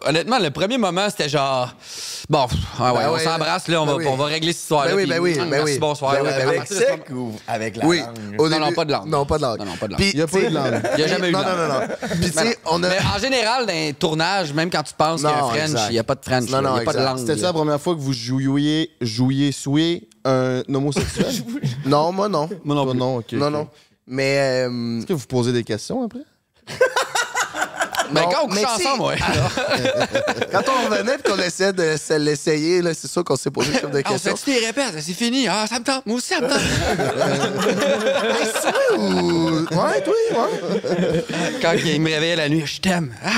Honnêtement, le premier moment, c'était genre. Bon, ah ouais, Ben on ouais, s'embrasse, là, on, ben va, oui. on va régler cette histoire-là. Ben oui, ben oui, ben oui. bonsoir. Ben oui, à avec Sec ou avec la Oui. langue? Au Non, non, début- pas de langue. Non, pas de langue. Non, non, pas de langue. Puis, Il y a pas eu de langue. Il y a jamais eu de non, langue. Non, non, non. Puis, tu sais, on a. Mais en général, dans les tournages, même quand tu penses qu'il y a un Non, French, il n'y a pas de French. Non, non, il n'y a pas de langue. C'était-tu là. la première fois que vous jouiez, jouiez, souillez un homosexuel? Non, moi, non. Moi non Toi, plus. non, ok. Non, ok. non. Mais. euh, Est-ce que vous posez des questions après? Mais non, quand on couche mais si- ensemble, ouais. Quand on revenait et qu'on essayait de se l'essayer, là, c'est sûr qu'on s'est posé une de Ah, on questions. fait-tu des répètes? C'est fini. Ah, ça me tente. Moi aussi, ça me tente. C'est vrai ou. Ouais, toi, ouais. quand il me réveillait la nuit, je t'aime. Ah.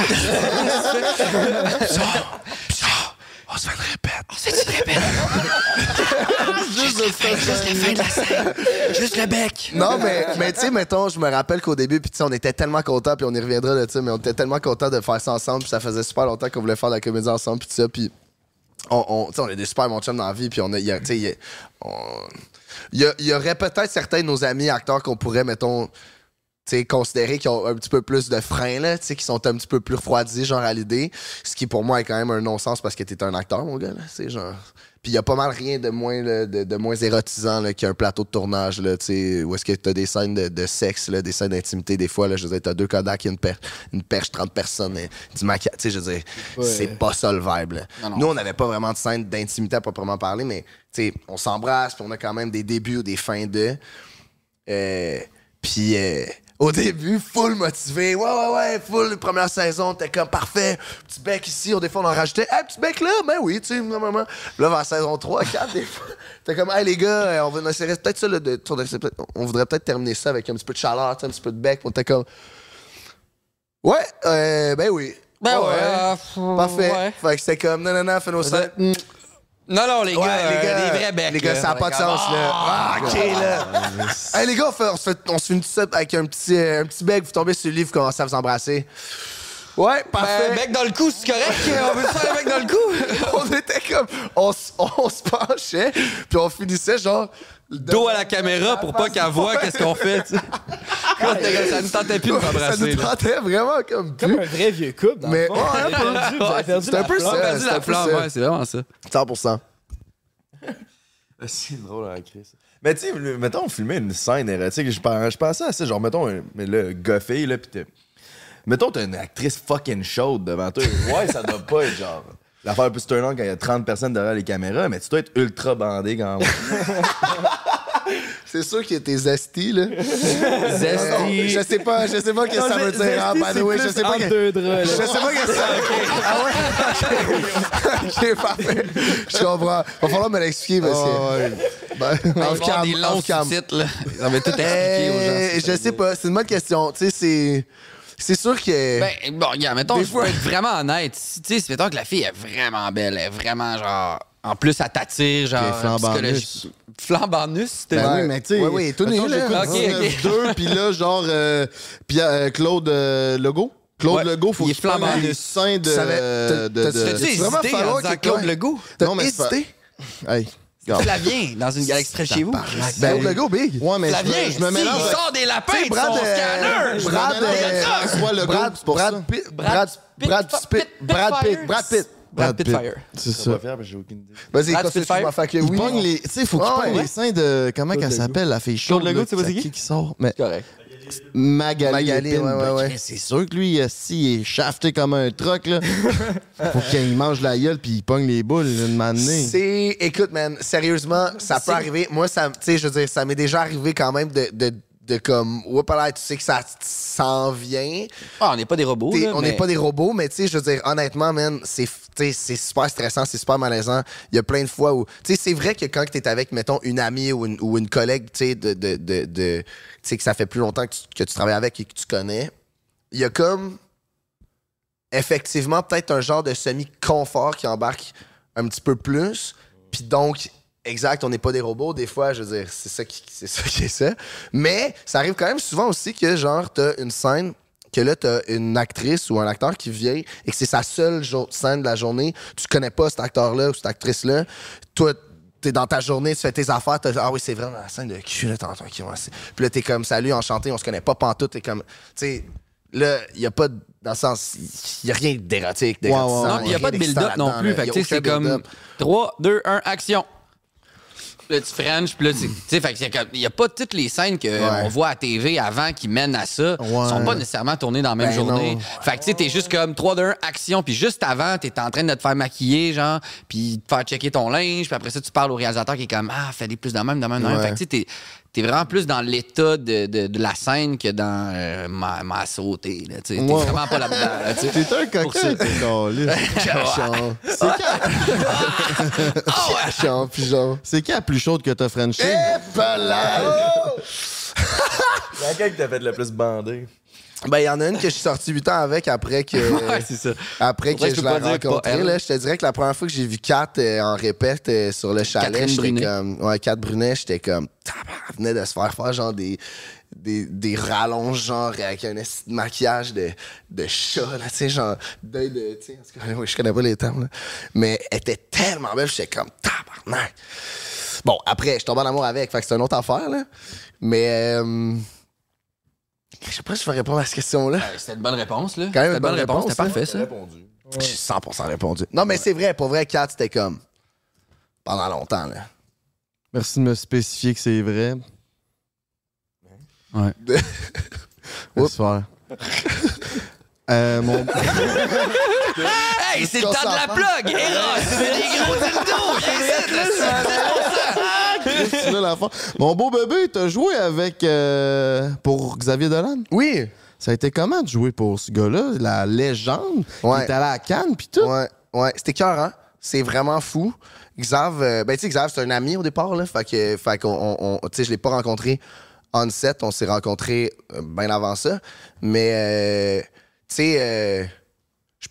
On se fait une répète. On se fait une répète. Juste ça. Juste la fin de la scène. Juste le bec. Non, mais, mais tu sais, mettons, je me rappelle qu'au début, puis tu sais, on était tellement contents, puis on y reviendra de ça, mais on était tellement contents de faire ça ensemble, puis ça faisait super longtemps qu'on voulait faire de la comédie ensemble, puis tout ça, puis on, on, tu sais, on est des super bons chums dans la vie, puis on a, il y a- tu sais, il y a- on- il y, a- il y aurait peut-être certains de nos amis acteurs qu'on pourrait, mettons, sais, considérer qui ont un petit peu plus de frein, là, tu sais, qui sont un petit peu plus refroidis, genre, à l'idée. Ce qui, pour moi, est quand même un non-sens parce que t'es un acteur, mon gars, là. Genre. Puis il y a pas mal rien de moins, là, de, de moins érotisant là, qu'un plateau de tournage, là, tu sais, où est-ce que t'as des scènes de, de sexe, là, des scènes d'intimité, des fois, là, je veux dire, t'as deux Kodak, une, per- une perche, 30 personnes, et du maquillage, tu sais, je veux dire, c'est pas ça le vibe, là. Non, non. Nous, on n'avait pas vraiment de scène d'intimité à proprement parler, mais, tu sais, on s'embrasse, puis on a quand même des débuts ou des fins de. Euh, puis euh, au début, full motivé. Ouais, ouais, ouais, full. Première saison, t'es comme parfait. Petit bec ici, on, des fois, on en rajoutait. Hey, petit bec là, ben oui, tu sais, normalement. Là, vers saison 3, 4, des fois, t'es comme, hey, les gars, euh, on essayer peut-être ça, là, de, on voudrait peut-être terminer ça avec un petit peu de chaleur, un petit peu de bec. On était comme, ouais, euh, ben oui. Ben ouais, euh, Parfait. ouais. Fait que c'était comme, non, non, non, fais nos scènes. Non, non, les gars, Ouais, euh, les gars, des vrais becs. Les gars, là. ça n'a pas de sens, là. Ah, ok, là. hey, les gars, on, fait, se fait, on se finit tout ça avec un petit, euh, un petit bec, vous tombez sur le livre, vous commencez à vous embrasser. Ouais, parfait. Ben, bec dans le cou, c'est correct? On veut faire le bec dans le cou? on était comme. On, on se penchait, puis on finissait genre. Dos à la caméra pour pas qu'elle voit qu'est-ce qu'on fait, comme, Ça ne tentait plus de Ça m'embrasser, nous là. tentait vraiment comme. Comme plus. un vrai vieux couple, dans Mais- le un C'est un la peu flamme. ça. On a perdu c'est la un peu flamme, ça. ouais, c'est vraiment ça. 100%. C'est drôle, hein, Chris. Mais tu sais, le- mettons, on filmait une scène érotique. Je, pens- je pensais à ça, genre, mettons, un- mais là, pis t'es. Mettons, t'as une actrice fucking chaude devant toi. Ouais, ça doit pas être genre. L'affaire plus turn on quand il y a 30 personnes derrière les caméras, mais tu dois être ultra bandé quand même. C'est sûr qu'il y a tes zesty, là. Zesty. Je sais pas, je sais pas ce que ça veut dire, hein, by the way. Je sais pas entre que- deux draps, Je sais pas que ça. Ah ouais? Ok, parfait. Je comprends. Va falloir me l'expliquer parce que. Ben, Il va y off avoir cam, des longs off cam. sous-titres, là. Ça va tout expliquer aux gens. Eh, Je sais pas, c'est une bonne question. Tu sais, c'est. C'est sûr que. Ben, bon, regarde, mettons, Des je fois- peux être vraiment honnête. Si, Tu sais, mettons que la fille est vraiment belle, elle est vraiment, genre... En plus, elle t'attire, genre... Puis flambant psychologie- Flambant nus, c'était... Ben oui, mais tu sais. Ouais, oui, tout nu, mettons, là. j'écoute Ok, ok. 19-2, puis là, genre, euh, Pierre- euh, Claude euh, Legault. Claude Ouais. Legault, faut Il qu'il est flambant prenne les nu. seins de. Tu savais- de- t'as- de- t'as- Tu T'as-tu sais, vraiment hésité falloir en disant que- Claude. Legault? T'as Non, mais c'est hésité? Hey. Flavien, dans une galaxie près de chez vous. Ben, Claude Legault, big. Ouais, mais je Flavien, me, je me si, mélange. il sort des lapins de Brad, son euh, scanner. Brad, euh, Brad. Brad Pitt, Brad Brad, Pitt, Brad Pitt, Pitt, Brad Pitt. Brad Pitt. Brad Pitt Fire. C'est Je suis pas ça. j'ai aucune idée. Vas-y, Brad moi, fait que oui. pogne les. Tu sais, il faut qu'il Ah, pogne les seins de. Comment qu'elle s'appelle, la fille chaude? Legault, là, tu sais pas c'est qui- sort? Mais Correct. Magali. Magali, Épine, ouais, ouais, ben, ouais. C'est sûr que lui, euh, s'il est shafté comme un truc, là, faut qu'il mange la gueule puis il pogne les boules une manée. C'est. Écoute, man, sérieusement, ça peut arriver. Moi, ça, tu sais, je veux dire, ça m'est déjà arrivé quand même de. de de comme, là, tu sais que ça s'en vient. Ah, on n'est pas des robots, là, on n'est mais- pas des robots, mais tu sais, je veux dire, honnêtement, man, c'est c'est super stressant, c'est super malaisant. Il y a plein de fois où. Tu sais, c'est vrai que quand tu es avec, mettons, une amie ou une, ou une collègue, tu sais, de, de, de, de- tu sais, que ça fait plus longtemps que tu, que tu travailles avec et que tu connais, il y a comme. Effectivement, peut-être un genre de semi-confort qui embarque un petit peu plus. Puis donc, exact, on n'est pas des robots. Des fois, je veux dire, c'est ça qui, c'est ça qui est ça. Mais ça arrive quand même souvent aussi que, genre, t'as une scène que là, t'as une actrice ou un acteur qui vient et que c'est sa seule scène de la journée. Tu connais pas cet acteur-là ou cette actrice-là. Toi, t'es dans ta journée, tu fais tes affaires, t'as ah oui, c'est vraiment la scène de cul, là, ouais, c'est- Puis là, t'es comme, salut, enchanté, on se connaît pas pantoute. T'es comme, tu sais, là, il y a pas, de- dans le sens, il y a rien d'érotique, il n'y a pas de build-up non plus. Fait c'est comme build-up. 3, 2, 1, action. Là, tu French, puis là, tu sais, fait n'y a pas toutes les scènes qu'on voit à TV avant qui mènent à ça. Ouais. sont pas nécessairement tournées dans la même Ben journée. non. Fait que, tu sais, t'es juste comme 3, 2, 1, action, puis juste avant, t'es en train de te faire maquiller, genre, puis te faire checker ton linge, puis après ça, tu parles au réalisateur qui est comme, ah, fais-les plus de même, de même, de même. Fait que, tu sais, t'es. Vraiment plus dans l'état de, de, de la scène que dans euh, ma, ma sauté. T'es Ouais. vraiment pas là-dedans. là. T'es un Pour ça. coquin, t'es caliste. Cachant. Ah ouais! Cachant, puis genre. C'est qui la plus chaude que t'as Frenché? Eh, pas là! C'est laquelle qui t'a fait le plus bander? Ben, il y en a une que je suis sorti 8 ans avec après que. Ouais, c'est ça. Après que que je l'ai rencontrée, là, je te dirais que la première fois que j'ai vu Kat euh, en répète euh, sur le chalet, j'étais comme. Ouais, Kat Brunet, j'étais comme. Elle venait de se faire faire genre des. Des, des rallonges, genre, avec un maquillage de, de chat, là, tu sais, genre, d'œil de. Tu sais, je connais pas les termes, là. Mais elle était tellement belle, j'étais comme, tabarnak. Bon, après, je tombe en amour avec, fait que c'est une autre affaire, là. Mais. euh, je sais pas si je vais répondre à cette question-là. C'était une bonne réponse, là. Quand même une bonne réponse, C'était hein. parfait, ça. J'ai 100% répondu. Non, mais c'est vrai, pour vrai, Kat, c'était comme. Pendant longtemps, là. Merci de me spécifier que c'est vrai. Ouais. Oups. Euh, mon... Hey, c'est le temps de la plug! Eros, c'est des gros dildos! La? Mon beau bébé, t'as joué avec. euh, pour Xavier Dolan? Oui. Ça a été comment de jouer pour ce gars-là? La légende? Ouais. Il est allé à Cannes, pis tout? Ouais, ouais. C'était cœur, hein? C'est vraiment fou. Xav, euh, ben, tu sais, Xav, c'est un ami au départ, là. Fait que, fait qu'on, on- on- tu sais, je l'ai pas rencontré on set. On s'est rencontrés euh, bien avant ça. Mais, euh, tu sais,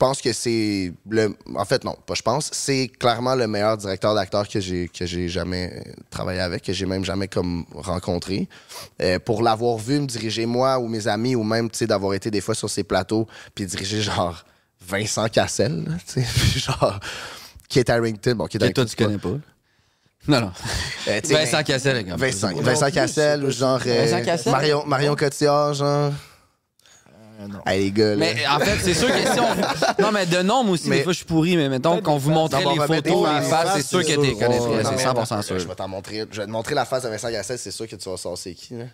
pense que c'est le. En fait, non, pas je pense. C'est clairement le meilleur directeur d'acteur que j'ai que j'ai jamais euh, travaillé avec, que j'ai même jamais comme rencontré. Euh, pour l'avoir vu me diriger moi ou mes amis ou même tu sais d'avoir été des fois sur ces plateaux puis diriger genre Vincent Cassel, là, tu sais, puis genre Kate Harrington, bon Kate Que toi, Harrington, tu connais pas. Non, non. Euh, Vincent Cassel, les gars. Vincent, Vincent Cassel ou genre euh, Vincent Cassel? Marion, Marion Cotillard, genre. Hey, les gars, là. Mais en fait, c'est sûr que si on. Non, mais de nom, moi aussi, Mais- des fois, je suis pourri, mais mettons, qu'on vous montrait les photos, les faces, c'est sûr que t'es non, c'est mais 100% Je sûr. vais t'en montrer. Je vais te montrer la face de Vincent Cassel, c'est sûr que tu vas savoir c'est qui, là?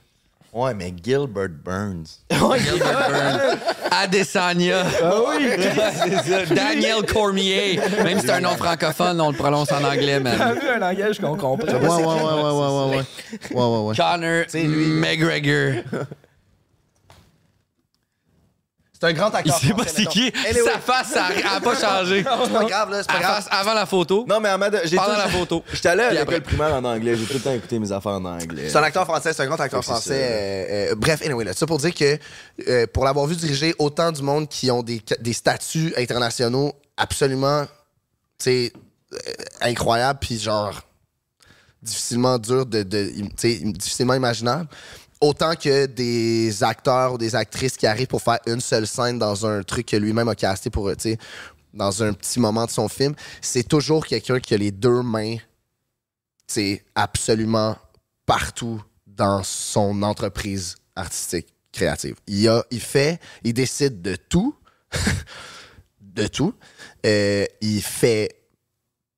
Ouais, mais Gilbert Burns. Gilbert Burns, Adesanya. Ah oui! C'est ça. Daniel Cormier. Même si c'est un nom francophone, on le prononce en anglais, T'as man. vu un langage qu'on comprend. Ouais, ouais, ouais, ouais, ouais, ouais, ouais. Ouais, ouais, ouais. Connor McGregor. C'est un grand acteur. Il sait pas c'est qui. Anyway, Sa face, ça a pas changé. C'est pas grave, là, c'est pas grave. avant la photo. Non, mais Ahmed, j'ai Pendant tout- la photo. J'étais allé à l'école primaire en anglais. J'ai tout le temps écouté mes affaires en anglais. C'est un acteur français, c'est un grand acteur français. euh, euh, bref, anyway, là, ça pour dire que euh, pour l'avoir vu diriger autant du monde qui ont des, des statuts internationaux absolument, tu sais, incroyables, puis genre difficilement dur de, de tu sais, difficilement imaginable. Autant que des acteurs ou des actrices qui arrivent pour faire une seule scène dans un truc que lui-même a casté pour, dans un petit moment de son film, c'est toujours quelqu'un qui a les deux mains c'est absolument partout dans son entreprise artistique créative. Il, a, il fait, il décide de tout, de tout. Euh, il fait,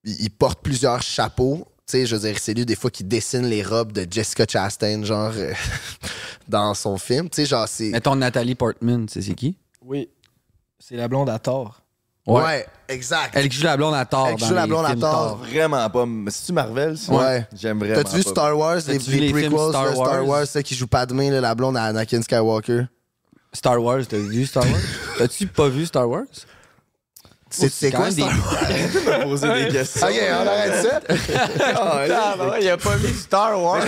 il porte plusieurs chapeaux. Tu sais, je veux dire, c'est lui des fois qui dessine les robes de Jessica Chastain, genre, euh, dans son film. Tu sais, genre, c'est... Mettons Nathalie Portman, c'est c'est qui? Oui. C'est la blonde à tort. Ouais. exact. Elle qui joue la blonde à tort. Elle joue la blonde à tort. Vraiment pas. Mais c'est-tu Marvel, ça? Ouais. J'aime vraiment T'as-tu vu. Star Wars, les, les vu les films prequels Star Star Wars? Wars, celle qui joue Padmé, là, la blonde à Anakin Skywalker? Star Wars, t'as vu Star Wars? T'as-tu pas vu Star Wars? C'est c'est quoi Star Wars? poser des questions. Ok, on arrête ça. il a pas vu Star Wars.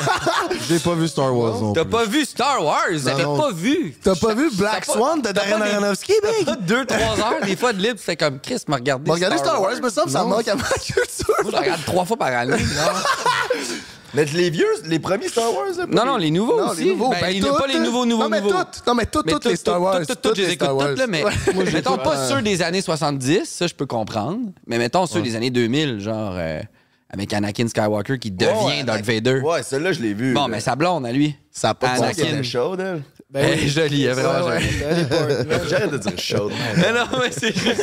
J'ai pas vu Star Wars non? T'as pas vu Star Wars? T'as non. pas vu? T'as pas vu Black T'as pas- Swan de t'as Darren Aronofsky, big? Pas deux, trois heures, des fois de libre, c'était comme Chris m'a regardé. Bon, regardez Star Wars, me semble, ça manque à ma culture. Moi, je regarde trois fois par année. Mais les vieux, les premiers Star Wars, là, Non, non, les nouveaux Non, aussi. les nouveaux. Ben, ben, toutes, pas les nouveaux, nouveaux, Non, mais nouveaux. toutes. Non, mais toutes, les Star Wars. toutes, toutes, toutes je les écoute toutes, là, mais mettons pas ceux des années 70, ça je peux comprendre, mais mettons ceux des années 2000, genre euh, avec Anakin Skywalker qui devient ouais, Darth Vader. Ouais, celle-là, je l'ai vue. Bon, là. mais sa blonde à lui. Ça a pas Anakin. chaude, elle. Elle est jolie, elle est vraiment jolie. J'arrête de dire chaude. Mais non, mais c'est juste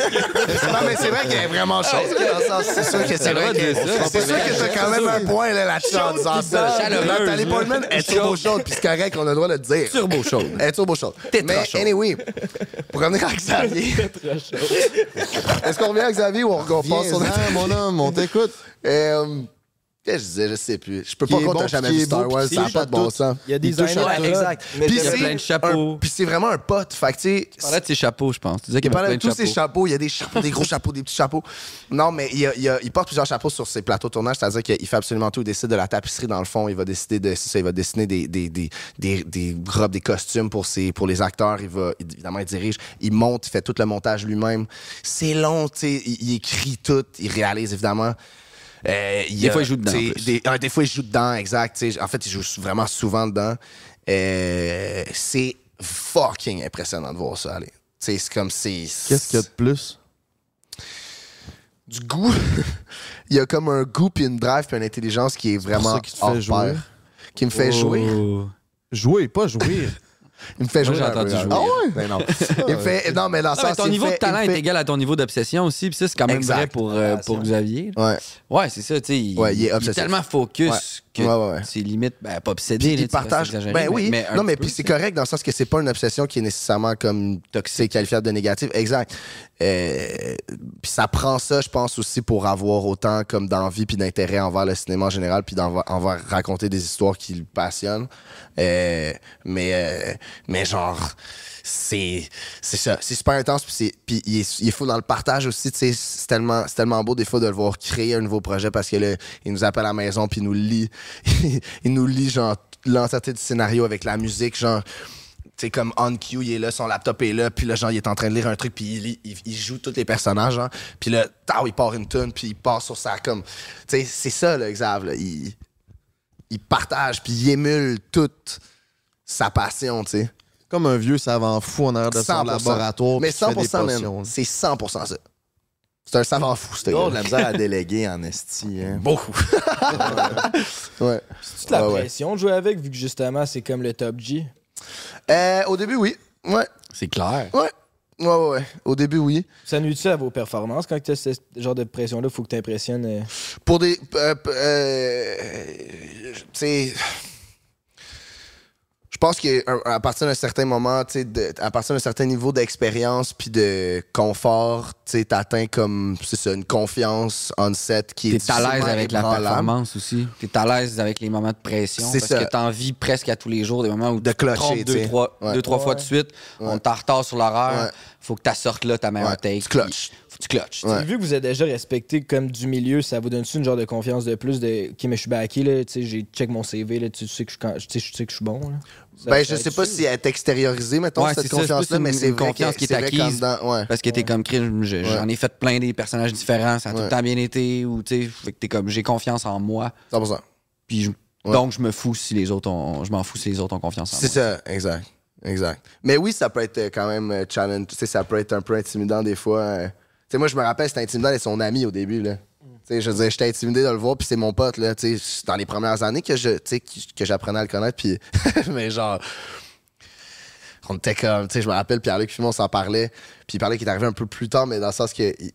Non, mais c'est vrai qu'elle est vraiment chaude. là, dans le sens, C'est sûr que c'est vrai que... C'est sûr que t'as quand même un point là, là-dessus en disant ça. chaleureuse, Nathalie. Portman est turbo chaude, puis c'est correct, on a le droit de le dire. turbo chaude. Elle est turbo chaude. T'es Mais trop chaude. anyway, pour revenir à Xavier... Est-ce qu'on revient à Xavier ou on, on passe sur... Viens-en, mon homme, on t'écoute. Euh, Qu'est-ce que je disais, je sais plus. Je peux Qui pas croire que t'as jamais vu Star Wars, ça n'a il pas de bon sens. Il y a des à tout. Exact. Mais Puis il y a plein de chapeaux. un- Puis c'est vraiment un pote. Fait que, tu sais, Tu parlais de ses chapeaux, je pense. Tu disais Il qu'il parlait avait de plein tous de ses chapeaux. Il y a des chapeaux, des gros chapeaux, des petits chapeaux. Non, mais il, y a- il y a- il porte plusieurs chapeaux sur ses plateaux de tournage, c'est-à-dire qu'il fait absolument tout. Il décide de la tapisserie dans le fond. Il va décider de. ça, il va dessiner des, des, des, des, des robes, des costumes pour, ses, pour les acteurs. Il va, évidemment, il dirige. Il monte, il fait tout le montage lui-même. C'est long, tu sais. Il, il écrit tout. Il réalise, évidemment. Euh, Des a, fois, il joue dedans. Des, ah, des fois, il joue dedans, exact. En fait, il joue vraiment souvent dedans. Euh, c'est fucking impressionnant de voir ça aller. C'est comme c'est. Qu'est-ce qu'il y a de plus? du goût. il y a comme un goût puis une drive puis une intelligence qui est vraiment ça qu'il te fait jouer? Qui me fait jouer. Oh. Jouer, pas jouer. Il me fait Moi, jouer. j'ai un peu, entendu hein. jouer. Ah ouais? Ben non. il me fait. Non, mais dans le sens. ton niveau de talent est égal à ton niveau d'obsession aussi, puis ça, c'est quand même Exact. vrai pour, euh, pour Xavier. Ouais. Ouais, c'est ça, tu sais. Il, Ouais, il est il est obsessif. tellement focus Ouais. Que Ouais, ouais, ouais. c'est limite, ben, pas obsédé. Puis là, partage. exagéré, Ben oui. mais non, mais puis c'est correct dans le sens que c'est pas une obsession qui est nécessairement comme toxique, qualifiable de négative. Exact. Euh, puis ça prend ça, je pense, aussi pour avoir autant comme d'envie puis d'intérêt envers le cinéma en général, puis envers raconter des histoires qui le passionnent. Euh, mais, euh, mais genre. C'est ça, c'est super intense puis il est, il fou dans le partage aussi, c'est tellement tellement beau des fois de le voir créer un nouveau projet parce que là, il nous appelle à la maison puis il nous lit il nous lit genre l'entièreté du scénario avec la musique genre tu sais, comme on cue, il est là, son laptop est là, puis là, genre, il est en train de lire un truc, puis il, il, joue tous les personnages, genre. Puis là, il part une tune, puis il part sur sa, comme... Tu sais, c'est ça, là, Xav, là. Il, il partage, puis il émule toute sa passion, tu sais. Comme un vieux savant fou en arrière de son 100%. laboratoire. Mais puis qui fait des 100%, man, potions, là. c'est 100% ça. C'est un savant fou, Il a de gars. la misère à déléguer en esti. Hein. Beaucoup. ouais. C'est toute la Ouais, ouais. pression de jouer avec, vu que justement, c'est comme le top G? Euh, au début, oui. Ouais. C'est clair. Ouais. Ouais, ouais, ouais. Au début, oui. Ça nuit-tu à vos performances quand tu as ce genre de pression-là? Faut que tu impressionnes. euh, Pour des. euh, euh, tu sais. Je pense qu'à partir d'un certain moment, tu sais, de- à partir d'un certain niveau d'expérience puis de confort, tu sais, t'atteins comme, c'est ça, une confiance on set qui est T'es à l'aise avec la performance aussi. T'es à l'aise avec les moments de pression. C'est parce ça. que t'en vis presque à tous les jours des moments où De tu te clocher, deux, trois, Ouais. deux, trois fois de suite. On t'en retard sur l'horaire. Ouais. Faut que tu sortes là ta meilleure Ouais, take. tu clutches. puis Faut que tu clutches. Ouais. Vu que vous êtes déjà respecté comme du milieu, ça vous donne-tu une genre de confiance de plus de OK, mais je suis backé, là, tu sais, j'ai check mon CV, là, tu je, je sais que je suis bon. Là. Ben, je sais pas si elle est extériorisée, mettons, Ouais, cette confiance-là, mais c'est une vrai confiance qui est acquise. ouais. Parce que t'es comme crime, je- j'en ai fait plein des personnages différents, ça a tout le temps bien été, ou tu sais, fait que t'es comme j'ai confiance en moi, 100%. puis je- donc je me fous si les autres ont, je m'en fous si les autres ont confiance en moi. C'est ça, exact. Exact. Mais oui, ça peut être euh, quand même euh, challenge. Tu sais, ça peut être un peu intimidant des fois. euh. Tu sais, moi, je me rappelle, c'était intimidant d'être son ami au début, là. Je veux j'étais intimidé de le voir, puis c'est mon pote, là. Dans les premières années que je, que, j'apprenais à le connaître, puis. mais genre. On était comme. Tu sais, je me rappelle, Pierre-Luc Fimon s'en parlait, puis il parlait qu'il est arrivé un peu plus tard, mais dans le sens que. il-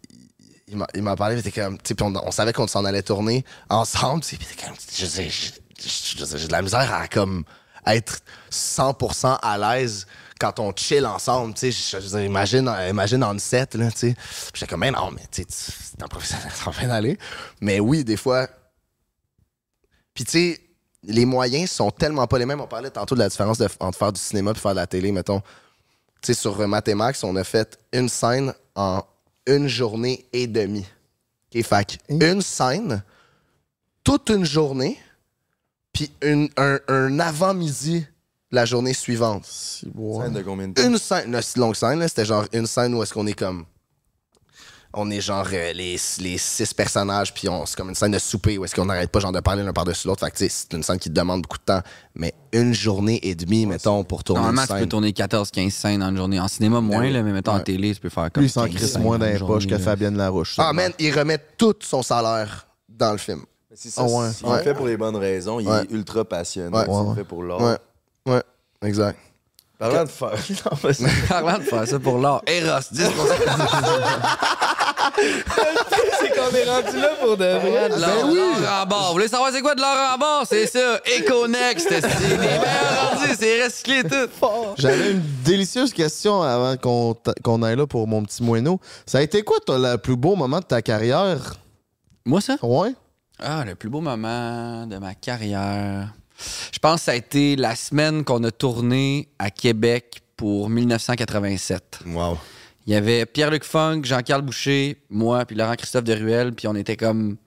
il m'a- parlé, était comme, puis on, on savait qu'on s'en allait tourner ensemble, puis comme, je j'ai de la misère à comme être 100% à l'aise quand on chill ensemble, tu sais, imagine, imagine en set, là, tu sais, j'étais comme, mais non, mais tu sais, c'est un professionnel, ça va bien aller, mais oui, des fois, puis tu sais, les moyens sont tellement pas les mêmes, on parlait tantôt de la différence de, entre faire du cinéma et faire de la télé, mettons, tu sais, sur Mathémax, on a fait une scène en une journée et demie. OK, fait que une scène, toute une journée, puis un, un avant-midi la journée suivante. Scène de combien de temps? Une scène, une si longue scène, là, c'était genre une scène où est-ce qu'on est comme. On est genre euh, les, les six personnages, puis on- c'est comme une scène de souper où est-ce qu'on n'arrête pas genre de parler l'un par-dessus l'autre. Fait que tu sais, c'est une scène qui te demande beaucoup de temps. Mais une journée et demie, mettons, pour tourner Normalement, une tu scène. peux tourner 14-15 scènes en une journée. En cinéma, moins, là, mais mettons en télé, tu peux faire comme. Lui, il s'en 15 crisse scènes moins en dans une les poches journée, que là. Fabienne Larouche. Ah, man, il remet tout son salaire dans le film. C'est ça. Ah ouais. S'il Ouais. le fait pour les bonnes raisons, il Ouais. est ultra passionné. Ouais. S'il Ouais, le ouais. fait pour l'art. Ouais, ouais, exact. Parlant de faire. Non, vas-y. Parlant de faire ça pour l'art. Eros, 10 C'est qu'on est rendu là pour de vrai. de l'or, l'or en barre. Vous voulez savoir c'est quoi de l'or en barre? C'est ça. EcoNext. C'est les meilleurs. C'est recyclé tout. J'avais une délicieuse question avant qu'on t'a- qu'on aille là pour mon petit moineau. Ça a été quoi, toi, le plus beau moment de ta carrière? Moi, ça? Ouais? Ah, le plus beau moment de ma carrière. Je pense que ça a été la semaine qu'on a tourné à Québec pour 1987. Wow. Il y avait Pierre-Luc Funk, Jean-Carl Boucher, moi, puis Laurent-Christophe de Ruel, puis on était comme.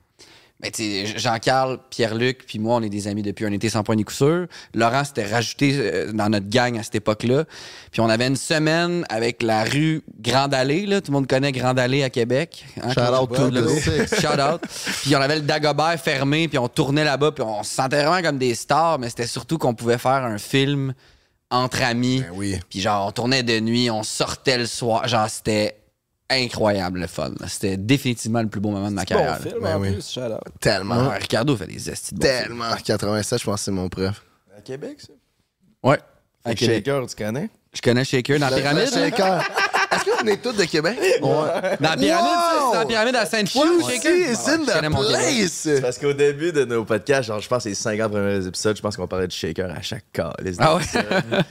Ben, Jean-Carl, Pierre-Luc, puis moi, on est des amis depuis un été sans point ni coup sûr. Laurent s'était rajouté euh, dans notre gang à cette époque-là. Puis on avait une semaine avec la rue Grande Allée, là. Tout le monde connaît Grande Allée à Québec. Hein, Shout out to six. Shout out. Puis on avait le Dagobert fermé, puis on tournait là-bas, puis on se sentait vraiment comme des stars, mais c'était surtout qu'on pouvait faire un film entre amis. Ben oui. Puis genre, on tournait de nuit, on sortait le soir. Genre, c'était incroyable le fun. là. C'était définitivement le plus beau moment de ma Bon carrière. film, Ben en oui. plus, shout out. Tellement. Ouais, Ricardo fait des estis de. Tellement. 87, je pense que c'est mon préf. À Québec, ça? Ouais. Fait À que Québec. Shaker, tu connais? Je connais Shaker dans la pyramide. Là. Shaker. Est-ce que vous venez tous de Québec? Dans la pyramide, ça, c'est dans la pyramide à Sainte-Foy, Shaker. it's in Je connais the place. C'est parce qu'au début de nos podcasts, genre, je pense que les 50 premiers épisodes, je pense qu'on parlait de Shaker à chaque cas. Ah ouais?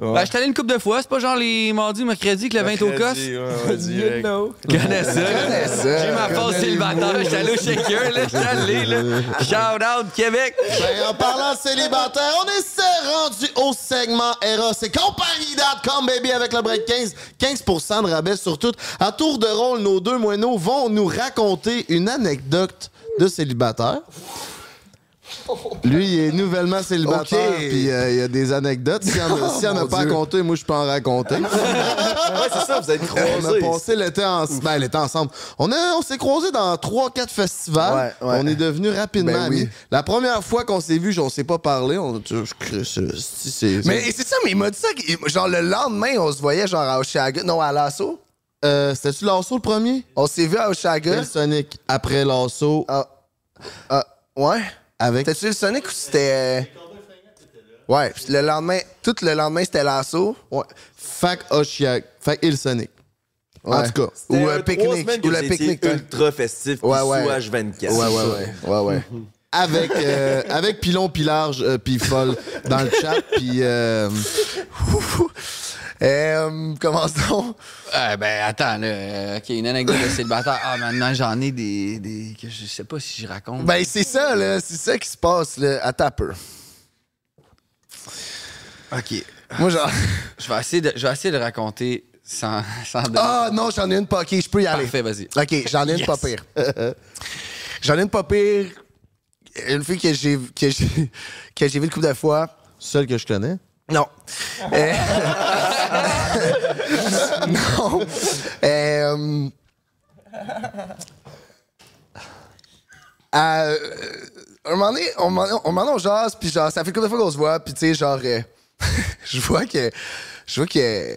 Ben, je suis allé une couple de fois. C'est pas genre les mardis, mercredis que le vin est au. Ouais, ouais, know. Je connais ça. ça. J'ai ma phase célibataire. J'étais allé au Shaker, là. J'étais allé, là. Shout out, Québec. Ben, en parlant de célibataire, on est rendu au segment Eros et compagnie.com, baby, avec le break 15. 15% de rabais sur tout. À tour de rôle, nos deux moineaux vont nous raconter une anecdote de célibataire. Lui, il est nouvellement célibataire, Ok. puis euh, il y a des anecdotes. S'il n'y en a, s'il y en a mon pas à Dieu. compter, moi, je peux en raconter. Ouais, c'est ça, vous êtes On a croisés. passé l'été en... ben, ensemble. On, a- on s'est croisés dans 3-4 festivals. Ouais, ouais. On est devenus rapidement Ben oui. amis. La première fois qu'on s'est vus, on s'est pas parlé. On Mais c'est ça, mais il m'a dit ça. Genre, le lendemain, on se voyait genre à Oshaga. Non, à Lasso. Euh, C'était-tu Lasso le premier? On s'est vu à Oshaga. Sonic après Lasso. Ah. Ah, ouais. Avec? C'était-tu le Sonic ou c'était. euh, Ouais, puis le lendemain, tout le lendemain, c'était Lasso. Ouais. Fac Oshiak. Fac et le Sonic. En Ouais. tout cas. Ou C'était un pique-nique. Ou le pique-nique. ultra festif, Ouais, ouais. sous H24. Ouais, ouais, ouais. Ouais, ouais. Avec, euh, avec Pilon, Pilarge, euh, puis Folle dans le chat. Puis. euh, Euh, commence donc. Euh, ben, attends, là. euh, OK, une anecdote de célibataire. Ah, maintenant, j'en ai des, des. que je sais pas si je raconte. Ben, c'est ça, là. C'est ça qui se passe, là. Attends un peu. OK. Moi, genre. Je vais essayer de, je vais essayer de raconter sans, sans Ah, non, j'en ai une pas. Ok, je peux y aller. Parfait, vas-y. Ok, j'en ai une Yes. pas pire. j'en ai une pas pire. Une fille que j'ai que j'ai que j'ai vue une couple de fois. Celle que je connais. Non. Euh, non. Euh, un moment donné, on m'en- on m'en on jase, puis genre, ça fait combien de fois qu'on se voit, puis tu sais, genre, euh, je vois que, je vois que, tu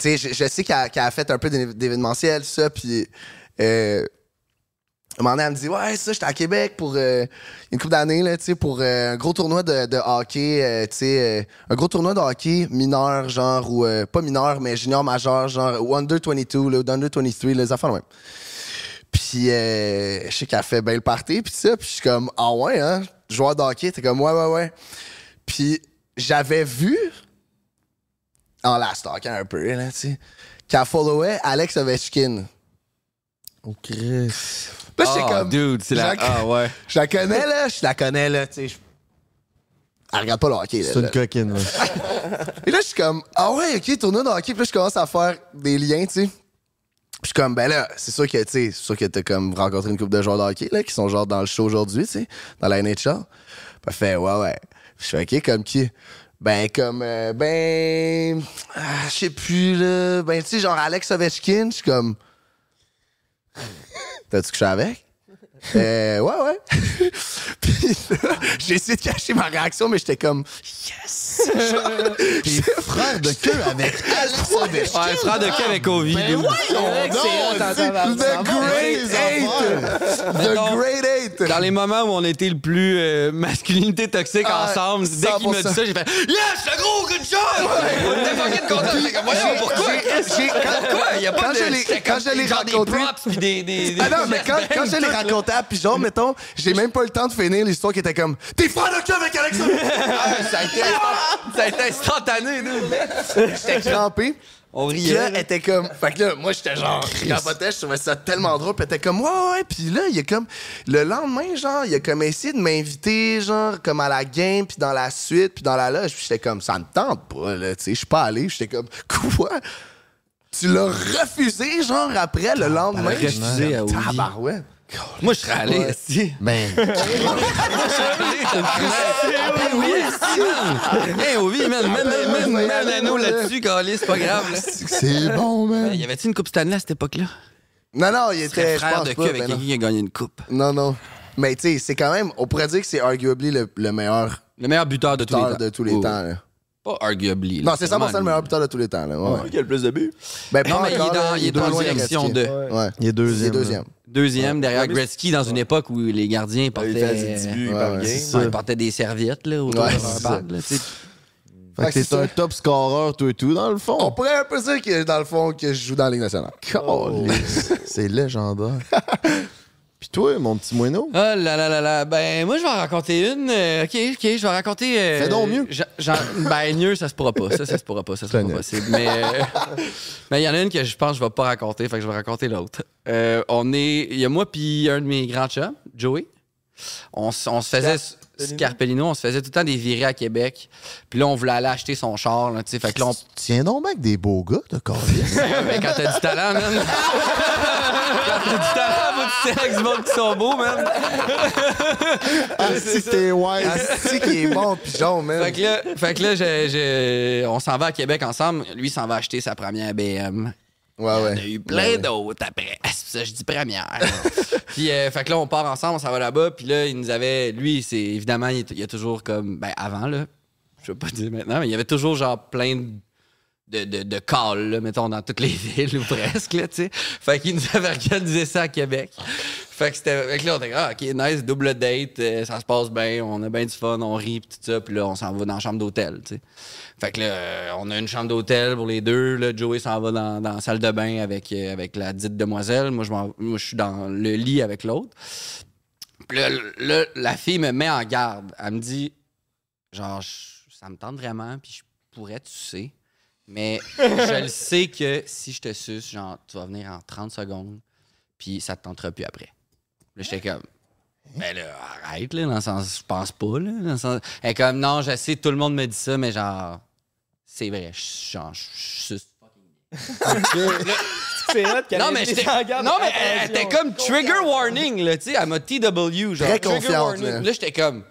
sais, je, je sais qu'elle a- fait un peu d'événementiel, tout ça, puis euh, un moment donné, elle me dit Ouais, ça, j'étais à Québec pour euh, une couple d'années, là, tu sais, pour euh, un gros tournoi de, hockey, euh, tu sais, un gros tournoi de hockey mineur, genre, ou pas mineur, mais junior majeur, genre, ou under 22, là, ou under 23, les affaires, même. Puis, je sais qu'elle fait bien le party, puis ça, puis je suis comme Ah ouais, hein, joueur de hockey, t'es comme Ouais, ouais, ouais. Puis, j'avais vu, en la stalkant un peu, là, tu sais, qu'elle followait Alex Ovechkin. Oh, Chris. Là, j'étais Ah, comme. dude, c'est la. Ah, ouais. Je la connais, là. Je la connais, là. Tu sais, je- elle regarde pas le hockey, là. C'est une là. coquine. là. Et là, je suis comme, ah ouais, ok, tournoi de hockey. Puis là, je commence à faire des liens, tu sais. Puis je suis comme, ben là, c'est sûr que, tu sais, c'est sûr que t'as comme rencontré une couple de joueurs de hockey, là, qui sont genre dans le show aujourd'hui, tu sais, dans la NHL. Puis elle fait, ouais, ouais. Puis je fais, ok, comme qui? Ben, comme, euh, ben, ah, je sais plus, là. Ben, tu sais, genre Alex Ovechkin, je suis comme, t'as-tu couché avec? Euh, ouais, ouais. Puis là, j'ai essayé de cacher ma réaction, mais j'étais comme, yes! T'es frère de queue avec Alex Ovechkin. Ouais, frère de queue avec Ovi. Ben voyons donc, c'est The Great Eight. The Great Eight! Dans les moments où on était le plus euh, masculinité toxique Ah, ensemble, dès qu'il m'a dit 100%. ça, j'ai fait Yes, le gros good job! On était fucking contents. J'étais comme, voyons, pourquoi? j'ai- Pourquoi? Il y a pas quand de. je l'ai- c'était quand comme je l'ai genre des raconté- props puis des. Ah non, mais quand, je l'ai tout, raconté, puis genre, mettons, j'ai même pas eu le temps de finir l'histoire qui était comme T'es frère de queue avec Alex Ovechkin! Ah, ça, a été instant- ça a été instantané, nous. J'étais crampé. On Puis riait. là, là. elle était comme. Fait que là, moi, j'étais genre. Capotais, je trouvais ça tellement drôle. Puis elle était comme, ouais, ouais, ouais. Puis là, il y a comme. Le lendemain, genre, il a comme essayé de m'inviter, genre, comme à la game, puis dans la suite, puis dans la loge. Puis j'étais comme, ça me tente pas, là. Tu sais, je suis pas allé. J'étais comme, quoi? Tu l'as refusé, genre, après, le lendemain? elle a refusé à. Tabarouette. Moi, je serais allé, Ouais. esti. Ben, Hey, Ovi, man, man, man, man, man, anneau là-dessus, Calis, c'est pas grave, là. c'est bon, man. Y avait-tu une coupe Stanley à cette époque-là? Non, non, il serais était. Je frère de queue avec ben quelqu'un qui a gagné une coupe? Non, non. Mais tu sais, c'est quand même. On pourrait dire que c'est arguably le, le meilleur Le meilleur buteur de tous les temps. de tous les Oh. temps. Là. Pas arguably. là. Non, c'est 100% vraiment le meilleur buteur de tous les temps. Là. Ouais, ouais. Qui a le plus de buts? Ben, Non, mais il est dans, là, il est dans loin de direction Gretzky. de. Ouais. Il est Il deuxième. est deuxième. Deuxième, derrière Gretzky, dans une époque où les gardiens Il portaient, fait 10 buts Ouais, par ouais, game. c'est Ouais, ils portaient des serviettes là, autour Ouais, de. Fait que t'es un top scorer, toi et tout, dans le On fond. pourrait un peu dire que, dans le fond, que je joue dans la Ligue nationale. Oh, c'est légendaire. Puis toi, mon petit moineau? Oh là là là là. Ben, moi, je vais en raconter une. Euh, ok, ok, je vais raconter. euh, Fais donc mieux. j'en- j'en- ben, mieux, ça se pourra pas. Ça, ça se pourra pas. Ça sera pas possible. Mais euh, mais il y en a une que je pense que je vais pas raconter. Fait que je vais raconter l'autre. Euh, on est. Il y a moi, puis un de mes grands chums, Joey. On, on se faisait. Scarpellino, on se faisait tout le temps des virées à Québec. Puis là, on voulait aller acheter son char. Là, tu sais. fait que là, on Tiens donc, mec, des beaux gars, de mais quand t'as du talent, man. quand t'as du talent, faut que tu sais avec du monde qui sont beaux, man. Ah, si t'es ouais. C'est qui est bon, pigeon, man. Fait que là, fait que là on s'en va à Québec ensemble. Lui, il s'en va acheter sa première BM. Ouais, ouais. Il y en a eu plein d'autres après. Ah, ça je dis première. puis, euh, fait que là, on part ensemble, on s'en va là-bas. Puis là, il nous avait. Lui, c'est évidemment, il, il y a toujours comme. Ben, avant, là. Je veux pas dire maintenant, mais il y avait toujours genre plein de. De, de, là, mettons, dans toutes les villes ou presque, là, tu sais. Fait qu'il nous avait organisé ça à Québec. Fait que c'était. Fait que là, on était ah, ok, nice, double date, euh, ça se passe bien, on a bien du fun, on rit, pis tout ça, puis là, on s'en va dans la chambre d'hôtel, tu sais. Fait que là, euh, on a une chambre d'hôtel pour les deux. Là, Joey s'en va dans, dans la salle de bain avec, euh, avec la dite demoiselle. Moi, je moi, suis dans le lit avec l'autre. Puis là, là, la fille me met en garde. Elle me dit, genre, ça me tente vraiment, puis je pourrais, sais. Mais je le sais que si je te suce, genre, tu vas venir en 30 secondes, puis ça te tentera plus après. Là, j'étais comme, ben là, arrête, là, dans le sens, je pense pas, là. Dans le sens, elle est comme, non, je sais, tout le monde me dit ça, mais genre, c'est vrai, je, genre, je, je suce. C'est hot qu'elle Non, mais j'étais. Non, mais elle était comme trigger warning, là, tu sais. Elle m'a TW, genre. Très trigger confiante, warning. là. Là, j'étais comme.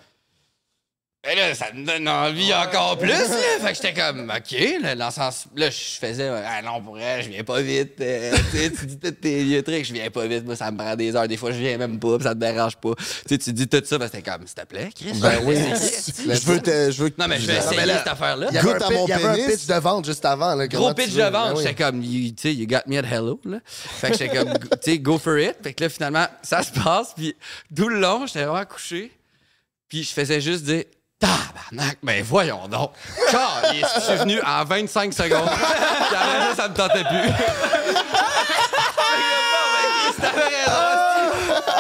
Et là, ça me donne envie encore plus, là. Fait que j'étais comme, OK, là, dans le sens. Là, je faisais, ah non, pour elle, je viens pas vite. euh, tu sais, tu dis tous tes vieux trucs, je viens pas vite. Moi, ça me prend des heures. Des fois, je viens même pas, puis ça te dérange pas. Tu sais, tu dis tout ça, ben, c'était comme, s'il te plaît, Chris. Ben oui. essayer. Je veux te. Je veux que Non, mais je vais essayer là, cette affaire-là. Il y avait, un, à pi- mon il y avait un pénis. pitch de vente juste avant. Là, Gros pitch de vente. Ben. J'étais comme, you, tu sais, you got me at hello. Là. Fait que j'étais comme, tu sais, go for it. Fait que là, finalement, ça se passe. Puis tout le long, j'étais vraiment couché. Puis je faisais juste dire, tabarnak, ben voyons donc. Calisse, je suis venu en 25 secondes. Puis après ça, ça me tentait plus. Ben, raison, esti.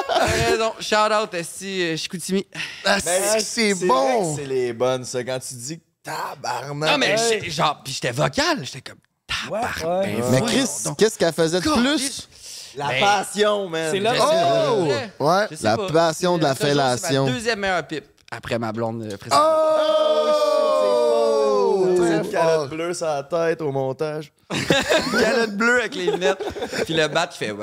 T'avais raison. Shout out, Esti, euh, Chicoutimi. Ah, Ben, c'est- c'est vrai bon. C'est les bonnes, ça. Quand tu dis tabarnak. Non, mais genre, puis j'étais vocal. J'étais comme, tabarnak. Ouais. ben Mais Chris, qu'est-ce qu'elle faisait de plus? La Ben, passion, man. c'est là- Oh! Ouais. La pas. passion de la fellation. ma deuxième meilleure pipe après ma blonde euh, précédente. Oh! Une Très calotte bleue sur la tête au montage. Calotte bleue avec les lunettes. Puis le bat qui fait.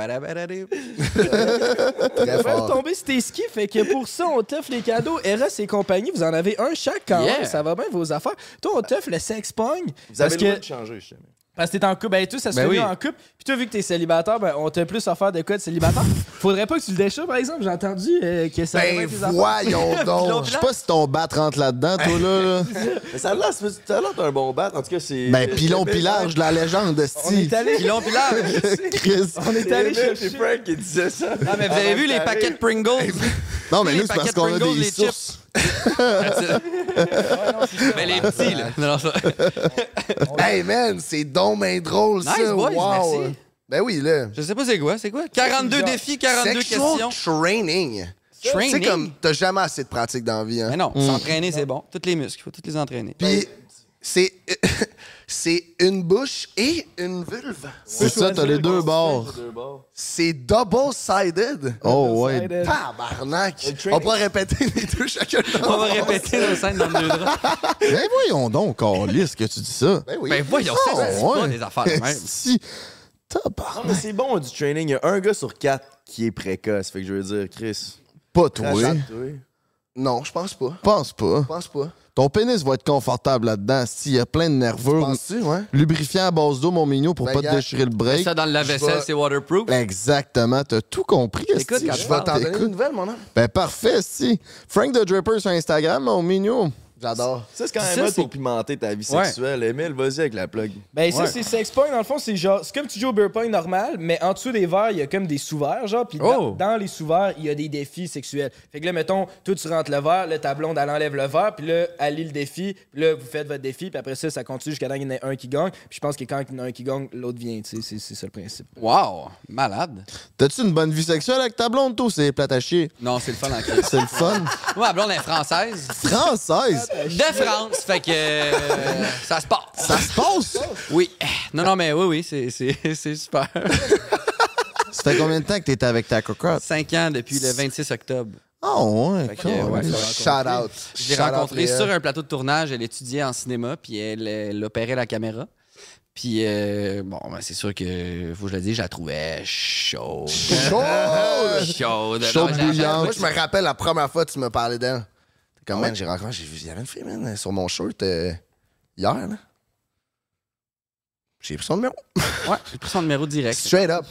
Très fort. tomber sur tes skis, fait que pour ça, on t'offre les cadeaux. Eros et compagnie, vous en avez un chaque quand Yeah. même, ça va bien vos affaires. Toi, on t'offre le sex pong. Vous avez le droit que, de changer, je sais. Parce que t'es en couple, ben tout, ça se Ben fait oui. mieux en couple. Puis toi, vu que t'es célibataire, ben on t'a plus offert de quoi de célibataire? Faudrait pas que tu le déchires, par exemple. J'ai entendu euh, que ça allait Ben voyons donc. Je sais pas si ton bat rentre là-dedans, toi, là. là. Mais ça a l'air, ça a l'air d'un bon bat. En tout cas, c'est. Ben, pilon pilage de la légende de On est Steve. allé, Pilon pilage. Chris. on est allé C'est chercher. Frank qui disait ça. Non, mais vous avez vu les paquets de Pringles? Non, mais nous, c'est parce qu'on a des les sources. Mais les petits, là. Non, ça- Hey man, c'est donc bien drôle Nice, ça. boys, wow. merci. Ben oui, là. Je sais pas c'est quoi, c'est quoi? 42 défis, 42 Sexual questions. training. Tu Training? sais, comme, t'as jamais assez de pratique dans la vie. Hein? Mais non, s'entraîner, c'est bon. Tous les muscles, il faut tous les entraîner. Puis, C'est c'est une bouche et une vulve. C'est ça, t'as les deux bords. C'est double-sided. Oh, ouais. Sided. Tabarnak. On pourrait répéter les deux chacun. On va répéter la scène dans le deux draps. Ben voyons donc, Carlis, que tu dis ça. Ben oui. Ben voyons, ça, Oh, c'est pas des affaires de même. Si. Non, Tabarnak. mais c'est bon du training. Il y a un gars sur quatre qui est précoce. Fait que je veux dire, Chris. Pas toi. Crachate. Oui. Non, je pense pas. Pense pas. Je pense pas. Ton pénis va être confortable là-dedans. Si, il y a plein de nervures. Penses-tu, ouais? Lubrifiant à base d'eau, mon mignon, pour Ben, pas te gars, déchirer le break. Ça, dans le lave-vaisselle, vais- c'est waterproof. Exactement, t'as tout compris. Écoute, esti. quand Je vais t'en donner une nouvelle, mon homme. Ben parfait, si. Frank the Draper sur Instagram, mon mignon. J'adore. Ça, c'est quand Ça, même c'est- pour pimenter ta vie Ouais. sexuelle. Emile, vas-y avec la plug. Ben, ça, Ouais. c'est sex point. Dans le fond, c'est genre, c'est comme tu joues au beer pong normal, mais en dessous des verres, il y a comme des sous-verres, genre. Puis dans, Oh. dans les sous-verres, il y a des défis sexuels. Fait que là, mettons, toi, tu rentres le verre, là, ta blonde, elle enlève le verre, puis là, elle lit le défi, puis là, vous faites votre défi, puis après ça, ça continue jusqu'à temps qu'il y en ait un qui gagne. Puis je pense que quand il y en a un qui gagne, l'autre vient, tu sais. C'est, c'est ça le principe. Wow, malade. T'as-tu une bonne vie sexuelle avec ta blonde, toi? C'est plate à chier? Non, c'est le fun en. C'est le fun. Moi, ma blonde est française. Française? De France, fait que euh, ça se passe. Ça se passe? Oui. Non, non, mais oui, oui, c'est, c'est, c'est super. Ça fait combien de temps que t'étais avec ta cocotte? Cinq ans depuis le 26 octobre. Oh, ouais. Fait que, cool. ouais, Shout out. Je l'ai Shout out, rencontrée Léa. sur un plateau de tournage. Elle étudiait en cinéma, puis elle, elle opérait la caméra. Puis, euh, bon, ben, c'est sûr que, faut que je le dise, je la trouvais chaude. Chaude! Chaude. Chaude Non, bouillante. Moi, je me rappelle la première fois que tu me parlais d'elle. Comme, man, j'ai rencontré, j'ai vu, il y avait une fille, man, sur mon shirt euh, hier, là. J'ai pris son numéro. Ouais, j'ai pris son numéro direct. Straight up.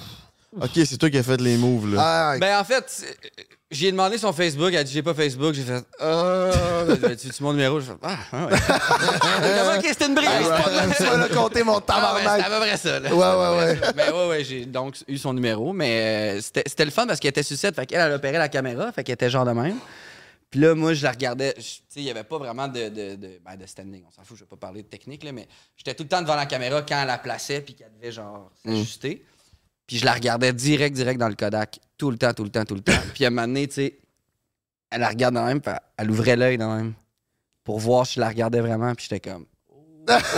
Ok, c'est toi qui as fait les moves, là. Ah, Ben, en fait, c'est- j'ai demandé son Facebook. Elle a dit, j'ai pas Facebook. J'ai fait, ah, ben, tu tu mon numéro? J'ai fait, ah, ah ouais. Comment, ok, c'était une brise? tu vas le compter, mon Ah ouais, c'était à tabarnak. peu près ça. Là. Ouais, ouais, ouais. Mais ouais, ouais, j'ai donc eu son numéro. Mais euh, c'était c'était le fun parce qu'elle était sucette. Fait qu'elle, elle opérait la caméra. Fait qu'elle était genre de même. Puis là, moi, je la regardais. Tu sais, il n'y avait pas vraiment de, de, de, ben, de standing. On s'en fout, je vais pas parler de technique, là, mais j'étais tout le temps devant la caméra quand elle la plaçait puis qu'elle devait, genre, s'ajuster. Puis je la regardais direct, direct dans le Kodak. Tout le temps, tout le temps, tout le temps. puis à un moment donné, tu sais, elle la regarde de même, puis elle- ouvrait l'œil de même pour voir si je la regardais vraiment. Puis j'étais comme. Oh, oui,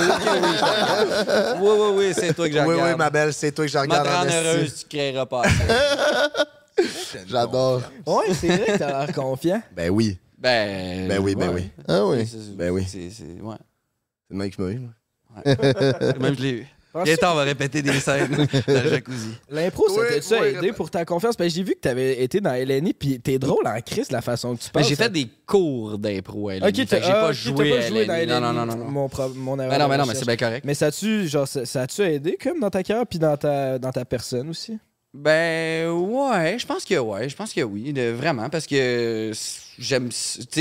regarde. oui, oui, oui, c'est toi que je Oui, regarde. oui, ma belle, c'est toi que je Ma regarde rendre esti. heureuse, tu créeras pas. J'adore. Ouais, c'est vrai que t'as l'air confiant. Ben oui. Ben. Ben oui, ben ouais. oui. Ah oui. Ben oui. C'est, ouais. C'est le mec qui m'a eu. moi. Même je l'ai eu. Penses-tu Gaëtan va répéter des scènes dans le jacuzzi. L'impro, ça Oui, t'a-tu oui, aidé pour ta confiance? Parce que j'ai vu que t'avais été dans LNI, puis t'es drôle en crise la façon que tu parles. Ben, j'ai ça- fait des cours d'impro à LNI. Ok, Fait t'as que j'ai ah, pas ok, joué, pas à joué dans LNI. LNI. Non, non, non, non. non. Mon, pro- mon erreur. Ben non, ben non, mais c'est bien correct. Mais ça a-tu, genre, ça, ça a-tu aidé comme dans ta carrière puis dans ta, dans ta personne aussi? Ben ouais, je pense que ouais, je pense que oui, de- vraiment, parce que j'aime, tu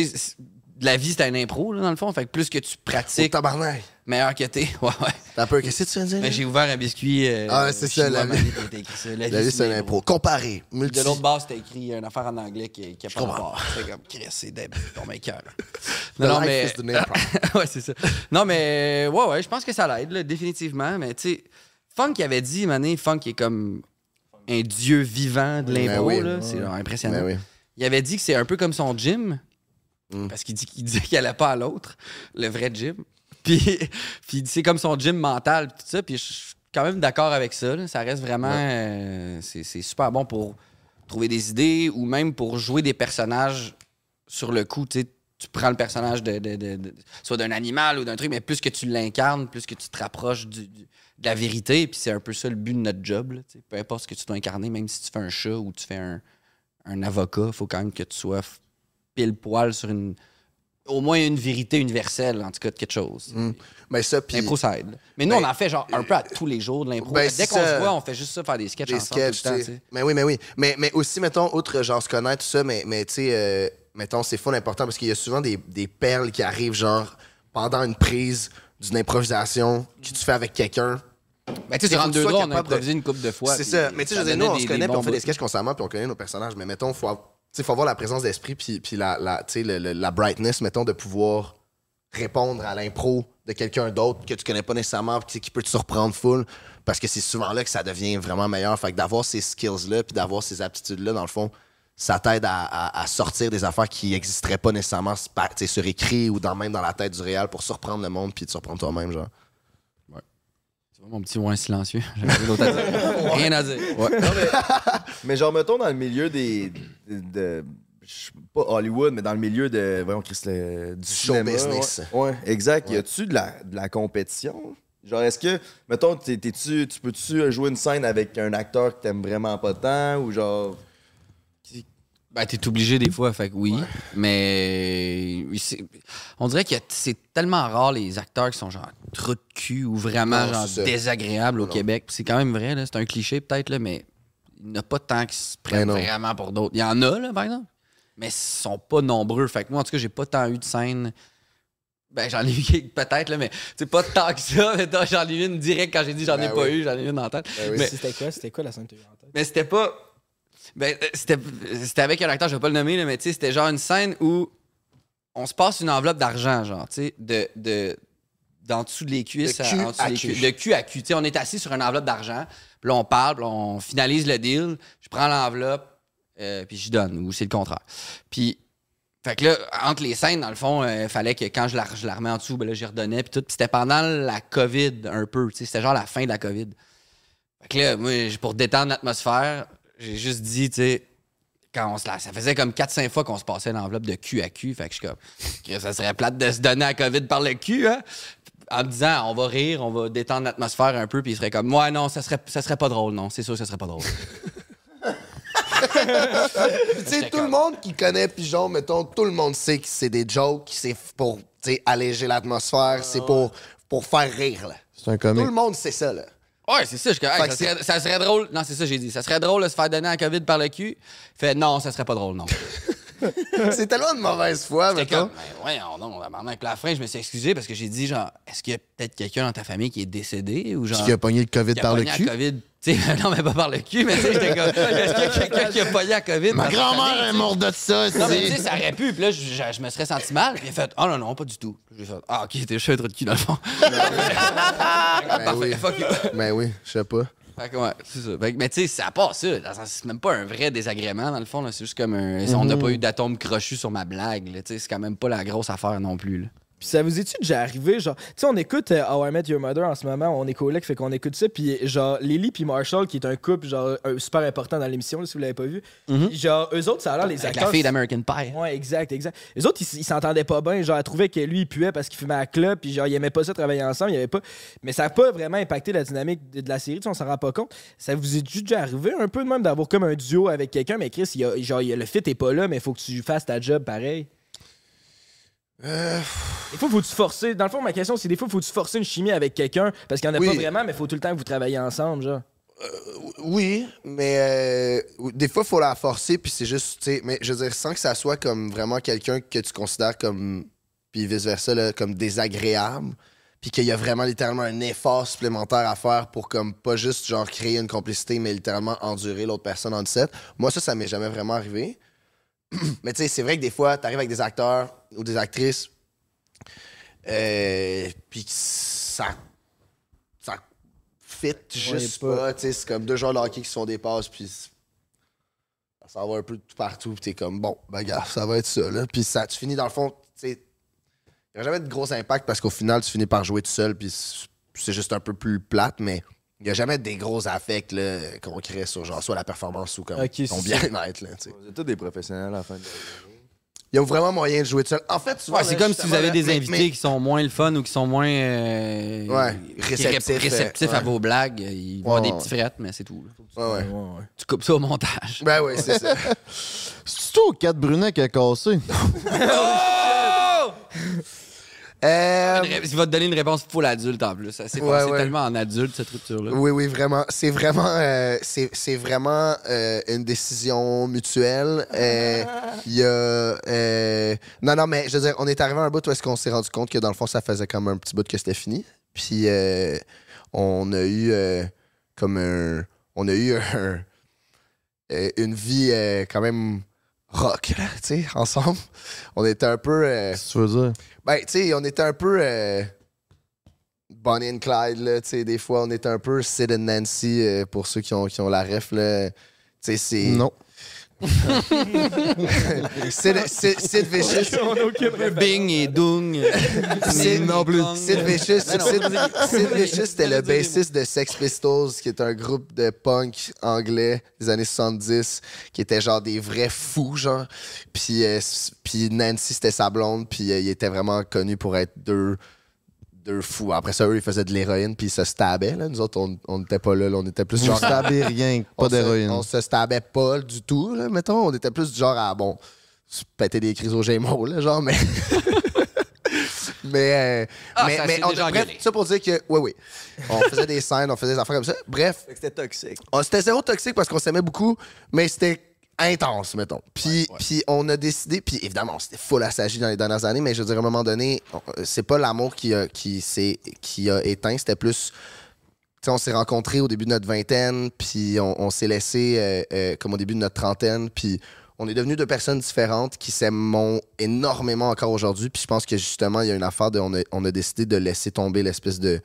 sais, la vie c'est un impro là, dans le fond, fait que plus que tu Oh, pratiques, tabarnak. meilleur que t'es. Ouais, ouais. T'as peur, qu'est-ce que tu viens de dire? Ben, j'ai ouvert un biscuit. euh, Ah, c'est ça, la- t'as La vie, c'est un impro. Comparé. Multi. De l'autre base, c'était écrit une affaire en anglais qui, qui a pas comprends. rapport. C'est comme, Chris, c'est débile, ton cœur. The life is the name ouais, c'est ça. Non, mais ouais, ouais, je pense que ça l'aide, définitivement. Mais tu sais, Funk avait dit, Mané, Funk est comme un dieu vivant de l'impro, Ben oui. là. C'est impressionnant. Ben oui. Il avait dit que c'est un peu comme son gym. Mm. Parce qu'il dit qu'il disait qu'il allait pas à l'autre, le vrai gym. Puis, puis c'est comme son gym mental, tout ça. Puis je suis quand même d'accord avec ça. là. Ça reste vraiment. euh, c'est super bon pour trouver des idées ou même pour jouer des personnages sur le coup. Tu prends le personnage de, de- de- de- soit d'un animal ou d'un truc, mais plus que tu l'incarnes, plus que tu te rapproches du- du- de la vérité. Puis c'est un peu ça le but de notre job. là. Peu importe ce que tu dois incarner, même si tu fais un chat ou tu fais un, un avocat, il faut quand même que tu sois pile poil sur une. Au moins une vérité universelle, en tout cas, de quelque chose. Ben ça, puis... L'impro, ça aide. Mais nous, Ben, on en fait genre un peu à tous les jours de l'impro. ben, Dès qu'on se voit, on fait juste ça, faire des sketchs des ensemble sketchs, tout le temps. Mais oui, mais oui. Mais, mais aussi, mettons, outre genre se connaître, tout ça, mais, mais tu sais, euh, mettons, c'est fun important parce qu'il y a souvent des, des perles qui arrivent, genre, pendant une prise d'une improvisation que tu fais avec quelqu'un. Ben, tu sais, sur deux droits, on a capable de- improvisé une couple de fois. C'est ça. Mais tu sais, je nous, on se connaît, puis on fait des sketchs constamment, puis on connaît nos personnages. Mais mettons, faut, sais, faut avoir la présence d'esprit, puis, puis la, la, tu sais, le- le- la brightness, mettons, de pouvoir répondre à l'impro de quelqu'un d'autre que tu connais pas nécessairement, sais, qui peut te surprendre full. Parce que c'est souvent là que ça devient vraiment meilleur. Fait que d'avoir ces skills-là, puis d'avoir ces aptitudes-là, dans le fond, ça t'aide à, à- à sortir des affaires qui n'existeraient pas nécessairement sur écrit ou dans, même dans la tête du réel pour surprendre le monde puis te surprendre toi-même, genre. Tu vois, mon petit ouin silencieux. J'avais rien à dire. Rien à dire. Mais genre, mettons, dans le milieu des. de, de- je sais pas Hollywood, mais dans le milieu de. Voyons, Chris, le- du show cinéma, business. Ouais, Ouais, exact. Y a-tu de la, de la compétition? Genre, est-ce que, mettons, t'es- t'es-tu- tu peux-tu jouer une scène avec un acteur que t'aimes vraiment pas tant ou genre. Ben, t'es obligé des fois, fait que oui. Mais on dirait que c'est tellement rare les acteurs qui sont genre trop de cul ou vraiment Non, genre désagréables au Non. Québec. Puis C'est quand même vrai, là. C'est un cliché peut-être, là, mais il n'y en a pas tant qui se prennent non. vraiment pour d'autres. Il y en a, là, par exemple. Mais ils sont pas nombreux. Fait que moi, en tout cas, j'ai pas tant eu de scènes. Ben, j'en ai eu peut-être, là, mais c'est pas tant que ça. Mais j'en ai eu une direct quand j'ai dit j'en ai Ben pas oui. eu, j'en ai eu une en tête. Ben oui. Mais- C'était quoi? C'était quoi la scène que t'as eu en tête? mais c'était pas. Ben, euh, c'était c'était avec un acteur, je vais pas le nommer, là, mais tu sais, c'était genre une scène où on se passe une enveloppe d'argent, genre, tu sais, de. de d'en dessous de les cuisses, De à- cul en dessous à cul. cu- de cul à cul. Tu sais, on est assis sur une enveloppe d'argent, puis là, on parle, puis on finalise le deal, je prends l'enveloppe, euh, puis je donne, ou c'est le contraire. Puis, fait que là, entre les scènes, dans le fond, il fallait que quand je la, je la remets en dessous, ben là, j'y redonnais, puis tout. Puis c'était pendant la COVID, un peu, tu sais, c'était genre la fin de la COVID. Fait que là, moi, pour détendre l'atmosphère, j'ai juste dit, tu sais, quand on se la... Ça faisait comme 4-5 fois qu'on se passait l'enveloppe de cul à cul. Fait que je suis comme, que ça serait plate de se donner à COVID par le cul, hein? En me disant, on va rire, on va détendre l'atmosphère un peu, puis il serait comme, ouais, non, ça serait, ça serait pas drôle, non, c'est sûr, ça serait pas drôle. tu sais, tout le monde qui connaît Pigeon, mettons, tout le monde sait que c'est des jokes, c'est pour tu sais, alléger l'atmosphère, c'est pour, pour faire rire. là. C'est un Tout le monde sait ça. Là. Ouais, c'est ça. Je, hey, ça, serait, ça serait drôle. Non, c'est ça, j'ai dit. Ça serait drôle de se faire donner à COVID par le cul. Fait non, ça serait pas drôle, non. c'est tellement de mauvaise foi, mettons. comme, ben, ouais, non, avec la fin, je me suis excusé parce que j'ai dit, genre, est-ce qu'il y a peut-être quelqu'un dans ta famille qui est décédé ou genre. Qui a pogné le COVID qui a par le cul. la COVID. Tu sais, non, mais pas par le cul, mais tu sais, j'étais comme, est-ce qu'il y a quelqu'un qui a pogné la COVID? Ma grand-mère est morte de ça, Non, mais tu sais, ça aurait pu. Puis là, je, je- je me serais senti mal. Puis il a fait, oh non, non, pas du tout. J'ai fait, ah, ok, t'es juste un trou de cul dans le fond. Parfait, oui. fuck you. Ben oui, je sais pas. Fait que ouais, c'est ça. Fait que- mais tu sais, ça passe ça. C'est même pas un vrai désagrément, dans le fond. là. C'est juste comme un. On n'a pas eu d'atome crochu sur ma blague. là. Tu sais, C'est quand même pas la grosse affaire non plus. Là. Puis ça vous est-tu déjà arrivé, genre, tu sais, on écoute euh, How I Met Your Mother en ce moment, on est collègues, fait qu'on écoute ça, puis genre, Lily puis Marshall, qui est un couple, genre, un- super important dans l'émission, si vous l'avez pas vu, genre, eux autres, ça a l'air, les Avec acteurs... la fille d'American Pie. Ouais, exact, exact. Les autres, ils, ils s'entendaient pas bien. Genre, elle trouvait que lui, il puait parce qu'il fumait à la clope, puis genre, il aimait pas ça travailler ensemble. Il avait pas... Mais ça a pas vraiment impacté la dynamique de, de la série, tu sais, on s'en rend pas compte. Ça vous est déjà arrivé un peu de même d'avoir comme un duo avec quelqu'un, mais Chris, il y a, genre, il y a- le fit est pas là, mais il faut que tu fasses ta job pareil? Des fois, faut-tu forcer. Dans le fond, ma question, c'est des fois, faut-tu forcer une chimie avec quelqu'un parce qu'il y en a Oui. pas vraiment, mais faut tout le temps que vous travaillez ensemble, genre. Oui, mais euh, des fois, il faut la forcer, puis c'est juste, tu sais, mais je veux dire, sans que ça soit comme vraiment quelqu'un que tu considères comme, puis vice-versa, comme désagréable, puis qu'il y a vraiment littéralement un effort supplémentaire à faire pour, comme, pas juste, genre, créer une complicité, mais littéralement endurer l'autre personne en set. Moi, ça, ça m'est jamais vraiment arrivé. mais tu sais, c'est vrai que des fois, t'arrives avec des acteurs ou des actrices, euh, puis ça ça fit juste pas. pas. tu sais, C'est comme deux joueurs de hockey qui se font des passes, puis ça va un peu de tout partout, puis t'es comme, bon, ben gars, ça va être ça, là. Puis ça, tu finis dans le fond, tu sais, il n'y a jamais de gros impact parce qu'au final, tu finis par jouer tout seul, puis c'est- juste un peu plus plate, mais il n'y a jamais des gros affects là, concrets sur genre soit la performance ou comme ton bien-être. là, tu sais. Vous êtes tous des professionnels à la fin de Il y a vraiment moyen de jouer tout seul. En fait, souvent, Ouais, c'est comme si vous avez des mais- invités mais- qui sont moins le fun ou qui sont moins euh, Ouais, réceptifs, à vos blagues. Ils vont des petits frettes, mais c'est tout. là. Ouais, ouais. Tu coupes ça au montage. Ben oui, c'est ça. C'est toi, 4 Brunet qui a cassé? Euh, Il va te donner une réponse full adulte en plus. Ouais, ouais. tellement en adulte, cette rupture-là. Oui, oui, vraiment. C'est vraiment, euh, c'est, c'est vraiment euh, une décision mutuelle. Il y a. Non, non, mais je veux dire, on est arrivé à un bout où est-ce qu'on s'est rendu compte que dans le fond, ça faisait comme un petit bout que c'était fini. Puis euh, on a eu comme un. On a eu un- une vie quand même rock, là, tu sais, ensemble. On était un peu. euh, Qu'est-ce que tu veux dire? ben, tu sais, on était un peu euh, Bonnie and Clyde, là, tu sais, des fois, on était un peu Sid and Nancy, euh, pour ceux qui ont, qui ont la ref, là. Tu sais, c'est... Non. Sid, Sid- Sid Vicious. Bing et Dung. Sid, non plus. Sid Vicious. Sid, Sid Vicious, c'était le bassiste de Sex Pistols, qui est un groupe de punk anglais des années 70, qui était genre des vrais fous, genre. Puis, euh, puis Nancy, c'était sa blonde, puis euh, il était vraiment connu pour être deux, deux fous. Après ça, eux, ils faisaient de l'héroïne, puis ils se stabbaient, là. Nous autres, on on n'était pas là, là. On était plus genre... stabez rien, pas d'héroïne. On se stabait pas du tout, là, mettons. On était plus du genre à, bon, se péter des crises au Gémeaux, là, genre, mais... mais, euh, Ah, mais, ça mais on, bref, ça pour dire que, oui, oui, on faisait des scènes, on faisait des affaires comme ça. Bref, c'était toxique. on- c'était zéro toxique parce qu'on s'aimait beaucoup, mais c'était intense, mettons. Puis, puis on a décidé, puis évidemment, on s'était full assagi dans les dernières années, mais je veux dire, à un moment donné, on- c'est pas l'amour qui a, qui, s'est- qui a éteint, c'était plus tu sais, on s'est rencontrés au début de notre vingtaine, puis on, on s'est laissé euh, euh, comme au début de notre trentaine, puis on est devenus deux personnes différentes qui s'aiment énormément encore aujourd'hui. Puis je pense que justement, il y a une affaire de. On a, on a décidé de laisser tomber l'espèce de,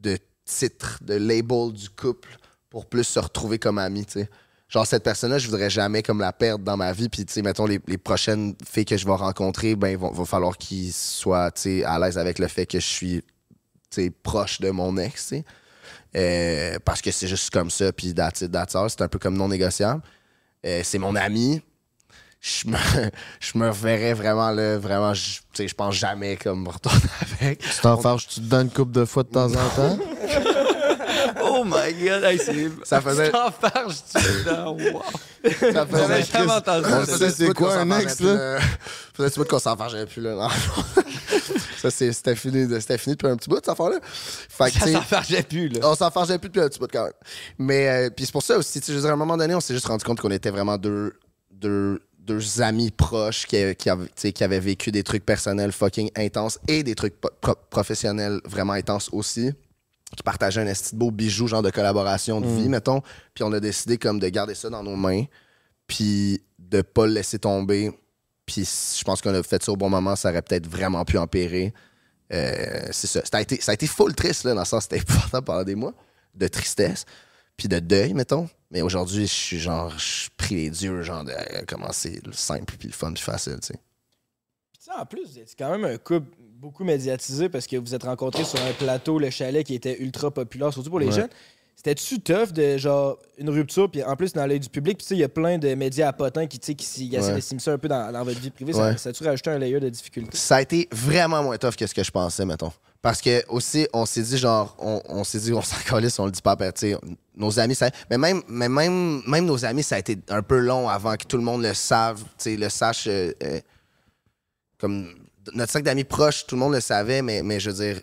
de titre, de label du couple pour plus se retrouver comme amis, tu sais. Genre, cette personne-là, je voudrais jamais comme la perdre dans ma vie. Puis, tu sais, mettons, les, les prochaines filles que je vais rencontrer, ben, il va, va falloir qu'ils soient, tu sais, à l'aise avec le fait que je suis, tu sais, proche de mon ex, tu sais. Euh, parce que c'est juste comme ça, puis that's it, that's all. c'est un peu comme non négociable. Euh, c'est mon ami. Je me, je me reverrais vraiment là, vraiment, je, tu sais, je pense jamais comme me retourner avec. Tu t'en fâches, tu te donnes une couple de fois de temps en temps? Oh my god, hey, c'est. Ça faisait- Tu t'en farges, tu. Wow. Ça faisait- J'avais jamais entendu on ça. sait c'est quoi un ex, là? là? Faisait un petit bout qu'on s'en fâchait plus, là. ça, c'est- c'était fini, de- c'était fini depuis un petit bout, cette affaire-là. Fait que, Ça tu s'en fargeait plus, là. On s'en fâchait plus depuis un petit bout quand même. Mais euh, puis c'est pour ça aussi, tu sais, à un moment donné, on s'est juste rendu compte qu'on était vraiment deux, deux, deux amis proches qui, qui, tu qui avaient vécu des trucs personnels fucking intenses et des trucs pro- professionnels vraiment intenses aussi. Qui partageaient un esti de beau bijou, genre de collaboration de vie, mettons. Puis on a décidé comme de garder ça dans nos mains, puis de pas le laisser tomber. Puis je pense qu'on a fait ça au bon moment, ça aurait peut-être vraiment pu empirer. Euh, c'est ça. Ça a, été, ça a été full triste, là, dans le sens c'était important pendant des mois, de tristesse, puis de deuil, mettons. Mais aujourd'hui, je suis genre, je prie les dieux, genre, de euh, comment c'est le simple, puis le fun, puis facile, tu sais. Puis tu sais, en plus, êtes quand même un couple beaucoup médiatisé parce que vous êtes rencontrés sur un plateau, le chalet, qui était ultra populaire, surtout pour les Ouais. jeunes. C'était-tu tough de genre une rupture, puis en plus dans l'œil du public, puis tu sais, il y a plein de médias à potins qui, tu sais, qui s'y Ouais. s'immiscer un peu dans, dans votre vie privée. Ça, Ouais. ça a-tu rajouté un layer de difficulté? Ça a été vraiment moins tough que ce que je pensais, mettons. Parce que aussi, on s'est dit, genre, on, on s'est dit, on s'en calisse, on le dit pas, ben, tu sais, nos amis, ça. Mais même, mais même, même nos amis, ça a été un peu long avant que tout le monde le save, tu sais, le sache. euh, euh, comme notre cercle d'amis proches, tout le monde le savait, mais, mais je veux dire,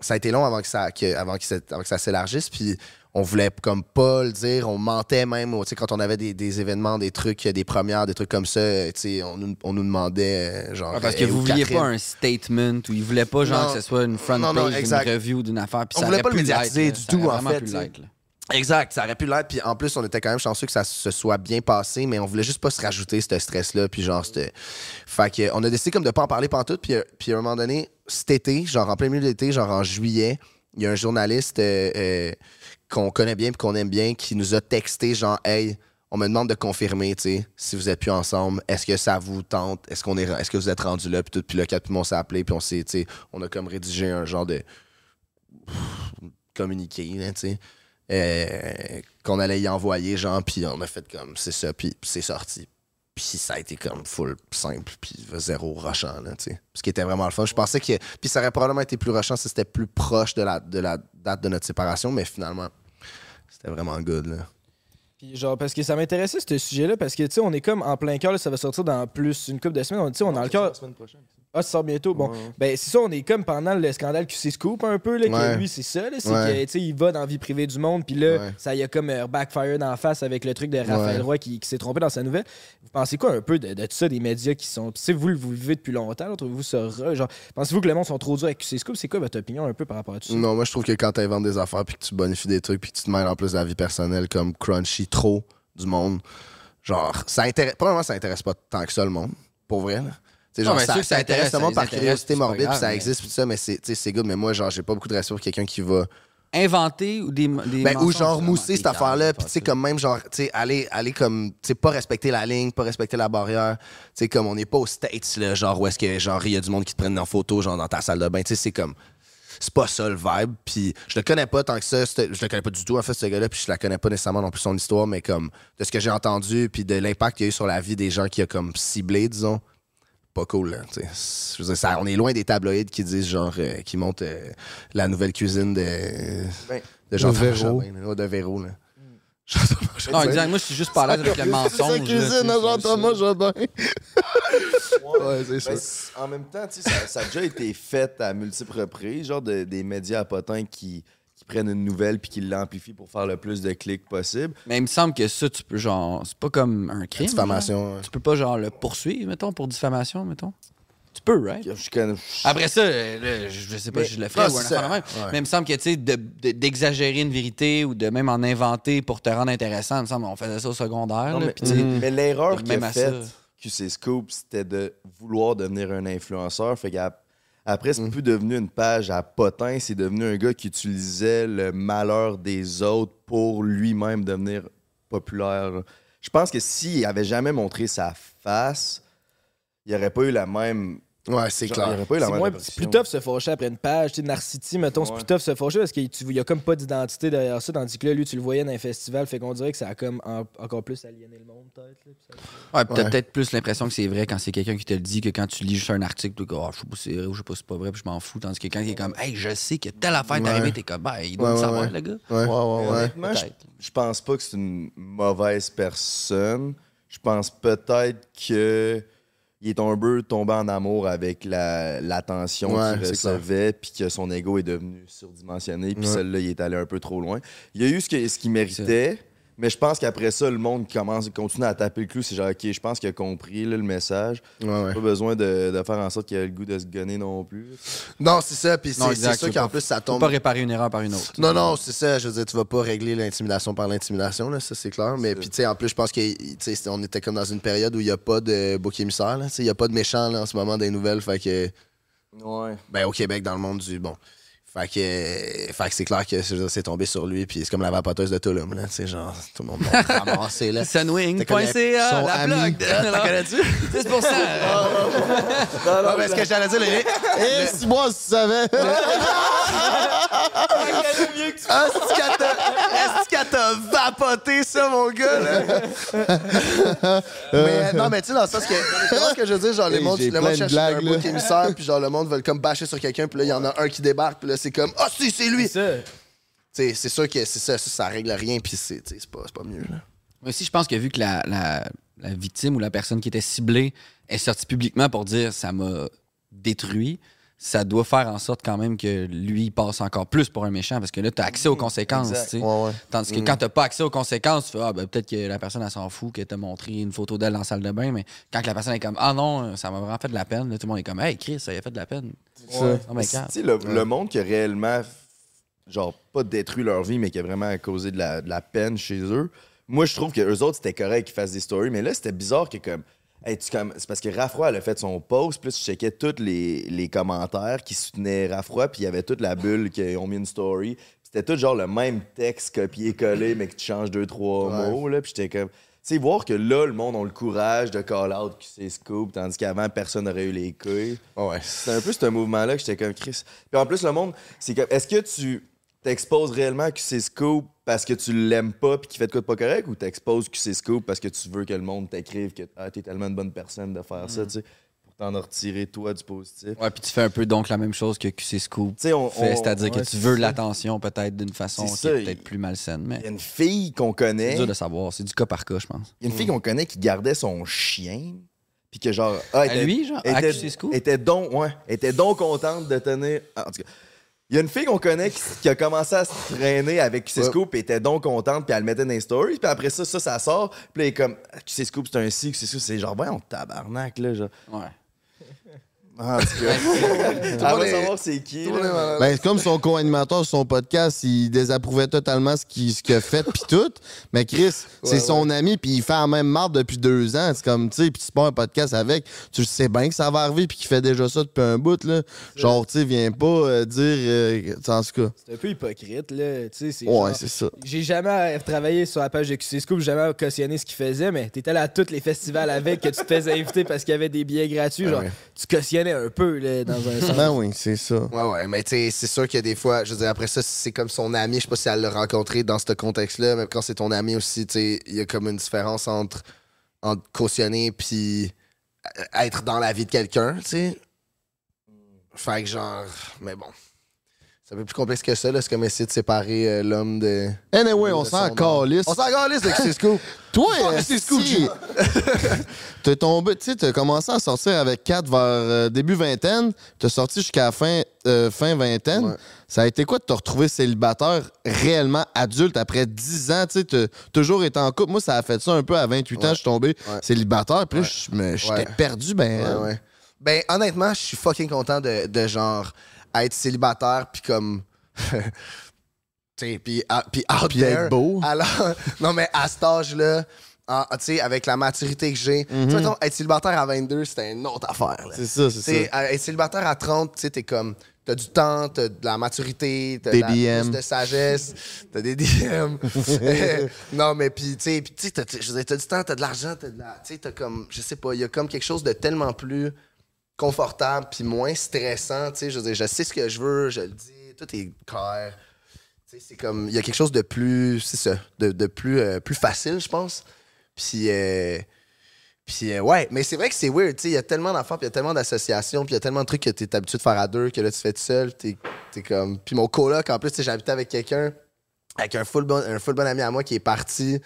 ça a été long avant que ça, que, avant que, ça- avant que ça s'élargisse. Puis on voulait comme pas le dire, on mentait même, tu sais, quand on avait des, des événements, des trucs, des premières, des trucs comme ça, tu sais, on, nous- on nous demandait, euh, genre. Ah, parce que euh, vous vouliez Catherine? pas un statement ou ils voulaient pas genre Non. que ce soit une front Non, non, page d'une exact. review d'une affaire. Puis On ça voulait pas le médiatiser du tout, en fait, Exact, ça aurait pu l'être. Puis en plus, on était quand même chanceux que ça se soit bien passé, mais on voulait juste pas se rajouter ce stress-là. Puis genre, c'était. Fait que, on a décidé comme de pas en parler pantoute. Puis, euh, puis à un moment donné, cet été, genre en plein milieu de l'été, genre en juillet, il y a un journaliste euh, euh, qu'on connaît bien puis qu'on aime bien qui nous a texté genre, hey, on me demande de confirmer, tu sais, si vous êtes plus ensemble, est-ce que ça vous tente, est-ce qu'on est, est-ce que vous êtes rendu là, puis tout, puis là, quand monde s'est appelé, puis on s'est, tu sais, on a comme rédigé un genre de communiqué, là, tu sais, qu'on allait y envoyer, genre, puis on a fait comme, c'est ça, puis c'est sorti. Puis ça a été comme full simple, puis zéro rushant, là, tu sais. Ce qui était vraiment le fun. Je pensais que. Puis ça aurait probablement été plus rushant si c'était plus proche de la, de la date de notre séparation, mais finalement, c'était vraiment good, là. Puis genre, parce que ça m'intéressait ce sujet-là, parce que tu sais, on est comme en plein cœur, là, ça va sortir dans plus une couple de semaines. On, tu sais, on est dans le cœur. Ah, ça sort bientôt. Bon, ben c'est ça, on est comme pendant le scandale QC Scoop un peu, là, que Ouais. lui, c'est ça, là, c'est Ouais. que, il va dans la vie privée du monde, puis là, ça y a comme euh, backfire la face avec le truc de Raphaël. Roy qui, qui s'est trompé dans sa nouvelle. Vous pensez quoi un peu de, de tout ça, des médias qui sont. Tu sais, vous, vous le vivez depuis longtemps, trouvez-vous ça Genre, pensez-vous que le monde sont trop durs avec QC Scoop? C'est quoi votre opinion un peu par rapport à tout ça? Non, moi, je trouve que quand tu inventes des affaires, puis que tu bonifies des trucs, puis que tu te mêles en plus de la vie personnelle comme Crunchy, trop du monde, genre, ça intéresse. Premièrement, ça intéresse pas tant que ça le monde, pour vrai, là. Non, genre, mais ça, que ça ça intéresse par curiosité morbide, grave, puis ça existe, puis ça, mais c'est good. Mais moi, genre, j'ai pas beaucoup de respect pour quelqu'un qui va inventés ou des, des Ben, ou genre mousser cette dégueulasses, affaire-là, puis tu sais, comme même genre, tu sais, aller, aller comme, tu sais, pas respecter la ligne, pas respecter la barrière. Tu sais, comme on n'est pas aux States, là, genre, où est-ce que, genre, il y a du monde qui te prennent en photo, genre, dans ta salle de bain. Tu sais, c'est comme, c'est pas ça le vibe. Puis je le connais pas tant que ça, je le connais pas du tout, en fait, ce gars-là, puis je la connais pas nécessairement non plus son histoire, mais comme, de ce que j'ai entendu, puis de l'impact qu'il y a eu sur la vie des gens qui a comme ciblé, disons. Pas cool, là. tu sais. Je veux dire, ça- on est loin des tabloïds qui disent, genre, euh, qui montent euh, la nouvelle cuisine de, Ben, de Jean de Véro. Là, de Véro, là. Non, exact. Moi, je suis juste pas à l'aise avec le C'est mensonge. là, cuisine tu à sais, Jean-Thomas Jobin. Ouais, c'est ça. Ben, en même temps, tu sais, ça, ça a déjà été fait à multiples reprises, genre de- des médias à potins qui, qui prennent une nouvelle puis qui l'amplifient pour faire le plus de clics possible. Mais il me semble que ça, tu peux genre. C'est pas comme un crime. diffamation. Tu peux pas genre le poursuivre, mettons, pour diffamation, mettons? Tu peux, right? Je connais. Après ça, euh, je je sais pas si je le ferais ou un ça. même. Ouais. Mais il me semble que, tu sais, de- de- d'exagérer une vérité ou de même en inventer pour te rendre intéressant, il me semble qu'on faisait ça au secondaire. Non, là, mais, l'erreur même qu'il a faite. QC Scoop, c'était de vouloir devenir un influenceur. Fait qu'après, Mm. c'est plus devenu une page à potins, c'est devenu un gars qui utilisait le malheur des autres pour lui-même devenir populaire. Je pense que s'il avait jamais montré sa face, il n'y aurait pas eu la même. Ouais, c'est clair. Il aurait pas eu la C'est plus tough se fâcher après une page. Tu sais, Narcity, mettons, c'est plus tough se fâcher parce qu'il n'y a comme pas d'identité derrière ça. Tandis que là, lui, tu le voyais dans un festival. Fait qu'on dirait que ça a comme en- encore plus aliéné le monde, peut-être. Ouais, puis t'as Ouais. peut-être plus l'impression que c'est vrai quand c'est quelqu'un qui te le dit que quand tu lis juste un article, tu dis, oh, je sais pas si c'est vrai ou je sais pas si c'est pas vrai, puis je m'en fous. Tandis que quand il est comme, hey, je sais que telle affaire est arrivée, t'es comme, ben, il doit Ouais, le savoir, ouais. le gars. Ouais, ouais, ouais. je pense pas que c'est une mauvaise personne. Je pense peut-être que il est un peu tombé en amour avec la- l'attention Ouais, qu'il recevait, puis que son ego est devenu surdimensionné, puis Ouais. celle-là, il est allé un peu trop loin. Il a eu ce que- ce qu'il méritait, mais je pense qu'après ça, le monde commence, continue à taper le clou. C'est genre, OK, je pense qu'il a compris là, le message. Ouais, ouais. Pas besoin de, de faire en sorte qu'il ait le goût de se gonner non plus. Non, c'est ça. Puis c'est sûr qu'en plus, ça Faut tombe. pas réparer une erreur par une autre. Non, non, c'est ça. Je veux dire, tu vas pas régler l'intimidation par l'intimidation, là, ça c'est clair. Mais puis, tu sais, en plus, je pense qu'on était comme dans une période où il n'y a pas de bouc émissaire, là. Tu sais, il n'y a pas de méchants, là, en ce moment, des nouvelles. Fait que, Ouais. ben, au Québec, dans le monde du. Bon. Fait que, fait que c'est clair que c'est tombé sur lui. Puis c'est comme la vapoteuse de Tulum, là. Tu sais, genre, tout le monde l'a ramassé, là. Sunwing.ca, Son la ami. blog. T'en connais-tu? 10%. Ah, ben, ce que j'allais dire, le- Eh, si moi, si tu savais. Ah, est-ce qu'elle t'a- est-ce qu'elle t'a vapoté ça, mon gars, là? mais euh, non, mais tu sais, dans le sens que. Ce que je veux dire? Genre, le Hey, monde, cherche un bouc émissaire, puis genre, le monde veut comme bâcher sur quelqu'un, puis là, il y en a un qui débarque, puis là, c'est comme, ah, si, c'est lui! Sais, c'est sûr que c'est ça, ça, ça règle rien, puis c'est c'est pas, c'est pas mieux, là. Moi aussi, je pense que vu que la, la- la victime ou la personne qui était ciblée est sortie publiquement pour dire ça m'a détruit, ça doit faire en sorte quand même que lui il passe encore plus pour un méchant parce que là, tu as accès aux conséquences. Tu sais. Ouais, ouais. Tandis que quand tu pas accès aux conséquences, tu fais ah, ben, peut-être que la personne elle s'en fout, qu'elle t'a montré une photo d'elle dans la salle de bain, mais quand que la personne est comme ah non, ça m'a vraiment fait de la peine, là, tout le monde est comme hey Chris, ça y a fait de la peine. Ouais. Sais, le, le monde qui a réellement, genre, pas détruit leur vie, mais qui a vraiment causé de la, de la peine chez eux, moi, je trouve que eux autres, c'était correct qu'ils fassent des stories, mais là, c'était bizarre que, comme, hey, tu, comme c'est parce que Raffroy, elle a fait son post, puis là, tu checkais tous les, les commentaires qui soutenaient Raffroy, puis il y avait toute la bulle qui ont mis une story. Puis C'était tout genre le même texte copié-collé, mais que tu changes deux, trois Ouais. mots, là, puis j'étais comme. Tu sais, voir que là, le monde a le courage de call out qui c'est scoop, tandis qu'avant, personne n'aurait eu les couilles. Ouais. C'est un peu ce mouvement-là que j'étais comme Chris. Puis en plus, le monde, c'est comme, est-ce que tu t'exposes réellement à QC Scoop parce que tu l'aimes pas puis qu'il fait de quoi de pas correct ou t'exposes QC Scoop parce que tu veux que le monde t'écrive que ah, t'es tellement une bonne personne de faire ça, tu sais, pour t'en retirer toi du positif? Ouais, puis tu fais un peu donc la même chose que QC Scoop Tu sais, on, fait, c'est-à-dire que tu c'est veux l'attention peut-être d'une façon C'est qui est peut-être plus malsaine, mais Il y a une fille qu'on c'est connaît. dur de savoir, c'est du cas par cas, je pense. Il y a une fille qu'on connaît qui gardait son chien. Puis que genre. Ah, À était- lui, genre, à était, QC Scoop? était donc, ouais, était donc contente de tenir. ah, En tout cas. Il y a une fille qu'on connaît qui, qui a commencé à se traîner avec QC Scoop et était donc contente, puis elle le mettait dans les stories, puis après ça, ça, ça sort, puis elle est comme, Ah, QC Scoop, c'est un ci, QC Scoop, c'est genre, voyons, tabarnak, là, genre. Ouais. En tout cas. Elle va savoir c'est qui. Tout là. Ben, comme son co-animateur sur son podcast, il désapprouvait totalement ce qu'il ce qu'il a fait puis tout. Mais Chris, c'est son ami puis il fait la même marde depuis deux ans. C'est comme, tu sais, puis tu pars un podcast avec, tu sais bien que ça va arriver puis qu'il fait déjà ça depuis un bout, là. Genre, tu sais, viens pas euh, dire, euh, en tout cas. C'est un peu hypocrite, là. Tu sais, c'est Ouais, c'est ça. J'ai jamais travaillé sur la page de QC Scoop, j'ai jamais cautionné ce qu'il faisait, mais t'étais là à tous les festivals avec que tu te faisais inviter parce qu'il y avait des billets gratuits. Ah genre, ouais. tu cautionnais un peu, là, dans un sens. Ben oui, c'est ça. Ouais, ouais, mais tu sais, c'est sûr que des fois, je veux dire, après ça, c'est comme son ami. Je sais pas si elle l'a rencontré dans ce contexte-là, mais quand c'est ton ami aussi, tu sais, il y a comme une différence entre, entre cautionner puis être dans la vie de quelqu'un, tu sais. Fait que genre, mais bon. C'est un peu plus complexe que ça, là. C'est comme essayer de séparer euh, l'homme de. Anyway, on s'en calisse. On s'en calisse de c'est Scoop. Toi, euh, c'est Scoop, si, t'es tombé, tu sais, t'as commencé à sortir avec 4 vers euh, début vingtaine, t'as sorti jusqu'à la fin, euh, fin vingtaine. Ouais. Ça a été quoi de te retrouver célibataire réellement adulte après 10 ans, tu sais, t'as toujours été en couple. Moi, ça a fait ça un peu à 28 ans, je suis tombé Ouais. célibataire, puis là, Ouais. je me- j'étais perdu, ben. Ouais, ouais. Ben, honnêtement, je suis fucking content de, de genre être célibataire puis comme. tu puis puis out être there. beau. Alors, non, mais à cet âge-là, tu sais, avec la maturité que j'ai, tu sais, mettons, être célibataire à 22, c'était une autre affaire. C'est ça, c'est Tu ça. à- être célibataire à 30, tu sais, t'es comme. T'as du temps, t'as de la maturité, t'as de la- sagesse, t'as des DM. Non, mais puis, tu sais, tu t'as du temps, t'as de l'argent, t'as de la. Tu sais, t'as comme. Je sais pas, il y a comme quelque chose de tellement plus confortable puis moins stressant, tu sais. Je je sais ce que je veux, je le dis, tout est clair. Tu sais, c'est comme. Il y a quelque chose de plus. C'est ça, de, de plus, euh, plus facile, je pense. Puis. euh, puis euh, ouais, mais c'est vrai que c'est weird, tu sais, il y a tellement d'enfants, puis il y a tellement d'associations, puis il y a tellement de trucs que t'es habitué de faire à deux, que là tu fais tout seul, t'es comme... Puis mon coloc, en plus, j'habitais avec quelqu'un, avec un full, un full bon ami à moi qui est parti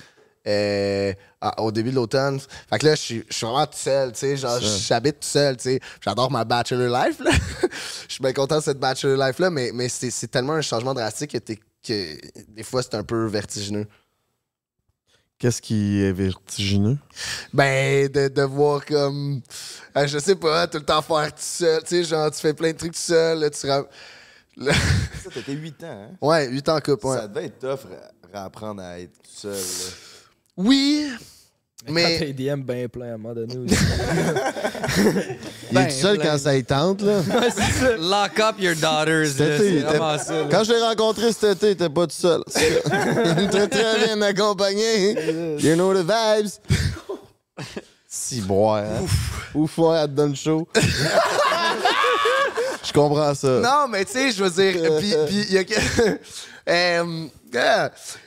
euh, à- au début de l'automne. Fait que là, je suis je suis vraiment tout seul, tu sais, genre, j'habite tout seul, tu sais. J'adore ma bachelor life, là. Je suis bien content de cette bachelor life-là, mais, mais c'est c'est tellement un changement drastique que, que des fois, c'est un peu vertigineux. Qu'est-ce qui est vertigineux? Ben, de, de voir comme. euh, je sais pas, tout le temps faire tout seul. Tu sais, genre, tu fais plein de trucs tout seul. Là, tu ram- là- Ça, t'étais 8 ans, hein? Ouais, 8 ans en couple, ouais. Ça devait être tough, à- réapprendre à être tout seul. là. Oui, Mais... Quand mais. t'as les DM bien plein à un moment donné aussi. Il est tout seul plein. quand ça y tente, là. Lock up your daughters. Là, été, vraiment ça. là. Quand je l'ai rencontré cet été, il était pas tout seul. Il était très bien accompagné. You know the vibes. Si boire, hein? Ouf, ouais, elle te donne chaud. Je comprends ça. Non, mais tu sais, je veux dire. Puis puis il y a. que- Euh,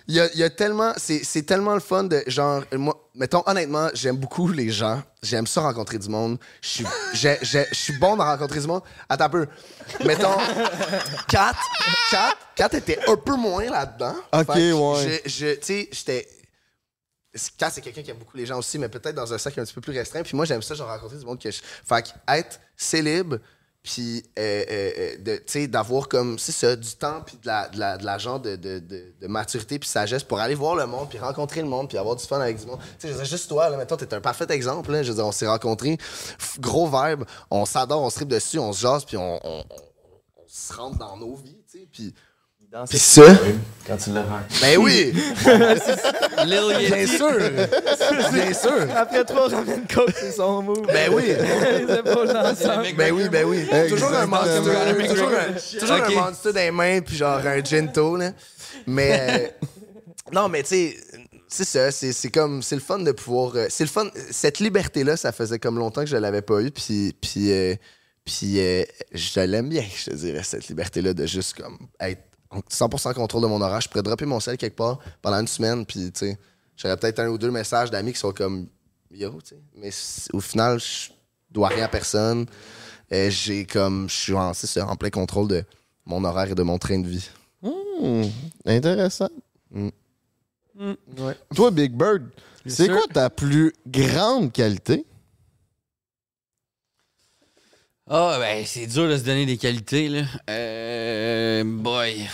Il y, a, il y a tellement. C'est c'est tellement le fun de. Genre, moi, mettons, honnêtement, j'aime beaucoup les gens. J'aime ça rencontrer du monde. Je suis je bon dans rencontrer du monde. Attends un peu. Mettons, Kat, Kat, Kat était un peu moins là-dedans. Ok, Fait ouais. Je, je- tu sais, j'étais. Kat, c'est quelqu'un qui aime beaucoup les gens aussi, mais peut-être dans un cercle un petit peu plus restreint. Puis moi, j'aime ça, genre, rencontrer du monde que je. Fait que être célib, puis euh, euh, euh, tu sais, d'avoir comme, ça, du temps, puis de la, de la, de la genre de, de, de, maturité, puis sagesse pour aller voir le monde, puis rencontrer le monde, puis avoir du fun avec du monde. Tu sais, je juste toi, là, mettons, t'es un parfait exemple. Je veux dire, on s'est rencontrés, gros vibe, on s'adore, on se tripe dessus, on se jase, puis on, on, on- on se rentre dans nos vies, tu sais, puis. Puis ça, Quand tu l'as ben oui, Lil bien sûr, bien sûr. Après trois ramène coke, c'est son mot. Ben oui. Épaules ensemble. Ben oui, ben oui. Toujours un monster. Toujours un, toujours Ok. un monster dans les mains, puis genre un gento, là. Mais. euh, non, mais tu sais. C'est ça, c'est c'est comme, c'est le fun de pouvoir, euh, c'est le fun, cette liberté-là, ça faisait comme longtemps que je l'avais pas eu, puis, puis, euh, puis euh, je l'aime bien, je te dirais, cette liberté-là de juste comme être 100% contrôle de mon horaire. Je pourrais dropper mon sel quelque part pendant une semaine, puis tu sais, j'aurais peut-être un ou deux messages d'amis qui sont comme yo, tu sais. Mais au final, je dois rien à personne. Euh, j'ai comme, je suis en, plein contrôle de mon horaire et de mon train de vie. Hmm, intéressant. Mm. Ouais. Toi, Big Bird, c'est quoi ta plus grande qualité? Ah, ben, c'est dur de se donner des qualités, là. Euh. Boy.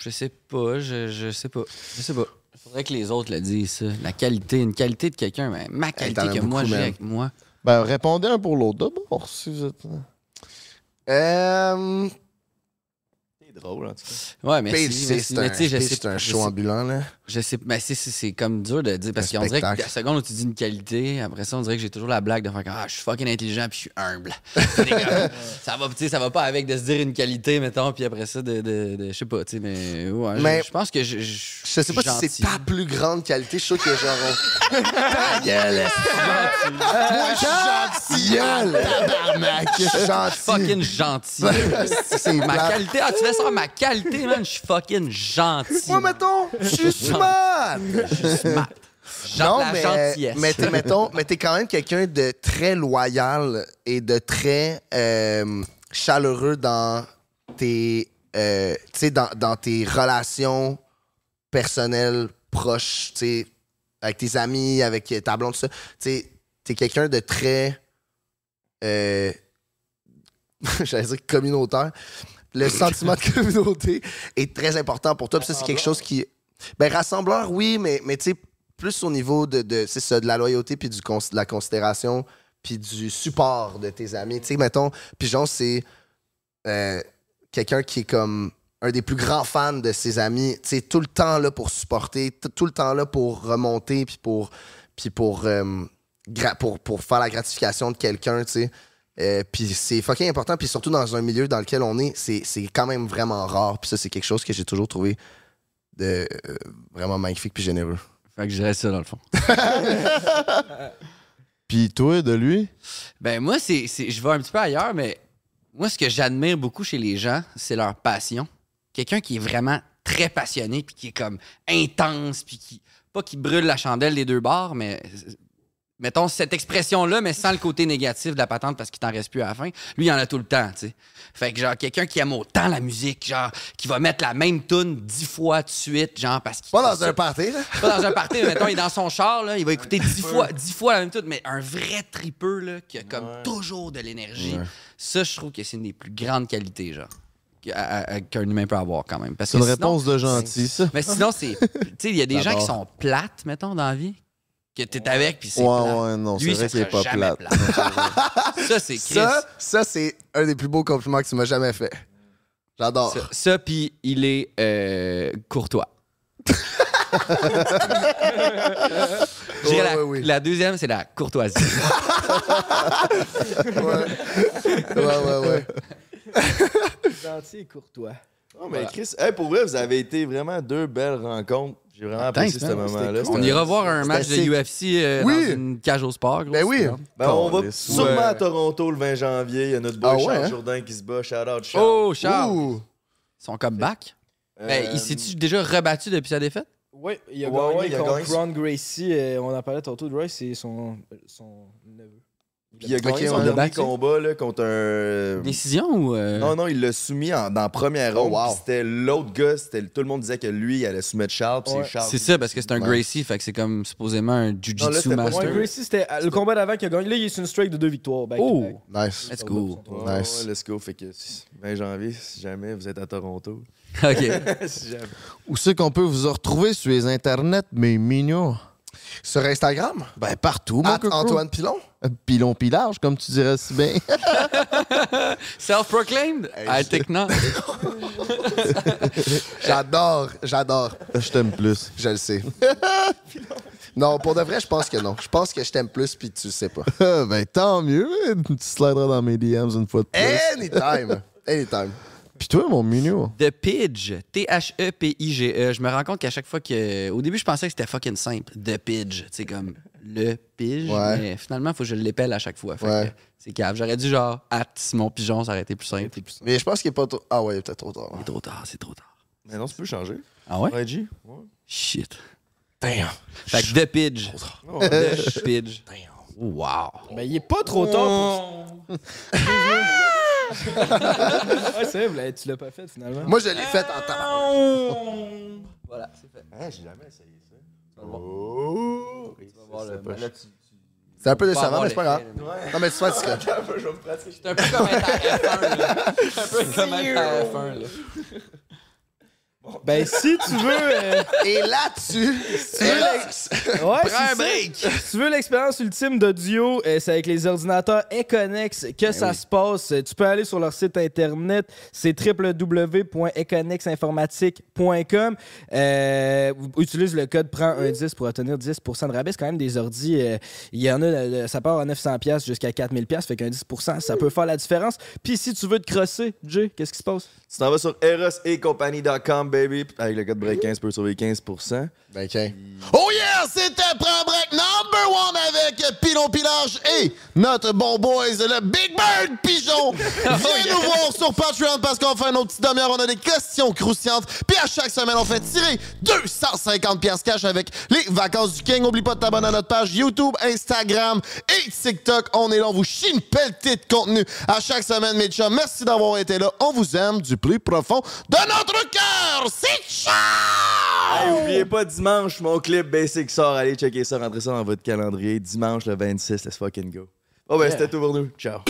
Je sais pas, je, je sais pas. Je sais pas. Faudrait que les autres le disent, ça. La qualité, une qualité de quelqu'un, mais ma qualité que moi j'ai avec moi. Ben, répondez un pour l'autre d'abord, si vous êtes... Euh, C'est drôle, en tout cas. Ouais, c'est Mais un, je sais c'est un show ambulant, là. Je sais, mais c'est, comme dur de dire parce qu'on dirait que la seconde où tu dis une qualité, après ça, on dirait que j'ai toujours la blague de faire comme, ah, je suis fucking intelligent puis je suis humble. Ça va, ça pas avec de se dire une qualité, mettons, puis après ça, de, de, de- je sais pas, tu sais, mais ouais, je- Mais- je, pense que je, je, Je sais pas si c'est ta plus grande qualité. Je suis sûr a genre. Ta gueule, Moi, je suis gentil. Tabarnak. Je suis gentil. fucking gentil. C'est ma qualité, ah, tu fais ça, ma qualité, man, je suis fucking gentil. Moi, mettons, je suis smart. Je suis smart. Genre la mais, gentillesse. mais t'es, mettons, mais t'es quand même quelqu'un de très loyal et de très euh, chaleureux dans tes, euh, dans, dans tes relations personnelles proches, avec tes amis, avec ta blonde, tout ça. T'es quelqu'un de très, euh, j'allais dire communautaire. Le sentiment de communauté est très important pour toi. Puis ça, c'est quelque chose qui. Ben, rassembleur, oui, mais, mais tu sais, plus au niveau de, de, ça, de la loyauté, puis de la considération, puis du support de tes amis. Tu sais, mettons, Pigeon, c'est euh, quelqu'un qui est comme un des plus grands fans de ses amis. Tu sais, tout le temps là pour supporter, tout le temps là pour remonter, puis pour, pour, euh, pour, pour faire la gratification de quelqu'un, tu sais. Euh, puis c'est fucking important, puis surtout dans un milieu dans lequel on est, c'est c'est quand même vraiment rare. Puis ça, c'est quelque chose que j'ai toujours trouvé de, euh, vraiment magnifique puis généreux. Fait que je dirais ça, dans le fond. Puis toi, de lui? Ben moi, c'est, c'est- je vais un petit peu ailleurs, mais moi, ce que j'admire beaucoup chez les gens, c'est leur passion. Quelqu'un qui est vraiment très passionné, puis qui est comme intense, puis qui, pas qui brûle la chandelle des deux bords, mais mettons cette expression-là, mais sans le côté négatif de la patente parce qu'il t'en reste plus à la fin. Lui, il en a tout le temps, tu sais. Fait que genre, quelqu'un qui aime autant la musique, genre, qui va mettre la même tune dix fois de suite, genre, parce qu'il... Pas dans un party, là. Pas dans un party, mais mettons, il est dans son char, là, il va écouter dix fois, dix fois la même tune, mais un vrai tripeux, là, qui a comme toujours de l'énergie. Ça, je trouve que c'est une des plus grandes qualités, genre, qu'un humain peut avoir quand même. Parce C'est que une sinon- réponse de gentil, ça. Mais sinon, c'est. Tu sais, il y a des gens qui sont plates, mettons, dans la vie, que t'es avec, puis c'est. Ouais, plate. ouais, non, Lui, c'est vrai ça qu'il est pas plate. ça, c'est Chris. Ça, ça c'est un des plus beaux compliments que tu m'as jamais fait. J'adore. Ça, ça, puis il est euh, courtois. La, Ouais, ouais, ouais. la deuxième, c'est la courtoisie. Ouais, ouais, ouais. Gentil et courtois. Non, mais Chris, hey, pour vrai, vous avez été vraiment deux belles rencontres. J'ai vraiment apprécié ce moment-là. On ira voir un match de. UFC euh, Oui. dans une cage au sport. gros, Ben oui. Ben, on va sûrement Ouais. à Toronto le 20 janvier. Il y a notre boy Ah ouais, Charles hein? Jourdain qui se bat. Shout out Charles. Oh, Charles! Ouh. Son comeback. Euh, Ben, il s'est-tu déjà rebattu depuis sa défaite? Oui, il a Ouais, gagné ouais, il a contre gagné. Ron Gracie. euh, on en parlait tantôt de Royce, c'est son, son il a gagné son dernier battu. combat là, contre un. Décision ou. euh, Non, non, il l'a soumis en- dans la première Oh, ronde. wow. puis C'était l'autre gars. c'était- Tout le monde disait que lui, il allait soumettre Charles. puis Ouais. c'est Charles. C'est ça, parce que c'est un Gracie, fait que c'est comme supposément un Non, là, Jiu-Jitsu c'était pas- master. Ouais, Gracie, c'était euh, le combat d'avant qu'il a gagné. Là, il est sur une streak de deux victoires. back to Oh! back. Nice. Let's go. Ouais, Nice. ouais, let's go. Fait que 20 janvier, si jamais vous êtes à Toronto. OK. si jamais. Où c'est qu'on peut vous retrouver sur les internets, mes mignons? Sur Instagram, Ben, partout, mon at. Antoine Pilon? Euh, Pilon pilage, comme tu dirais si bien. Self-proclaimed? I think not. J'adore, j'adore. Je t'aime plus. Je le sais. non, pour de vrai, je pense que non. Je pense que je t'aime plus puis tu le sais pas. Ben, tant mieux. Tu slideras dans mes DMs une fois de plus. Anytime. Anytime. Puis toi, mon mignon. The Pidge. T-H-E-P-I-G-E. Je me rends compte qu'à chaque fois que. Au début, je pensais que c'était fucking simple. The Pidge. Tu sais, comme le pige. Ouais. Mais finalement, il faut que je l'épelle à chaque fois. Ouais. c'est cave. J'aurais dû genre, at Simon Pigeon, ça aurait été plus simple. et plus- Mais je pense qu'il est pas trop. Ah ouais, il est peut-être trop tard. C'est trop tard, c'est trop tard. Mais non, tu peux changer. Ah ouais? G. Ouais. Shit. Damn. Fait que The Pidge. Non, The Pidge. Wow. Ben, il est pas trop tard pour. ouais, c'est vrai, tu l'as pas fait finalement. Moi, je l'ai fait en temps. Voilà, c'est fait. Ah, j'ai jamais essayé ça. Oh! C'est un peu Pas décevant, mais c'est pas grave. Non, mais tu vois, tu serais- C'est un peu comme être à F1, là. C'est un peu comme être à F1, là. Ben, si tu veux. euh, Et là-dessus, Ouais, c'est ça. Si tu veux l'expérience ultime d'audio, euh, c'est avec les ordinateurs Econex que ça se passe. Euh, Tu peux aller sur leur site internet, c'est www.econexinformatique.com. Euh, utilise le code prend un 10 pour obtenir 10% de rabais. C'est quand même des ordis. euh, Il y en a, euh, ça part à 900 pièces jusqu'à 4000 pièces, fait qu'un 10% ça peut faire la différence. Puis si tu veux te crosser, Jay, qu'est-ce qui se passe? Tu t'en vas sur erosetcompagnie.com, baby. Avec le code break 15, tu peux sauver 15 Ben, OK. Oh yeah! C'était Prends Break number one avec Pilon Pilage et notre bon boys, le Big Bird Pigeon. Viens nous voir sur Patreon parce qu'on fait nos petites demi-heures. On a des questions croustillantes. Puis à chaque semaine, on fait tirer 250 pièces cash avec les vacances du King. Oublie pas de t'abonner à notre page YouTube, Instagram et TikTok. On est là, on vous chie une pelletée de contenu à chaque semaine, mes chums. Merci d'avoir été là. On vous aime du plus profond de notre cœur. C'est ciao! Hey, oubliez pas dimanche, mon clip Basic sort. Allez checker ça, rentrez ça dans votre calendrier. Dimanche le 26, let's fucking go. Oh ben, c'était tout pour nous. Ciao.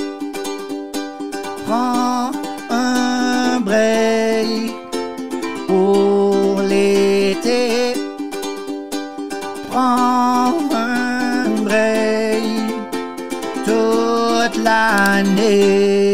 Prends un break pour l'été. Prends un break toute l'année.